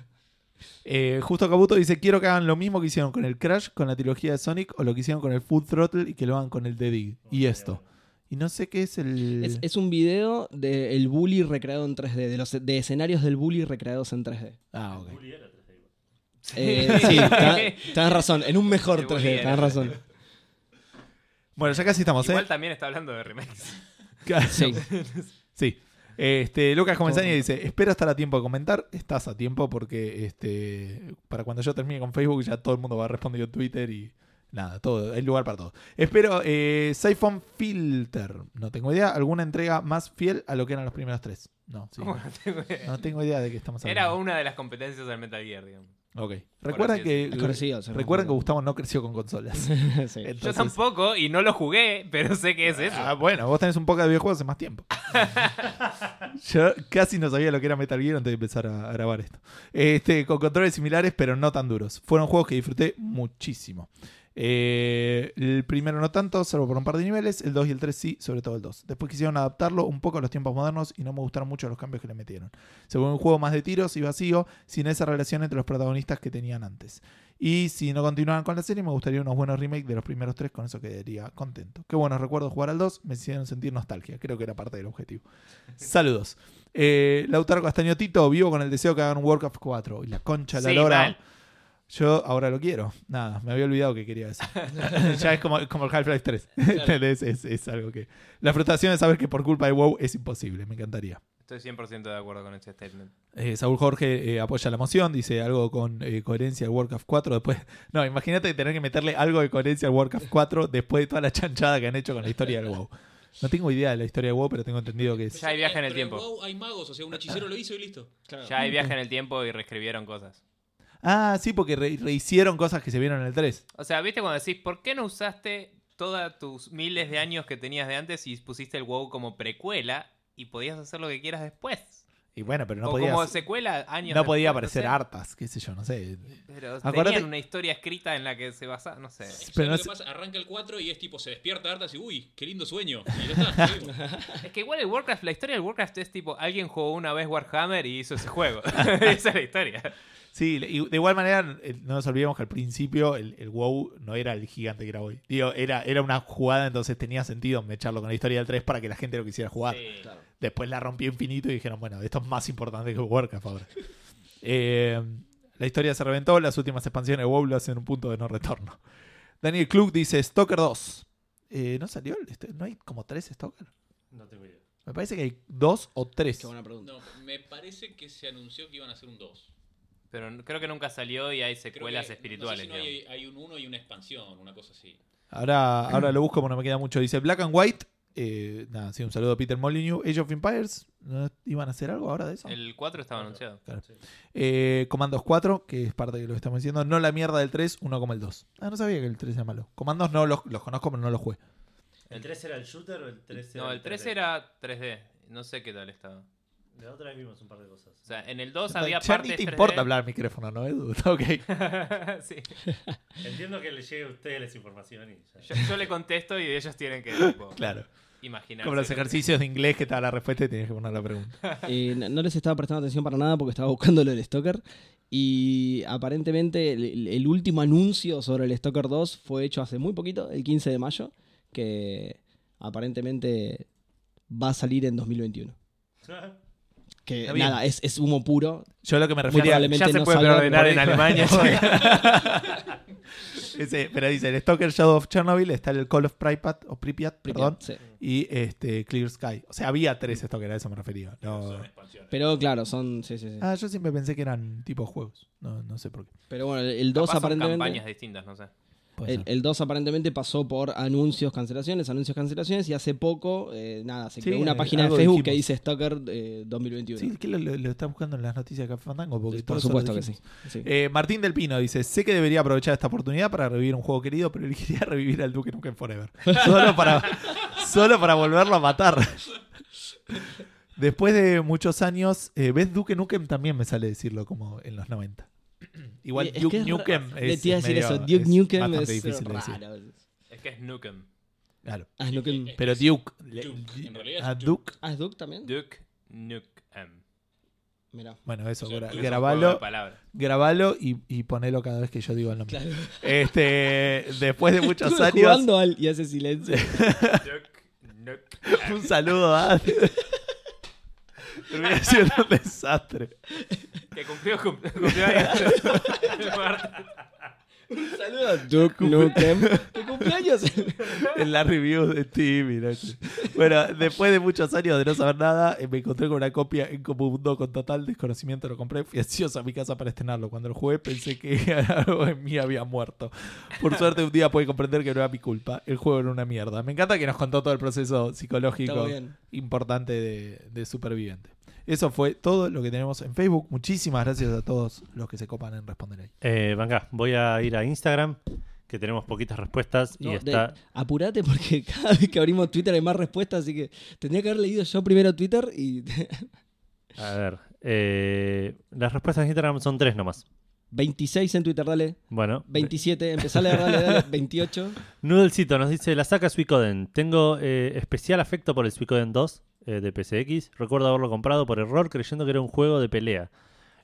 Eh, justo Kabuto dice: Quiero que hagan lo mismo que hicieron con el Crash, con la trilogía de Sonic, o lo que hicieron con el Full Throttle y que lo hagan con el The Dig. Y esto. Y no sé qué es el. Es, es un video del bully recreado en 3D, de, los, de escenarios del bully recreados en 3D. Ah, ok. Bully era 3D igual. Eh, sí, tenés- razón, en un mejor El bully 3D, era tenés razón. Bueno, ya casi estamos, Igual ¿eh? también está hablando de remakes. Sí. Sí. Este, Lucas Comenzani dice, espero estar a tiempo de comentar. Estás a tiempo porque este, para cuando yo termine con Facebook ya todo el mundo va a responder en Twitter y nada, todo, hay lugar para todo. Espero eh, Siphon Filter. No tengo idea. ¿Alguna entrega más fiel a lo que eran los primeros tres? No, sí. ¿Cómo no tengo idea? No tengo idea de qué estamos hablando. Era una de las competencias del Metal Gear, digamos. Ok. Recuerden que, recuerden que. Gustavo no creció con consolas. Sí. Yo tampoco, y no lo jugué, pero sé que es eso. Ah, bueno, vos tenés un poco de videojuegos hace más tiempo. Yo casi no sabía lo que era Metal Gear antes de empezar a, a grabar esto. Este, con controles similares, pero no tan duros. Fueron juegos que disfruté muchísimo. Eh, el primero no tanto, salvo por un par de niveles. El 2 y el 3 sí, sobre todo el 2. Después quisieron adaptarlo un poco a los tiempos modernos y no me gustaron mucho los cambios que le metieron. Se volvió un juego más de tiros y vacío, sin esa relación entre los protagonistas que tenían antes. Y si no continuaban con la serie, me gustaría unos buenos remakes de los primeros tres, con eso quedaría contento. Qué buenos recuerdos jugar al 2, me hicieron sentir nostalgia, creo que era parte del objetivo. Saludos. Eh, Lautaro Castaño Tito, vivo con el deseo que hagan un Warcraft 4. Y la concha de la Sí, lora. mal. Yo ahora lo quiero. Nada, me había olvidado que quería eso. ya es como, como el Half-Life 3. es, es- es algo que. La frustración de saber que por culpa de WoW es imposible, me encantaría. Estoy 100% de acuerdo con ese statement. Eh, Saúl Jorge eh, apoya la moción, dice algo con eh, coherencia al Warcraft 4. Después, no, imagínate tener que meterle algo de coherencia al Warcraft 4 después de toda la chanchada que han hecho con la historia del WoW. No tengo idea de la historia del WoW, pero tengo entendido que es. Ya hay viaje en el Pero tiempo. WoW hay magos, o sea, un hechicero lo hizo y listo. Ya hay viaje en el tiempo y reescribieron cosas. Ah, sí, porque re- rehicieron cosas que se vieron en el 3. O sea, ¿viste cuando decís, ¿por qué no usaste todos tus miles de años que tenías de antes y pusiste el WoW como precuela y podías hacer lo que quieras después? Y bueno, pero no o podía. como secuela años No podía después, aparecer sé. hartas, qué sé yo, no sé. Pero Acordate- tenían una historia escrita en la que se basaba, no sé. ¿Sabes Pero no pasa? Arranca el 4 y es tipo, se despierta hartas y uy, qué lindo sueño. Y ya está. seguimos. Es que igual el Warcraft, la historia del Warcraft es tipo, alguien jugó una vez Warhammer y hizo ese juego. Esa es la historia. Sí, y de igual manera, eh, no nos olvidemos que al principio el, el WoW no era el gigante que era hoy. Digo, era, era una jugada, entonces tenía sentido echarlo con la historia del 3 para que la gente lo quisiera jugar. Claro. Después la rompió infinito y dijeron, bueno, esto es más importante que Warcraft ahora. Eh, la historia se reventó, las últimas expansiones de WoW lo hacen un punto de no retorno. Daniel Klug dice, Stalker 2. Eh, ¿No salió? el- este- ¿No hay como tres Stalker? No tengo idea. Me parece que hay dos o tres. Qué buena pregunta. No, me parece que se anunció que iban a hacer un 2. Pero creo que nunca salió y hay secuelas que- espirituales. No sé si no hay, hay un 1 y una expansión, una cosa así. Ahora, ahora lo busco porque no me queda mucho. Dice Black and White. Eh, nada, sí, un saludo a Peter Molyneux. Age of Empires. ¿no ¿Iban a hacer algo ahora de eso? El 4 estaba anunciado. Eh, Commandos 4, que es parte de lo que estamos diciendo. No la mierda del 3, uno como el 2. Ah, no sabía que el 3 era malo. Comandos no los, los conozco, pero no los jugué. ¿El 3 era el shooter o el 3 era No, el 3 3D? era 3D. No sé qué tal estaba. La otra vez vimos un par de cosas. O sea, en el 2 había partes ni te 3D. importa hablar al micrófono, ¿no, Edu? Ok. sí. Entiendo que le llegue a ustedes la información y ya. yo, yo le contesto y ellos tienen que tipo, Claro. imaginar. Como los ejercicios de inglés que te da la respuesta y tienes que poner la pregunta. Eh, no no les estaba prestando atención para nada porque estaba buscando lo del Stalker. Y aparentemente el, el último anuncio sobre el Stalker 2 fue hecho hace muy poquito, el 15 de mayo, que aparentemente va a salir en 2021. Que Está nada, es, es humo puro. Yo lo que me refería. Ya se no puede por en. Alemania. Ese, pero dice el Stalker Shadow of Chernobyl, está el Call of Pripyat, o Pripyat, perdón, Sí. y este Clear Sky. O sea, había tres Stalker, a eso me refería. No- Son expansiones. Pero claro, son. Sí, sí, sí. Ah, yo siempre pensé que eran tipo juegos. No, no sé por qué. Pero bueno, el- el 2 Capaz son aparentemente. campañas distintas, no sé. El, ser. el 2 aparentemente pasó por anuncios, cancelaciones, anuncios, cancelaciones y hace poco, eh, nada, se Sí, creó una eh, página de Facebook que dice Stalker eh, 2021. Sí, que lo, lo- lo está buscando en las noticias de Café Fandango. Porque todo Por supuesto que sí. sí. Eh, Martín del Pino dice: Sé que debería aprovechar esta oportunidad para revivir un juego querido, pero elegiría revivir al Duque Nukem Forever. Solo para, solo para volverlo a matar. Después de muchos años, ¿ves Duque Nukem? También me sale decirlo como en los 90. Igual es Duke Nukem es, Le te iba a decir medio- eso. Duke es Nukem bastante es difícil de decir. Es que es Nukem. Claro. Ah, es Nukem. Pero Duke. Duke, en realidad es ah, Duke. Duke. Ah, es Duke también. Duke Nukem. Mira. Bueno, eso, grabalo, grabalo y, y ponelo cada vez que yo digo el nombre. Claro. Este, después de muchos Estuve años. jugando al y hace silencio. Duke Nukem. Un saludo a Termina siendo un desastre. Que cumplió, cumplió, cumplió años. Un saludo a Duke Nukem. ¿Tu cumpleaños? En la review de Steam. y no. Bueno, después de muchos años de no saber nada, eh, me encontré con una copia en Comundo con total desconocimiento. Lo compré, fui ansioso a mi casa para estrenarlo. Cuando lo jugué pensé que algo en mí había muerto. Por suerte un día pude comprender que no era mi culpa. El juego era una mierda. Me encanta que nos contó todo el proceso psicológico importante de, de superviviente. Eso fue todo lo que tenemos en Facebook. Muchísimas gracias a todos los que se copan en responder ahí. Eh, venga, voy a ir a Instagram, que tenemos poquitas respuestas y No, de- está... apurate porque cada vez que abrimos Twitter hay más respuestas, así que tendría que haber leído yo primero Twitter y A ver, eh, las respuestas en Instagram son tres nomás. 26 en Twitter, dale. Bueno, 27, empezá a leer, dale, dale. 28. Noodlecito nos dice, la saca Suicoden. Tengo eh, especial afecto por el Suicoden 2 eh, de PCX. Recuerdo haberlo comprado por error creyendo que era un juego de pelea.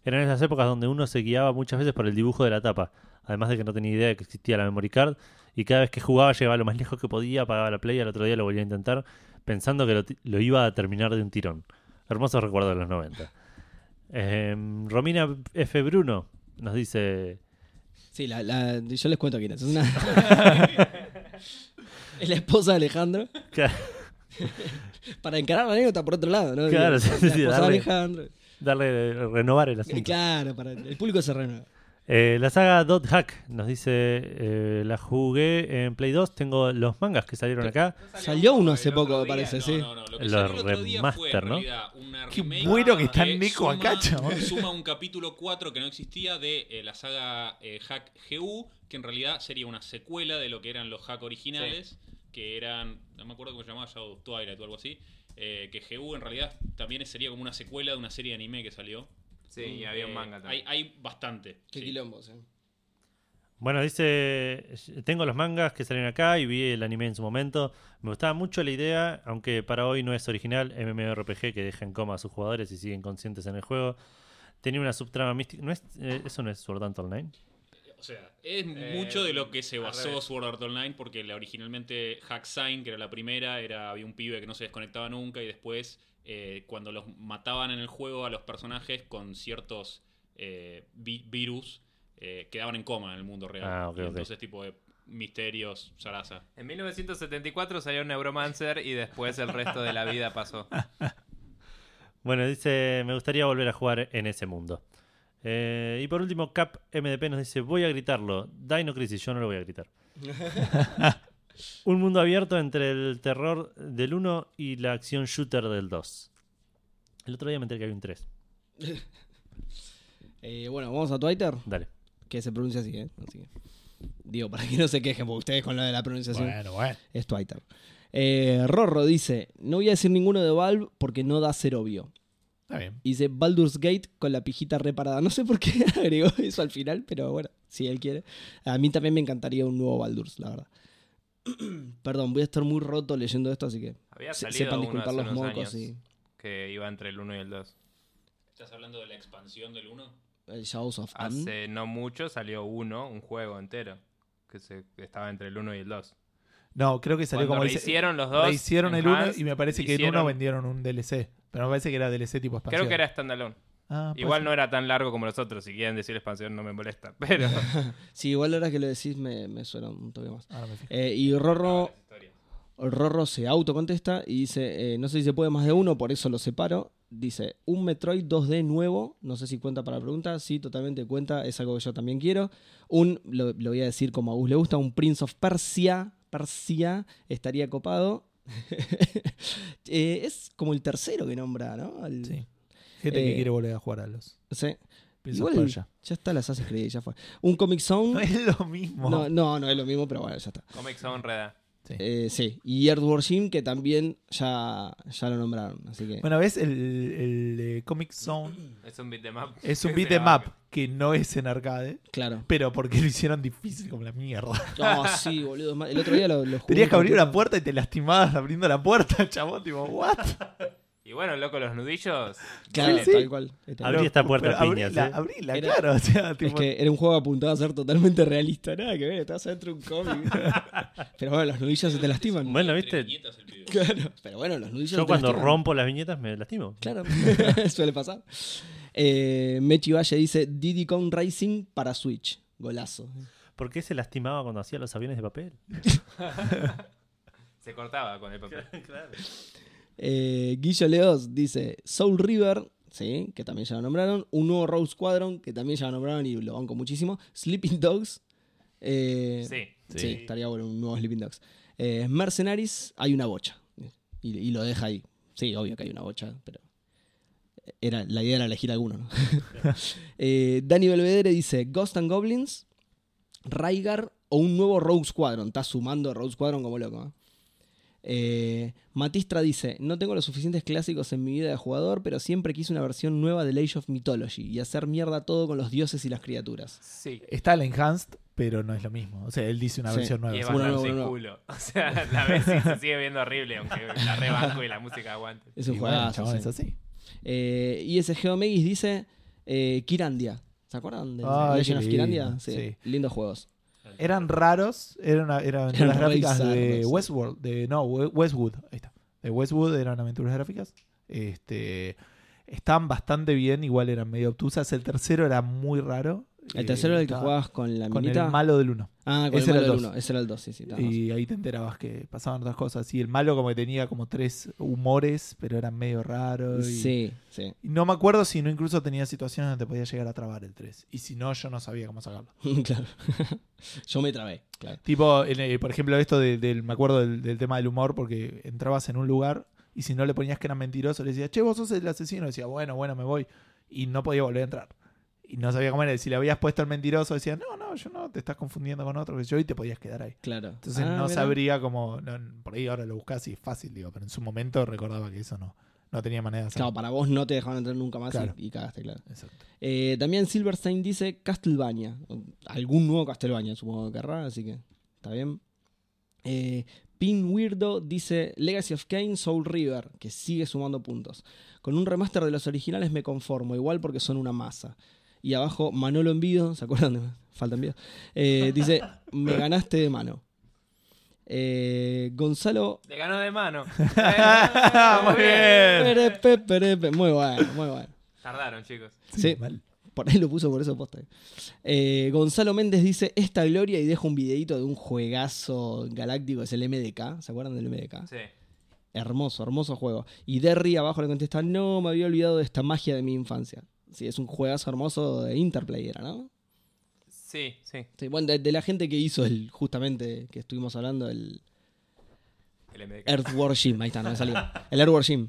Eran esas épocas donde uno se guiaba muchas veces por el dibujo de la tapa. Además de que no tenía idea de que existía la memory card. Y cada vez que jugaba llegaba lo más lejos que podía, apagaba la play y al otro día lo volvía a intentar, pensando que lo, iba a terminar de un tirón. Hermoso recuerdo de los 90. Em, Romina F. Bruno nos dice... Sí, la, la- yo les cuento quién es. Es, una... es la esposa de Alejandro. Para encarar la anécdota por otro lado, ¿no? Claro, la sí, sí, darle- Alejandro. Darle, renovar el Eh, asunto. Claro, para el público se renueva. Eh, la saga Dot Hack nos dice, eh, la jugué en Play 2, tengo los mangas que salieron acá. Salió uno hace poco, me día. parece, No, sí. No, no, lo que Los salió el otro día fue, ¿no? realidad, una Qué remake bueno que está Nico acá, chabón. Suma un capítulo 4 que no existía de eh, la saga eh, Hack GU, que en realidad sería una secuela de lo que eran los Hack originales, que eran, no me acuerdo cómo se llamaba, Shadow of Twilight o algo así. eh, que GU en realidad también sería como una secuela de una serie de anime que salió. Sí, y había un Eh, manga hay, también. hay bastante. Qué sí. quilombos, eh. Bueno, dice, tengo los mangas que salieron acá y vi el anime en su momento. Me gustaba mucho la idea, aunque para hoy no es original, MMORPG que deja en coma a sus jugadores y siguen conscientes en el juego. Tenía una subtrama mística. ¿No es, eh, ¿Eso no es Sword Art Online? O sea, es Eh, mucho de lo que se basó. Sword Art Online, porque la, originalmente Hack Sign, que era la primera, era había un pibe que no se desconectaba nunca y después eh, cuando los mataban en el juego a los personajes con ciertos eh, vi- virus, eh, quedaban en coma en el mundo real. Ah, ok, Y ok. Entonces, tipo de misterios, zaraza. En 1974 salió Neuromancer y después el resto de la vida pasó. Bueno, dice, me gustaría volver a jugar en ese mundo. Eh, y por último, Cap MDP nos dice, voy a gritarlo. Dino Crisis, yo no lo voy a gritar. Un mundo abierto entre el terror del 1 y la acción shooter del 2. El otro día me enteré que había un 3. Eh, bueno, vamos a Twitter, Dale. que se pronuncia así, ¿eh? Así que- Digo, para que no se quejen, porque ustedes con lo de la pronunciación Bueno, bueno. es Twitter. Eh, Rorro dice, no voy a decir ninguno de Valve porque no da ser obvio. Está bien. Y dice Baldur's Gate con la pijita reparada. No sé por qué agregó eso al final, pero bueno, si él quiere. A mí también me encantaría un nuevo Baldur's, la verdad. Perdón, voy a estar muy roto leyendo esto, así que Había se- salido sepan disculpar los mocos y que iba entre el 1 y el 2. ¿Estás hablando de la expansión del 1? el Shadows of Am. Hace no mucho salió uno, un juego entero, que se, que estaba entre el 1 y el 2. No, creo que salió Cuando como dice- rehicieron los dos. Rehicieron el 1 Enhanced, y me parece que en hicieron- uno vendieron un DLC. Pero me parece que era DLC tipo expansión. Creo que era standalone. Ah, Igual no era tan largo como los otros. Si quieren decir expansión, no me molesta. Pero. Sí, igual ahora que lo decís me, me suena un toque más. Ahora me fijo. Eh, y Rorro, Rorro se autocontesta y dice, eh, no sé si se puede más de uno, por eso lo separo. Dice, un Metroid 2D nuevo, no sé si cuenta para la pregunta, sí, totalmente cuenta, es algo que yo también quiero. Un, lo, lo voy a decir como a Gus le gusta, un Prince of Persia, Persia, estaría copado. Eh, es como el tercero que nombra, ¿no? El- Sí. Gente que Eh, quiere volver a jugar a los sí. Igual, ya está, las Assassin's Creed, ya fue. Un Comic Zone. No es lo mismo. No, no, no es lo mismo, pero bueno, ya está. Comic Zone Reda. Sí. Eh, sí, y Earthworm Jim, que también ya, ya lo nombraron. Así que. Bueno, ves, el, el, eh, Comic Zone Es un beat em up. es un Que beat se em llama- up que no es en arcade, Claro. pero porque lo hicieron difícil como la mierda. No, sí, boludo. El otro día lo, lo jugué Tenías que abrir una puerta y te lastimabas abriendo la puerta, chabón. Tipo, ¿what? Y bueno, loco, los nudillos. Claro, Sí, tal cual. Abrí esta puerta pero a piñas, abrila, ¿eh? abrila, Era- claro. O sea, Es tipo, que era un juego apuntado a ser totalmente realista. Nada que ver, estás adentro de un cómic. Pero bueno, los nudillos se te lastiman. Bueno, viste. Claro. Pero bueno, los nudillos. Yo te cuando lastiman. rompo las viñetas me lastimo. Claro, suele pasar. Eh, Mechi Valle dice Diddy Kong Racing para Switch. Golazo. ¿Por qué se lastimaba cuando hacía los aviones de papel? Se cortaba con el papel. claro. Eh, Guillo Leos dice Soul River, sí, que también ya lo nombraron. Un nuevo Rogue Squadron, que también ya lo nombraron y lo banco muchísimo. Sleeping Dogs. eh, Sí. sí, Sí. estaría bueno un nuevo Sleeping Dogs. Eh, Mercenaries, hay una bocha. Y, y lo deja ahí. Sí, obvio que hay una bocha, pero. Era, la idea era elegir alguno, ¿no? Eh, Dani Belvedere dice Ghost and Goblins, Raigar o un nuevo Rogue Squadron. Está sumando Rogue Squadron como loco. ¿Eh? Eh, Matistra dice, no tengo los suficientes clásicos en mi vida de jugador, pero siempre quise una versión nueva de Age of Mythology y hacer mierda todo con los dioses y las criaturas. Sí. Está el Enhanced, pero no es lo mismo. O sea, él dice una Sí. versión nueva. Y es. Bueno, bueno, no. culo. O sea, la vez sí se sigue viendo horrible, aunque la rebanco y la música aguante. Es un Y bueno, juegazo, chabón, sí. es así. Eh, y ese Geomegis dice eh, Kirandia. ¿Se acuerdan de Ay, Legend of Kirandia? sí. Lindos juegos. Eran raros, eran, eran aventuras Eran re gráficas de. Westworld, de no, We- Westwood, ahí está. De Westwood eran aventuras gráficas. Este estaban bastante bien, igual eran medio obtusas. El tercero era muy raro. El tercero era el que estaba jugabas con la con minita. el malo del uno. Ah, con Ese el era malo el del dos. uno. Ese era el 2, sí, sí. tenés razón. Y ahí te enterabas que pasaban otras cosas. Y el malo como que tenía como tres humores, pero eran medio raros. y- Sí, sí. y no me acuerdo si no incluso tenía situaciones donde te podía llegar a trabar el 3. Y si no, yo no sabía cómo sacarlo. claro. Yo me trabé, claro. Tipo, en, eh, por ejemplo, esto de- del, me acuerdo del, del tema del humor, porque entrabas en un lugar y si no le ponías que era mentiroso, le decías, che, vos sos el asesino. decía, bueno, bueno, me voy. Y no podía volver a entrar. Y no sabía cómo era. Si le habías puesto el mentiroso, decía, no, no, yo no, te estás confundiendo con otro que yo y te podías quedar ahí. Claro. Entonces Ah, no sabría cómo. no, por ahí ahora lo buscas y es fácil, digo, pero en su momento recordaba que eso no, no tenía manera de hacerlo. Claro, para vos no te dejaban entrar nunca más y- Claro. y, cagaste, claro. Exacto. Eh, también Silverstein dice Castlevania. Algún nuevo Castlevania, supongo que querrá, así que está bien. Eh, Pin Weirdo dice Legacy of Kane Soul River, que sigue sumando puntos. Con un remaster de los originales me conformo, igual porque son una masa. Y abajo Manolo Envido, ¿se acuerdan de Falta Envido? Eh, dice, me ganaste de mano. Eh, Gonzalo... Le ganó de mano. Muy bien. Perepe, perepe. Muy bueno, muy bueno. Tardaron, chicos. Sí. mal. Por ahí lo puso por eso posta. Eh, Gonzalo Méndez dice esta gloria y deja un videito de un juegazo galáctico, es el MDK. ¿Se acuerdan del MDK? Sí. Hermoso, hermoso juego. Y Derry abajo le contesta, no, me había olvidado de esta magia de mi infancia. Sí, es un juegazo hermoso de Interplay, era, ¿no? Sí, sí. Sí, bueno, de, de la gente que hizo el, justamente, que estuvimos hablando, el El MDK. Earthworm Jim. Ahí está, no me salía. El Earthworm Jim.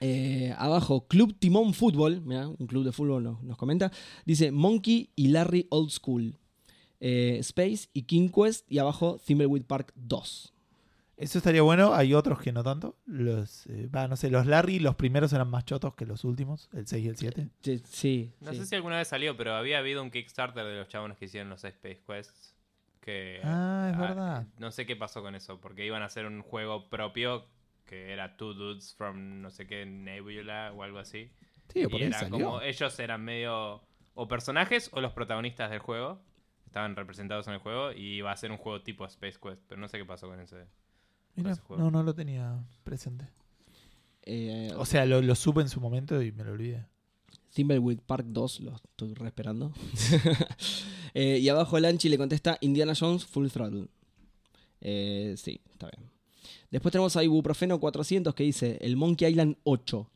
Eh, abajo, Club Timón Fútbol, mira, un club de fútbol nos, nos comenta. Dice Monkey y Larry Old School. Eh, Space y King Quest. Y abajo, Thimbleweed Park 2. Eso estaría bueno. Hay otros que no tanto. Los, eh, va, no sé, los Larry, los primeros eran más chotos que los últimos, el 6 y el 7. Sí, sí. No sí. sé si alguna vez salió, pero había habido un Kickstarter de los chabones que hicieron los Space Quests. Que, Ah, es verdad. No sé qué pasó con eso, porque iban a hacer un juego propio que era Two Dudes from no sé qué Nebula o algo así. Sí, por y ahí era salió. como ellos eran medio o personajes o los protagonistas del juego. Estaban representados en el juego y iba a ser un juego tipo Space Quest, pero no sé qué pasó con ese. Mira, ese juego. no, no lo tenía presente. Eh, O sea, lo, lo supe en su momento y me lo olvidé. Thimbleweed Park 2, lo estoy re esperando. Eh, y abajo Lanchi le contesta Indiana Jones Full Throttle. Eh, sí, está bien. Después tenemos a Ibuprofeno 400 que dice el Monkey Island 8.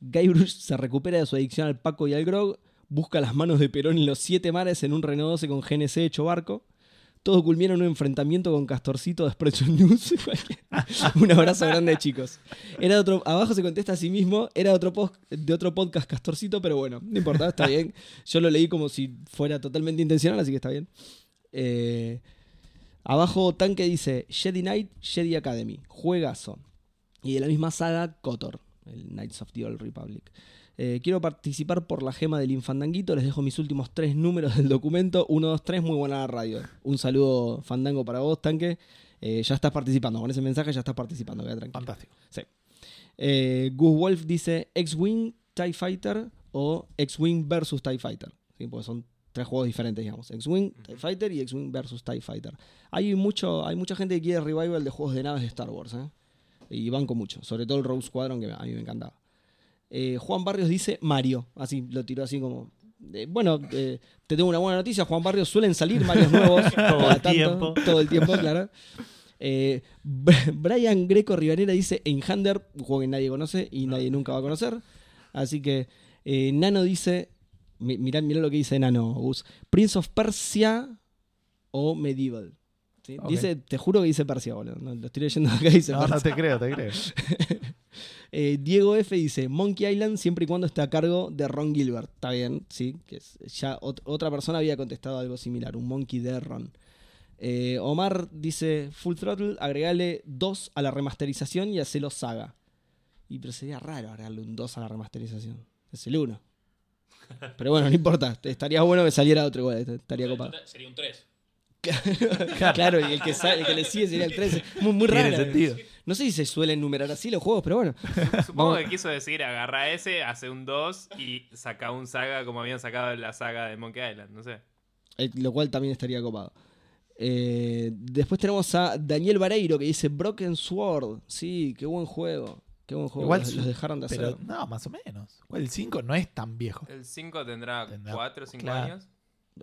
Guybrush se recupera de su adicción al Paco y al Grog, busca las manos de Perón en los siete mares en un Renault 12 con GNC hecho barco. Todo culmina en un enfrentamiento con Castorcito de Expression News. un abrazo grande, chicos. Era otro, abajo se contesta a sí mismo, era otro post, de otro podcast Castorcito, pero bueno, no importa, está bien. Yo lo leí como si fuera totalmente intencional, así que está bien. Eh, abajo Tanque dice Jedi Knight, Jedi Academy, juegazo. Y de la misma saga, Kotor, el Knights of the Old Republic. Eh, quiero participar por la gema del Infandanguito. Les dejo mis últimos tres números del documento. 1, 2, 3, muy buena la radio. Un saludo, Fandango, para vos, Tanque. Eh, ya estás participando. Con ese mensaje ya estás participando, queda tranquilo. Fantástico. Eh, Gus Wolf dice X-Wing, TIE Fighter o X-Wing versus TIE Fighter. ¿sí? Porque son tres juegos diferentes, digamos. X-Wing, TIE Fighter y X-Wing versus TIE Fighter. Hay, mucho, hay mucha gente que quiere revival de juegos de naves de Star Wars. ¿eh? Y banco mucho, sobre todo el Rose Squadron que a mí me encantaba. Eh, Juan Barrios dice Mario, así lo tiró así como. eh, bueno, eh, te tengo una buena noticia, Juan Barrios, suelen salir Marios nuevos cada el tiempo. todo el tiempo, claro. Brian Greco Rivanera dice Enhander, un juego que nadie conoce y nadie nunca va a conocer. Así que Nano dice, mi- mirá, mirá lo que dice Nano, Gus, Prince of Persia o Medieval. Dice, te juro que dice Persia, boludo. No, lo estoy leyendo acá y dice No, Persia. no te creo, te creo. Eh, Diego F dice Monkey Island siempre y cuando esté a cargo de Ron Gilbert. Está bien, sí. Que es- ya ot- otra persona había contestado algo similar, un Monkey de Ron. Eh, Omar dice Full Throttle, agregale 2 a la remasterización y hacelo saga. Y pero sería raro agregarle un 2 a la remasterización. Es el 1. Pero bueno, no importa. Estaría bueno que saliera otro igual. Estaría copado. Sería un 3. Claro, y el que, el que le sigue sería el 13. Muy, muy Tiene raro. sentido. No sé si se suelen numerar así los juegos, pero bueno. Supongo Vamos- que quiso decir, agarra ese, hace un 2 y saca un saga como habían sacado la saga de Monkey Island, no sé. Lo cual también estaría copado. Eh, después tenemos a Daniel Vareiro que dice Broken Sword. Sí, qué buen juego. Qué buen juego. Igual los, dejaron de hacer. Pero no, más o menos. Igual El 5 no es tan viejo. El 5 tendrá Tendrá- 4 o 5 claro. años.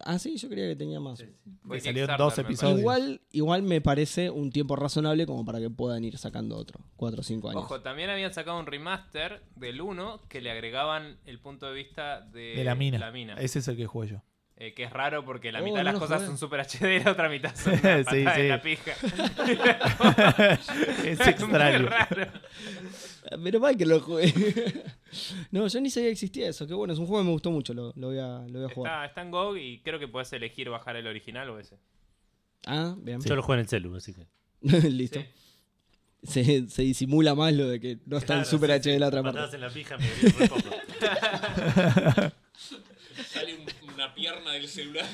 Ah, sí, yo creía que tenía más. Que Kickstarter, dos episodios. Igual, igual me parece un tiempo razonable como para que puedan ir sacando otro. 4 o 5 años. Ojo, también habían sacado un remaster del 1 que le agregaban el punto de vista de, De la mina. la mina. Ese es el que juego yo. Eh, que es raro porque la Oh, mitad de no las lo cosas jugué. son super HD y la otra mitad son una Sí, la pija. es Muy extraño. raro. Pero mal que lo jugué. no, yo ni sabía que existía eso. Qué bueno, es un juego que me gustó mucho. Lo, lo voy, a, lo voy a jugar. Está, está en GOG y creo que puedes elegir bajar el original o ese. Ah, bien. Yo lo juego en el celu, así que. Listo. Se, se disimula más lo de que no está en Claro, Super sí, HD sí. la otra parte. en la pija me dio re poco. Sale un- una pierna del celular.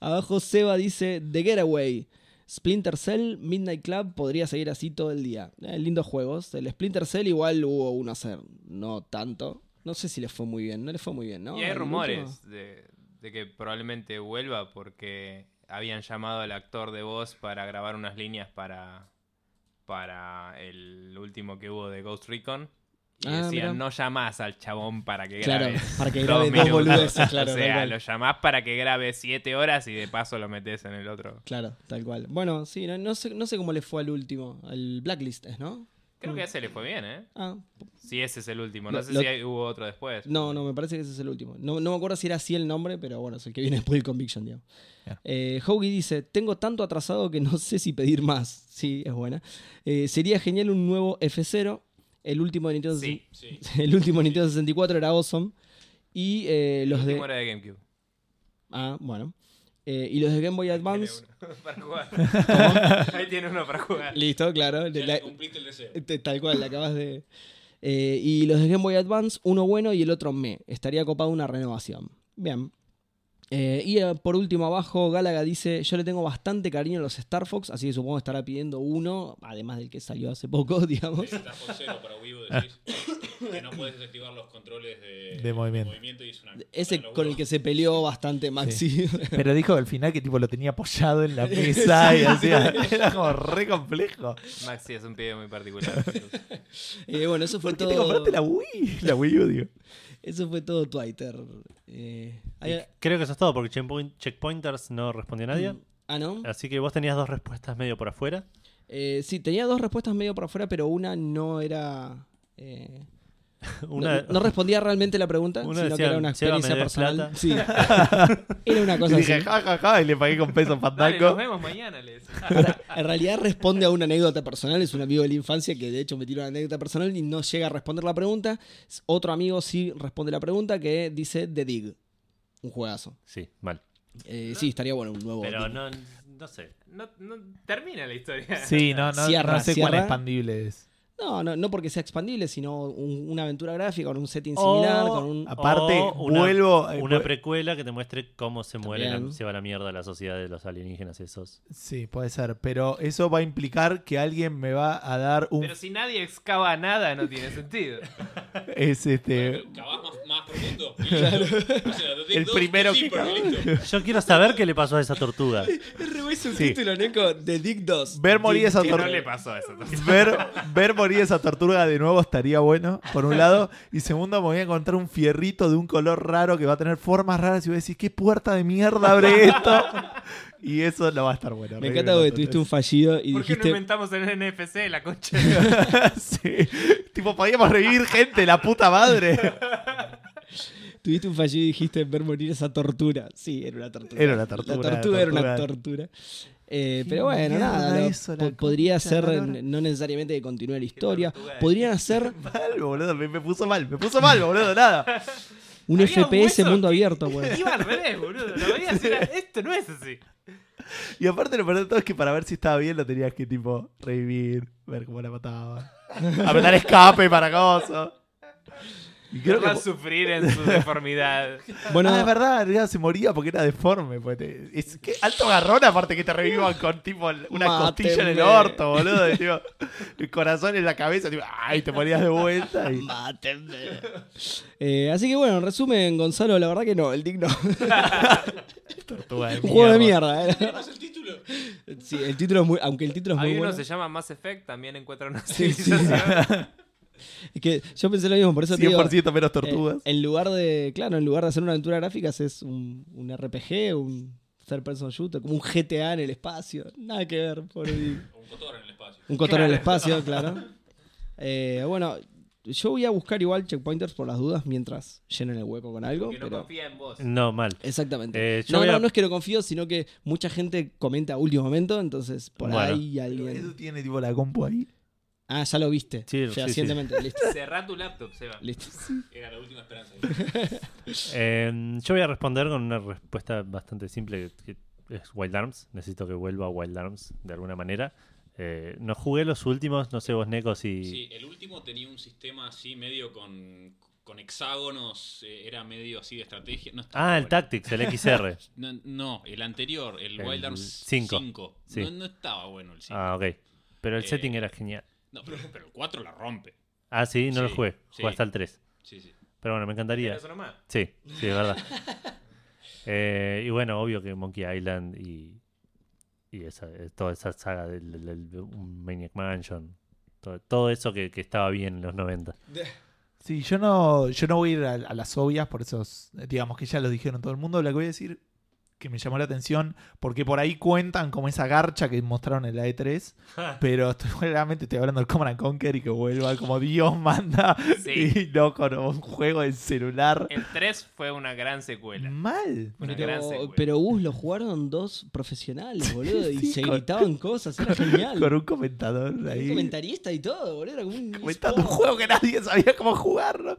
Abajo Seba dice The Getaway. Splinter Cell, Midnight Club podría seguir así todo el día. Eh, lindos juegos. El Splinter Cell igual hubo uno hacer, no tanto. No sé si le fue muy bien, no le fue muy bien, ¿no? y hay rumores de, de que probablemente vuelva porque habían llamado al actor de voz para grabar unas líneas para, para el último que hubo de Ghost Recon. Y Ah, decían, no llamás al chabón para que Claro, grabe. para que dos grabe dos minutos. boludeces, claro, o sea, lo llamás para que grabe siete horas y de paso lo metes en el otro. Claro, tal cual. Bueno, sí, no, no sé, no sé cómo le fue al último. El Blacklist, ¿es, ¿no? Creo que a ese le fue bien, ¿eh? Ah, Si ese es el último. No Lo- sé lo- si hay- hubo otro después. No, no, me parece que ese es el último. No, no me acuerdo si era así el nombre, pero bueno, es el que viene después del Conviction, digamos. Bien. Eh, Hoagie dice, tengo tanto atrasado que no sé si pedir más. Sí, es buena. Eh, sería genial un nuevo F0. El último de Nintendo, Sí. Sí. el último de Nintendo 64 era awesome. Y eh, El los de... último era de GameCube. Ah, bueno. Eh, y los de Game Boy Advance... Tiene uno para jugar. Ahí tiene uno para jugar. Listo, claro. Ya La- le cumpliste el deseo. Tal cual, la acabas de. Eh, y los de Game Boy Advance, uno bueno y el otro me. Estaría copado una renovación. Bien. Eh, y eh, por último, abajo, Galaga dice: Yo le tengo bastante cariño a los Star Fox, así que supongo que estará pidiendo uno, además del que salió hace poco, digamos. Ese Star Cero para Wii U decís que no puedes desactivar los controles de, De movimiento. y es una Ese una con el que se peleó bastante Maxi. Pero dijo al final que tipo lo tenía apoyado en la mesa y así. Era como re complejo. Maxi es un pibe muy particular. Eh, bueno, eso fue ¿Por qué te todo. compraste la Wii? La Wii U, digo. Eso fue todo Twitter. Eh, hay- Creo que eso es todo, porque Checkpoint- Checkpointers no respondió a nadie. Ah, ¿no? Así que vos tenías dos respuestas medio por afuera. Eh, sí, tenía dos respuestas medio por afuera, pero una no era. eh, Una, no, no respondía realmente la pregunta, sino que era una "Seba, me experiencia personal. plata". Sí. era una Y cosa dije, así. ja, ja, ja, y le pagué con pesos Dale, nos fandango. vemos mañana, les. En realidad responde a una anécdota personal, es un amigo de la infancia que de hecho me tiró una anécdota personal y no llega a responder la pregunta. Otro amigo sí responde la pregunta que dice The Dig. Un juegazo. Sí, mal. Eh, sí, estaría bueno un nuevo. Pero no, no sé. No, no termina la historia. Sí, no, no, Cierra, no sé cuán expandible es. No, no, no porque sea expandible, sino un- una aventura gráfica con un setting O- similar, con un... Aparte, O una- vuelvo. eh, Una precuela que te muestre cómo se muere, la, También. se va la mierda la sociedad de los alienígenas esos. Sí, puede ser. Pero eso va a implicar que alguien me va a dar un. Pero si nadie excava nada, no tiene sentido. Es este. Cavás más, más profundo segundo. y listo. O sea, The Dick El 2, primero que Zipper, y listo. Yo quiero saber qué le pasó a esa tortuga. Es re buen Sí. subtítulo, Neko, de Dick 2. Ver morir esa Que no tortuga. le pasó eso. Ver, ver morir esa tortuga de nuevo estaría bueno, por un lado. Y segundo, me voy a encontrar un fierrito de un color raro que va a tener formas raras y voy a decir, ¿qué puerta de mierda abre esto? Y eso no va a estar bueno. Me encanta porque tuviste un fallido y ¿Por qué no dijiste... inventamos el NFC, la concha? sí. Tipo, podíamos revivir gente, la puta madre. Tuviste un fallido y dijiste ver morir esa tortura. Sí, era una tortura. Era una tortura, La tortuga era una tortuga. tortura. Eh, pero bueno, nada. lo- eso, po- podría ser no necesariamente que continúe la historia. Podrían hacer Mal, boludo, me, me puso mal, me puso mal, boludo, nada. un Había FPS hueso mundo abierto, pues. Iba al revés, boludo. Lo veías y era, esto no es así. Y aparte lo peor de todo es que para ver si estaba bien lo tenías que tipo revivir, ver cómo la mataba. Apretar escape para cosas. Y creo que sufrir en su deformidad. Bueno, ah, es verdad, ya se moría porque era deforme. pues, te- es que alto garrón, aparte que te revivan con tipo una costilla en el orto, boludo. y, tipo, el corazón en la cabeza, tipo, ay, te ponías de vuelta. Y... mátenme. Eh, así que bueno, en resumen, Gonzalo, la verdad que no, el digno. Tortuga de Un juego de mierda. mierda. ¿eh? ¿Más el título? Sí, el título es muy, aunque el título es muy Hay uno bueno. se llama Mass Effect, también encuentra una Sí, sí. que yo pensé lo mismo, por eso te digo. 100% menos eh, tortugas. en lugar de, claro, en lugar de hacer una aventura gráfica, es un, un RPG, un third person shooter, como un GTA en el espacio. Nada que ver, Dick. O un cotor en el espacio. Un cotor en el espacio, claro. Eh, bueno, yo voy a buscar igual checkpointers por las dudas mientras llenen el hueco con algo. Que no pero... confía en vos. No, mal. Exactamente. Eh, no, no, a- no es que no confío, sino que mucha gente comenta a último momento, entonces por Bueno. ahí Edu alguien. tiene tipo la compu ahí. Ah, ya lo viste. Sí, sí, fehacientemente. Listo. Cerrá tu laptop, Seba. Listo. Era la última esperanza. Eh, yo voy a responder con una respuesta bastante simple, que es Wild Arms. Necesito que vuelva a Wild Arms de alguna manera. Eh, no jugué los últimos, no sé vos, Neko, si... Sí, el último tenía un sistema así medio con, con hexágonos, eh, era medio así de estrategia. No Ah, el bueno. Tactics, el XR. No, no, el anterior, el, El Wild Arms cinco. 5. Sí. No, no estaba bueno el 5. ah, ok. Pero el Eh, setting era genial. No, pero, pero el 4 la rompe. Ah, sí, no lo sí, jugué. sí. Jugué hasta el 3. Sí, sí. Pero bueno, me encantaría. ¿Tienes uno más? Sí, sí, es verdad. Eh, y bueno, obvio que Monkey Island y, y esa, eh, toda esa saga del, del- del- un Maniac Mansion, todo, todo eso que, que estaba bien en los 90. Sí, yo no, yo no voy a ir a, a las obvias, por eso, digamos que ya lo dijeron todo el mundo. Lo que voy a decir que me llamó la atención, porque por ahí cuentan como esa garcha que mostraron en la E3, pero estoy, realmente estoy hablando del Command and Conquer y que vuelva como Dios manda Sí. y no con un juego de celular. El 3 fue una gran secuela. Mal. Una gran Pero, secuela. pero Gus lo jugaron dos profesionales, boludo, y Sí, se con- gritaban cosas, era genial. Con un comentador Un ahí. comentarista y todo, boludo, era como un Comentando un juego que nadie sabía cómo jugarlo.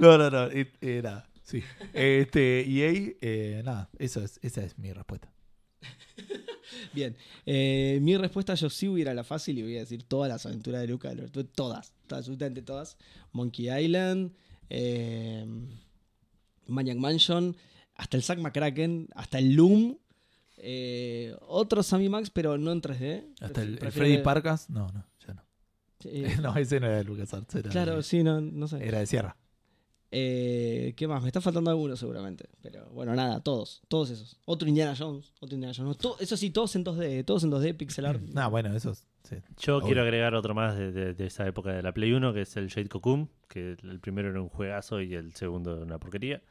No, no, no. eh, nada. Sí. Este, EA, eh, nada. Eso es, esa es mi respuesta. Bien, eh, mi respuesta yo sí voy a ir a la fácil y voy a decir todas las aventuras de Luca, todas, todas, absolutamente todas. Monkey Island, eh, Maniac Mansion, hasta el Zack McCracken, hasta el Loom, eh, otros Sammy Max, pero no en 3D. Hasta el, Freddy Parkas, no, no, ya no. No, ese no era de LucasArts. Era, claro, de, sí, no, no sé. era de Sierra. Eh, ¿Qué más? Me está faltando alguno seguramente. Pero bueno, nada, todos. Todos esos. Otro Indiana Jones. Otro Indiana Jones. Eso sí, todos en 2D. Todos en 2D, pixel art. No, bueno, esos. Sí. Yo Obvio. quiero agregar otro más de, de- de esa época de la Play 1, que es el Jade Cocoon, que el primero era un juegazo y el segundo una porquería.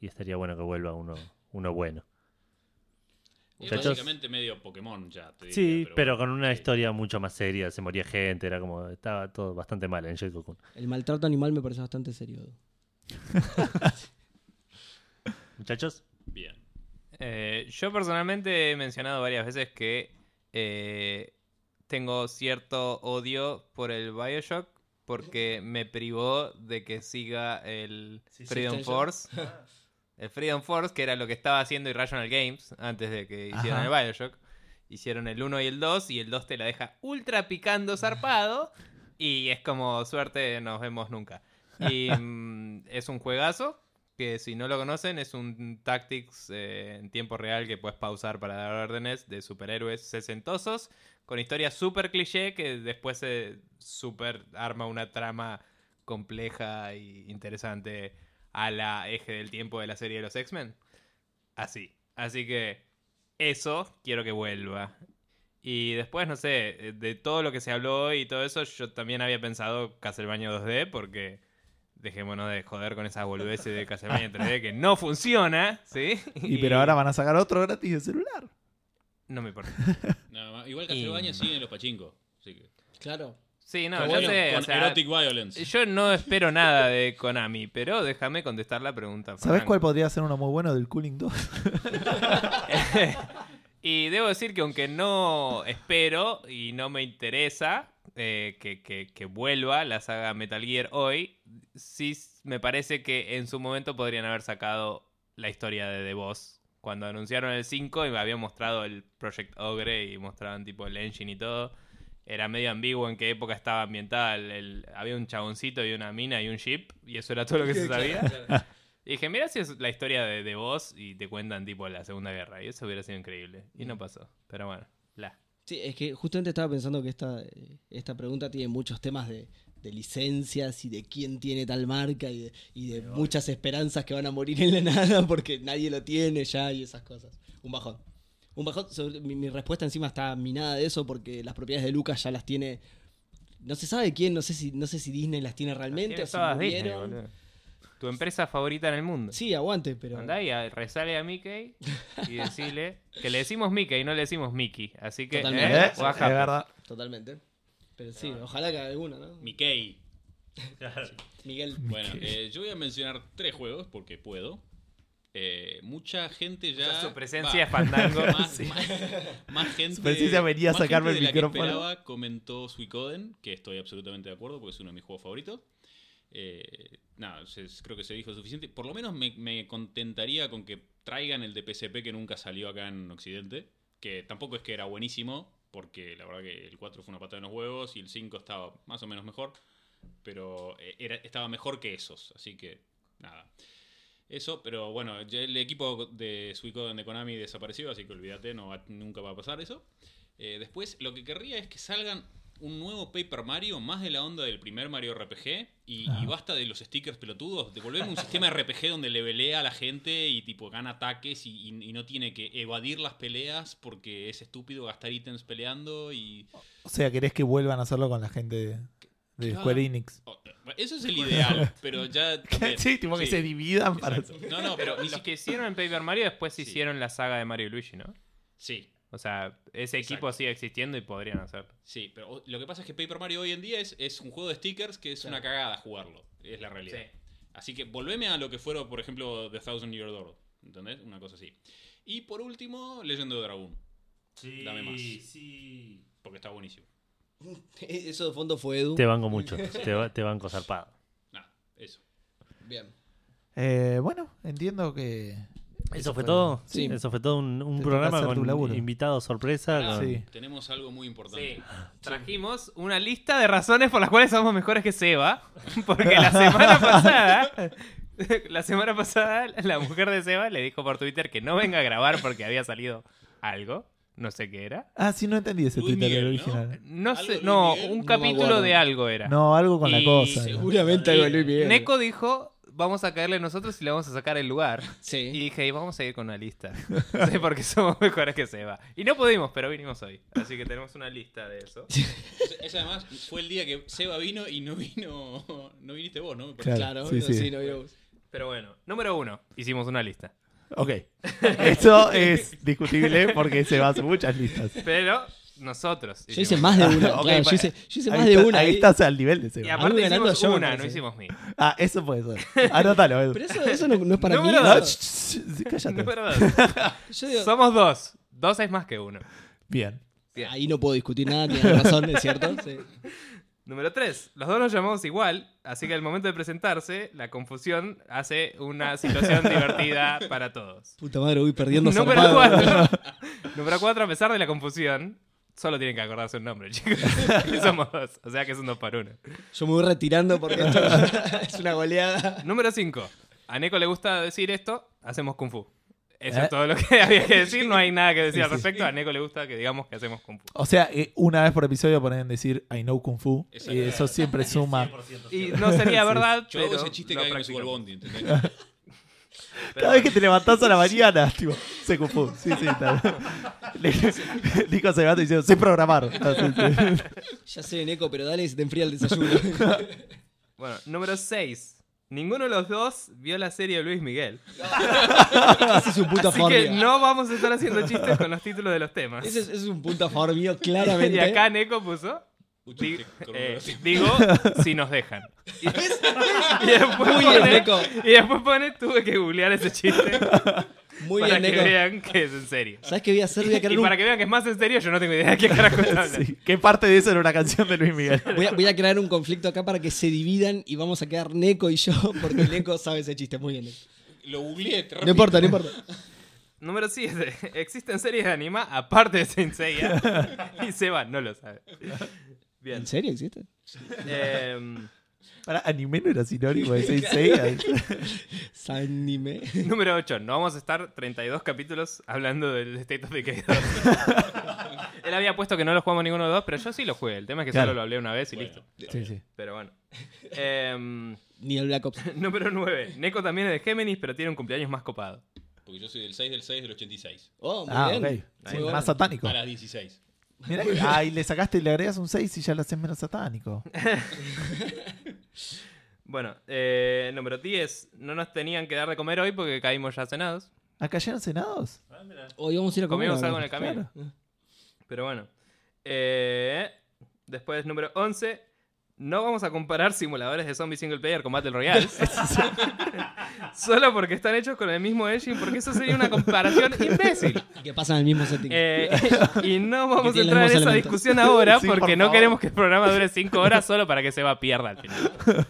Y estaría bueno que vuelva uno, uno bueno. Es Muchachos. básicamente medio Pokémon ya, te diría, Sí, pero con una sí. historia mucho más seria, se moría gente, era como, estaba todo bastante mal en Jade Cocoon. El maltrato animal me parece bastante serio. Muchachos, Bien. Eh, yo personalmente he mencionado varias veces que eh, tengo cierto odio por el Bioshock porque me privó de que siga el Sí, Freedom. Force. El Freedom Force, que era lo que estaba haciendo Irrational Games antes de que hicieran Ajá. el Bioshock. Hicieron el 1 y el 2 y el 2 te la deja ultra picando zarpado y es como suerte, nos vemos nunca. Y mm, es un juegazo que si no lo conocen es un tactics eh, en tiempo real que puedes pausar para dar órdenes de superhéroes sesentosos con historias súper cliché que después se super arma una trama compleja e interesante a la eje del tiempo de la serie de los X-Men. Así. Así que eso quiero que vuelva. Y después, no sé, de todo lo que se habló hoy y todo eso, yo también había pensado Castlevania 2D porque dejémonos de joder con esas boludeces de Castlevania 3D que no funciona, ¿sí? Y pero ahora van a sacar otro gratis de celular. No me importa. Nada más. Igual Castlevania Y- sigue en los pachincos. Así que. Claro. Sí, no, yo bueno, sé, o con sea, Erotic Violence. yo no espero nada de Konami, pero déjame contestar la pregunta. ¿Sabes cuál podría ser uno muy bueno del Cooling 2? y debo decir que aunque no espero y no me interesa eh, que, que- que vuelva la saga Metal Gear hoy, sí me parece que en su momento podrían haber sacado la historia de The Boss. Cuando anunciaron el 5 y me habían mostrado el Project Ogre y mostraban tipo el engine y todo. Era medio ambiguo en qué época estaba ambientada. el- el- había un chaboncito y una mina y un ship. Y eso era todo lo que se sabía. Y dije, mira si es la historia de, de vos y te cuentan tipo la Segunda Guerra. Y eso hubiera sido increíble. Y no pasó. Pero bueno, la. Sí, es que justamente estaba pensando que esta, eh, esta pregunta tiene muchos temas de, de licencias y de quién tiene tal marca y de, y de muchas esperanzas que van a morir en la nada porque nadie lo tiene ya y esas cosas. Un bajón. Un bajón, sobre- mi, mi respuesta encima está minada de eso porque las propiedades de Lucas ya las tiene... No se sabe quién, no sé si, no sé si Disney las tiene realmente Tiene o si Disney, murieron. boludo. Tu empresa favorita en el mundo. Sí, aguante, pero... Andá y a- resale a Mickey y decirle que le decimos Mickey y no le decimos Mickey. Así que, Totalmente. ¿eh? ¿Eh? Es verdad. Totalmente. Pero sí, ojalá que alguna, ¿no? Mickey. Miguel. Bueno, eh, yo voy a mencionar tres juegos porque puedo. Eh, mucha gente ya. Su presencia va, es fandango. Más, Sí. más- más gente. Su presencia venía a sacarme el la que micrófono. esperaba comentó Suicoden, que estoy absolutamente de acuerdo porque es uno de mis juegos favoritos. Eh, nada, creo que se dijo suficiente. Por lo menos me, contentaría con que traigan el de PSP que nunca salió acá en Occidente. Que tampoco es que era buenísimo, porque la verdad que el 4 fue una patada en los huevos y el 5 estaba más o menos mejor. Pero eh, era, estaba mejor que esos, así que nada. Eso, pero bueno, el equipo de Suicoden de Konami desapareció, así que olvídate, no nunca va a pasar eso. Eh, después, lo que querría es que salgan un nuevo Paper Mario, más de la onda del primer Mario RPG, y, y basta de los stickers pelotudos, devolverme un sistema RPG donde le velea a la gente y tipo gana ataques y, y- y no tiene que evadir las peleas porque es estúpido gastar ítems peleando y... O sea, querés que vuelvan a hacerlo con la gente de, de Claro. Square Enix. oh, eso es el ideal, pero ya... también- sí, tipo que se dividan para... exacto. No, no, pero ni Los siquiera... que hicieron en Paper Mario después Sí. hicieron la saga de Mario y Luigi, ¿no? Sí, O sea, ese equipo Exacto. sigue existiendo y podrían hacerlo. Sí, pero lo que pasa es que Paper Mario hoy en día es, es un juego de stickers que es una cagada jugarlo. Es la realidad. Sí. Así que volveme a lo que fueron, por ejemplo, The Thousand Year Door. ¿Entendés? Una cosa así. Y por último, Legend of Dragon. Sí, Dame más. sí. Porque está buenísimo. Eso de fondo fue Edu. Te banco mucho. Te banco zarpado. Nada, eso. Bien. Eh, bueno, entiendo que... ¿Eso fue todo? Sí. Eso fue todo un, un programa con invitado sorpresa. Ah, con- Sí. Tenemos algo muy importante. Sí. Trajimos una lista de razones por las cuales somos mejores que Seba. Porque la semana pasada. La semana pasada, la mujer de Seba le dijo por Twitter que no venga a grabar porque había salido algo. No sé qué era. Ah, sí, no entendí ese Luis Twitter Miguel, ¿no? original. No ¿Algo sé, no, Miguel? un No capítulo de algo era. No, algo con la cosa. Seguramente Y algo de Luis Miguel. Neko dijo, vamos a caerle nosotros y le vamos a sacar el lugar. Y Sí. dije, y vamos a ir con una lista. Sí, porque somos mejores que Seba. Y no pudimos, pero vinimos hoy. Así que tenemos una lista de eso. Ese- además fue el día que Seba vino y no vino. No viniste vos, ¿no? Me parece. Claro. Claro, sí, no, sí. sí, no vino- Pero bueno, número uno, hicimos una lista. Ok. Eso es discutible porque se va a hacer muchas listas. Pero nosotros. Yo hice más de una. Yo hice, yo hice ahí más de está- una. Ahí ahí. estás al nivel de Y Seba. aparte hicimos yo, una, no hicimos mil. Ah, eso puede ser. Anótalo, Edu. Pero eso, eso no, no es para mí. Número No, cállate. Número dos. Yo digo, Somos dos. Dos es más que uno. Bien. Bien. ahí no puedo discutir nada, tienes razón, es cierto. Sí. Número tres. Los dos nos llamamos igual, así que al momento de presentarse, la confusión hace una situación divertida para todos. Puta madre, voy perdiendo Número zarpado. cuatro. Número cuatro, a pesar de la confusión, solo tienen que acordarse un nombre, chicos. Y somos dos, o sea que es un dos para uno. Yo me voy retirando porque esto es una goleada. Número 5. A Neko le gusta decir esto, hacemos Kung Fu. Eso ¿Eh? es todo lo que había que decir. No hay nada que decir al respecto. A Neko le gusta que digamos que hacemos Kung Fu. O sea, eh, una vez por episodio ponen decir I know Kung Fu. Y eso siempre suma. Y no sería Sí. verdad, Yo hago pero ese chiste que subo al practicamos. bondi, ¿entendés? Cada vez que te levantás a la mañana, tipo, Kung Fu. Sí, sí, está. Le- Nico se levanta diciendo, sé programar. Ah, sí, sí. Ya sé, Neko, pero dale y se te enfría el desayuno. Bueno, número 6. Ninguno de los dos vio la serie de Luis Miguel. Ese es un punto a Así favor que mío. no vamos a estar haciendo chistes con los títulos de los temas. Ese es, ese es un punto a favor mío, claramente. Y acá Neko puso. Di- eh, digo, si nos dejan. Y, y después Muy bien, pone, Neko. y después pone, tuve que googlear ese chiste Muy para bien, que vean que es en serio. ¿Sabes qué voy a hacer? Voy a Y un, para que vean que es más en serio, yo no tengo idea de qué carajo está hablando. Sí, ¿Qué parte de eso era una canción de Luis Miguel? voy, a, voy a crear un conflicto acá para que se dividan y vamos a quedar Neko y yo, porque Neko sabe ese chiste. Muy bien. Neko. Lo googleé. te No repito. importa, no importa. Número 7. Existen series de anima aparte de Saint Seiya. y Seba no lo sabe. Bien. ¿En serio existe? Em, Para anime no era sinónimo de Saint Seiya. Sanime. número 8. No vamos a estar 32 capítulos hablando del State of Decay 2. Él había puesto que no lo jugamos ninguno de los dos, pero yo sí lo jugué. El tema es que Claro. solo lo hablé una vez y Bueno, listo. Sí, sí. Pero bueno. Em, Ni el Black Ops. número 9. Neko también es de Géminis, pero tiene un cumpleaños más copado. Porque yo soy del 6 del 6 del 86. Oh, muy Ah, bien. ok. Muy Sí, bueno. Más satánico. A las 16. Mira que, ay, le sacaste y le agregas un 6 y ya lo haces menos satánico. Bueno, eh, número 10. No nos tenían que dar de comer hoy porque caímos ya cenados. ¿Acá llegan cenados? Hoy vamos a ir a comer. Comimos ¿o algo en el camino. Claro. Pero bueno. Eh, después, número 11. No vamos a comparar simuladores de zombie single player con Battle Royale. Solo porque están hechos con el mismo engine, porque eso sería una comparación imbécil. Que pasan el mismo setting. Eh, y no vamos a entrar en esa elementos. discusión ahora Sí, porque por no favor. queremos que el programa dure 5 horas solo para que se va pierda al final.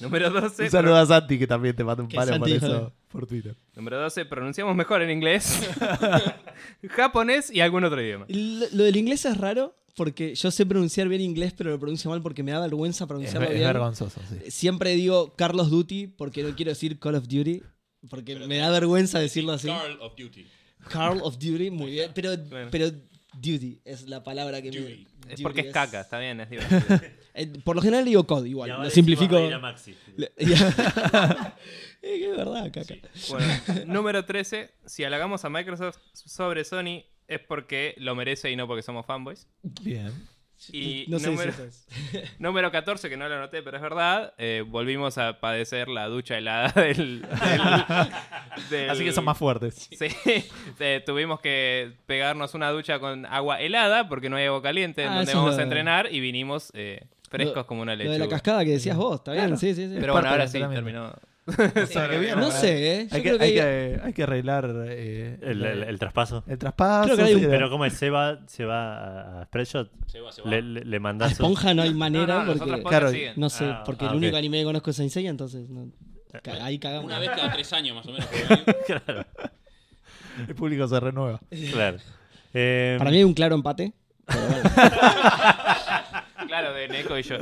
Número 12. Un saludo a Santi que también te manda un palo por eso joder. Por Twitter. Número 12. Pronunciamos mejor en inglés, japonés y algún otro idioma. Lo, lo del inglés es raro porque yo sé pronunciar bien inglés, pero lo pronuncio mal porque me da vergüenza Es, pronunciarlo es bien. vergonzoso, sí. Siempre digo Carlos Duty porque no quiero decir Call of Duty. Porque me da vergüenza decirlo así. Carl of Duty. Carl of Duty, muy bien. Pero, Bueno. pero duty es la palabra que Duty. me. Es porque es duty caca, está bien, es divertido. Eh, por lo general digo COD igual. Lo simplifico. es verdad, caca. Bueno, número 13. Si halagamos a Microsoft sobre Sony es porque lo merece y no porque somos fanboys. Bien. Y no sé número, si es. número 14, que no lo anoté, pero es verdad, eh, volvimos a padecer la ducha helada del... del- del- Así que son más fuertes. Sí, eh, tuvimos que pegarnos una ducha con agua helada porque no hay agua caliente en Ah, donde vamos lo a entrenar y vinimos eh, frescos Lo- como una Lo lechuga. de la cascada que decías vos, está bien, sí, sí, sí. Pero bueno, ahora sí, terminó. Que no sé, ¿eh? Yo Hay que, creo que hay, hay- que, hay que arreglar eh, El, el- el traspaso. el traspaso. Creo que hay un- sí, Pero como el Seba se va a Spreadshot, Se va, se va. le, le, le A mandás un- Esponja no hay manera no, porque. Claro. No sé, Ah, porque ah, el único anime que conozco es Saint Seiya, entonces no- ca- ahí cagamos. Una vez cada tres años más o menos. claro, El público se renueva. claro. Eh, Para mí hay un claro empate. pero bueno. Claro, de Neko y yo.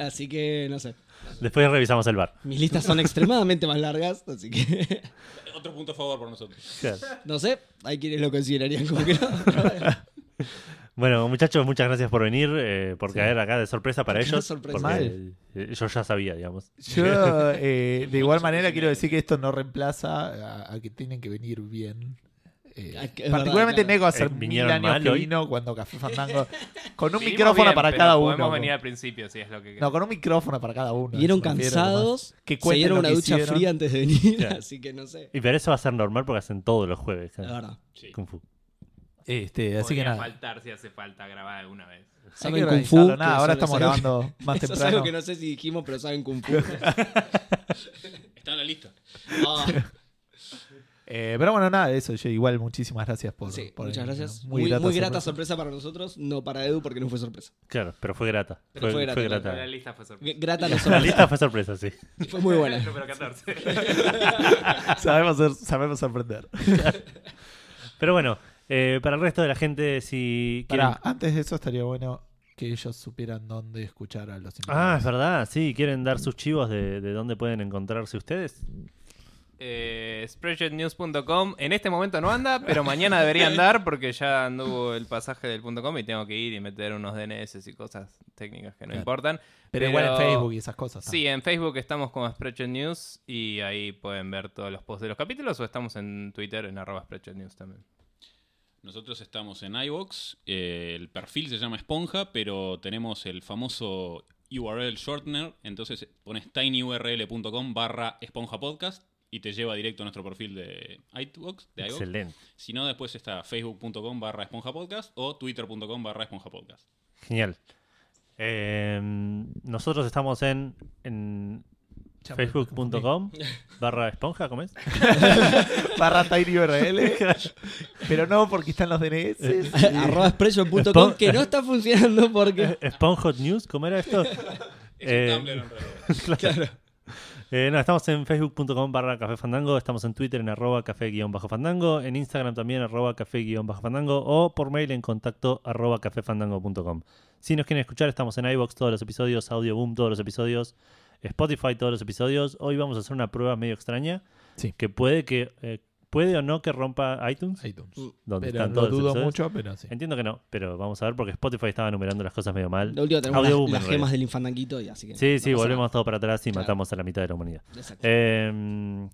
así que no sé. Después revisamos el bar. Mis listas son extremadamente más largas, así que Otro punto a favor por nosotros. Claro. no sé. Hay quienes lo considerarían como que no. Bueno, muchachos, muchas gracias por venir, eh, por Sí. caer acá de sorpresa para Qué ellos. sorpresa. Porque eh, yo ya sabía, digamos. Yo, eh, de igual manera, quiero decir que esto no reemplaza a, a que tienen que venir bien. Eh, que particularmente verdad, Nego hace Eh, mil años mal que hoy. vino cuando Café Fandango. Con un micrófono bien, para cada Podemos uno. venir al principio si es lo que No, con un micrófono para cada uno. Refiero, cansados. Que se dieron una que ducha hicieron. fría antes de venir, Claro. así que no sé. Y pero eso va a ser normal porque hacen todos los jueves. La ¿sabes? verdad. Sí. Kung Fu. Este, así que nada. faltar si hace falta grabar alguna vez. Que Saben Kung Fu. nada, que ahora eso- estamos grabando más que- Eso es temprano. algo que no sé si dijimos, pero saben Kung Fu. Está en la lista. Ah, Eh, pero bueno, nada, eso. Yo igual muchísimas gracias por, sí, por muchas gracias. ¿no? Muy, muy grata, sorpresa. sorpresa. para nosotros, no para Edu porque no fue sorpresa. Claro, pero fue grata. Pero fue grata, grata. la lista fue sorpresa. Grata no La sorpresa. lista fue sorpresa, sí. Fue muy buena. Número 14. sabemos, ser- sabemos sorprender. Pero bueno, eh, para el resto de la gente, si quieren... Pará, antes de eso estaría bueno que ellos supieran dónde escuchar a los Ah, invitados. es verdad, sí. ¿Quieren dar sus chivos de, de dónde pueden encontrarse ustedes? Eh, Spreadsheetnews.com en este momento no anda, pero mañana debería andar porque ya anduvo el pasaje del .com y tengo que ir y meter unos DNS y cosas técnicas que no Claro. importan. Pero, igual en Facebook y esas cosas. Sí, en Facebook estamos como Spreadsheet News y ahí pueden ver todos los posts de los capítulos o estamos en Twitter en arroba Spreadsheet News también. Nosotros estamos en iVox. eh, el perfil se llama Esponja, pero tenemos el famoso URL shortener. Entonces pones tinyurl.com barra esponja podcast y te lleva directo a nuestro perfil de iVox. De. Excelente. Si no, después está facebook.com barra esponja podcast o twitter.com barra esponja podcast. Genial. Eh, nosotros estamos en, en facebook.com barra esponja, ¿cómo es? Barra TinyURL. pero no porque están los DNS. Arroba expression.com que no está funcionando porque. Sponhot News, ¿cómo era esto? Es Eh, un Tumblr en realidad. Claro. Eh, no, estamos en facebook.com barra café fandango, estamos en Twitter en arroba café guion bajo fandango, en Instagram también arroba café guion bajo fandango o por mail en contacto arroba cafefandango.com. Si nos quieren escuchar, estamos en iBox todos los episodios, Audioboom todos los episodios, Spotify todos los episodios. Hoy vamos a hacer una prueba medio extraña Sí. que puede que eh, puede o no que rompa iTunes, iTunes. donde Pero están lo todos dudo episodios. mucho, pero sí. Entiendo que no, pero vamos a ver porque Spotify estaba numerando las cosas medio mal. Lo último tenemos Audioboom, las, las en realidad. gemas del infandanguito y así que. Sí, no sí, pasa volvemos nada. todo para atrás y Claro. matamos a la mitad de la humanidad. Exacto. Eh,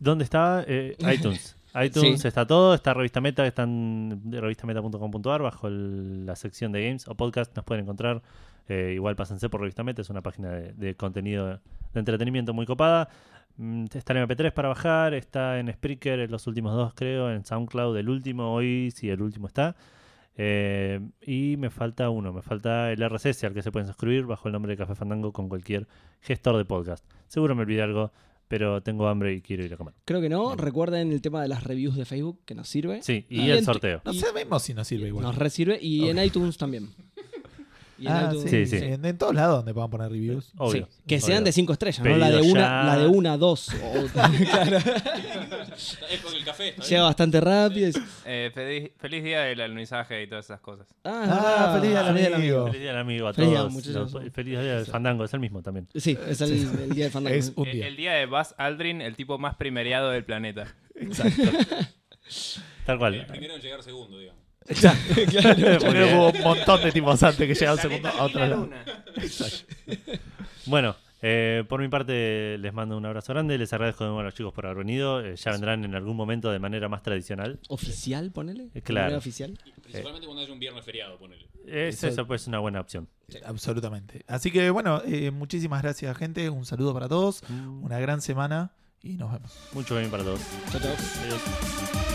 ¿Dónde está? Eh, iTunes. iTunes Sí. está todo, está Revista Meta, está en revistameta.com.ar bajo el- la sección de games o podcast, nos pueden encontrar. Eh, igual pásense por Revista Meta, es una página de, de contenido de entretenimiento muy copada. Mm, Está en MP3 para bajar, está en Spreaker, en los últimos dos creo, en SoundCloud el último, hoy sí el último está. Eh, y me falta uno, me falta el RSS al que se pueden suscribir bajo el nombre de Café Fandango con cualquier gestor de podcast. Seguro me olvidé algo, pero tengo hambre y quiero ir a comer. Creo que no. Recuerden el tema de las reviews de Facebook que nos sirve. Sí, y Y el sorteo. No sabemos si nos sirve igual. Nos resirve. Y en iTunes también. Y en Ah, iTunes- sí, Sí. En, en todos lados donde puedan poner reviews. Obvio. Sí, Que sean Obvio. de 5 estrellas, no la de una, la de una, dos. o- claro. Es con el café. Llega bastante rápido. Eh, feliz, feliz día del alunizaje y todas esas cosas. Ah, Ah, feliz día del día amigo. Feliz día del amigo a Feliz día, todos. muchachos. Los- Feliz día del fandango, es el mismo también. Sí, es el, el día del fandango. Es un El, día. el día de Buzz Aldrin, el tipo más primeriado del planeta. Tal El cual. primero en llegar segundo, digamos. Muy Hubo un montón de tipos antes que llegaron segundo a otro lado. Bueno, eh, por mi parte les mando un abrazo grande, les agradezco de nuevo a los chicos por haber venido. Eh, ya vendrán en algún momento de manera más tradicional. ¿Oficial, ponele? Eh, claro. ¿De manera oficial? Principalmente cuando haya un viernes feriado, ponele. Es, Eso- eso pues una buena opción. Absolutamente. Así que bueno, eh, muchísimas gracias, gente. Un saludo para todos. Una gran semana y nos vemos. Mucho bien para todos. Chao, chao. Adiós.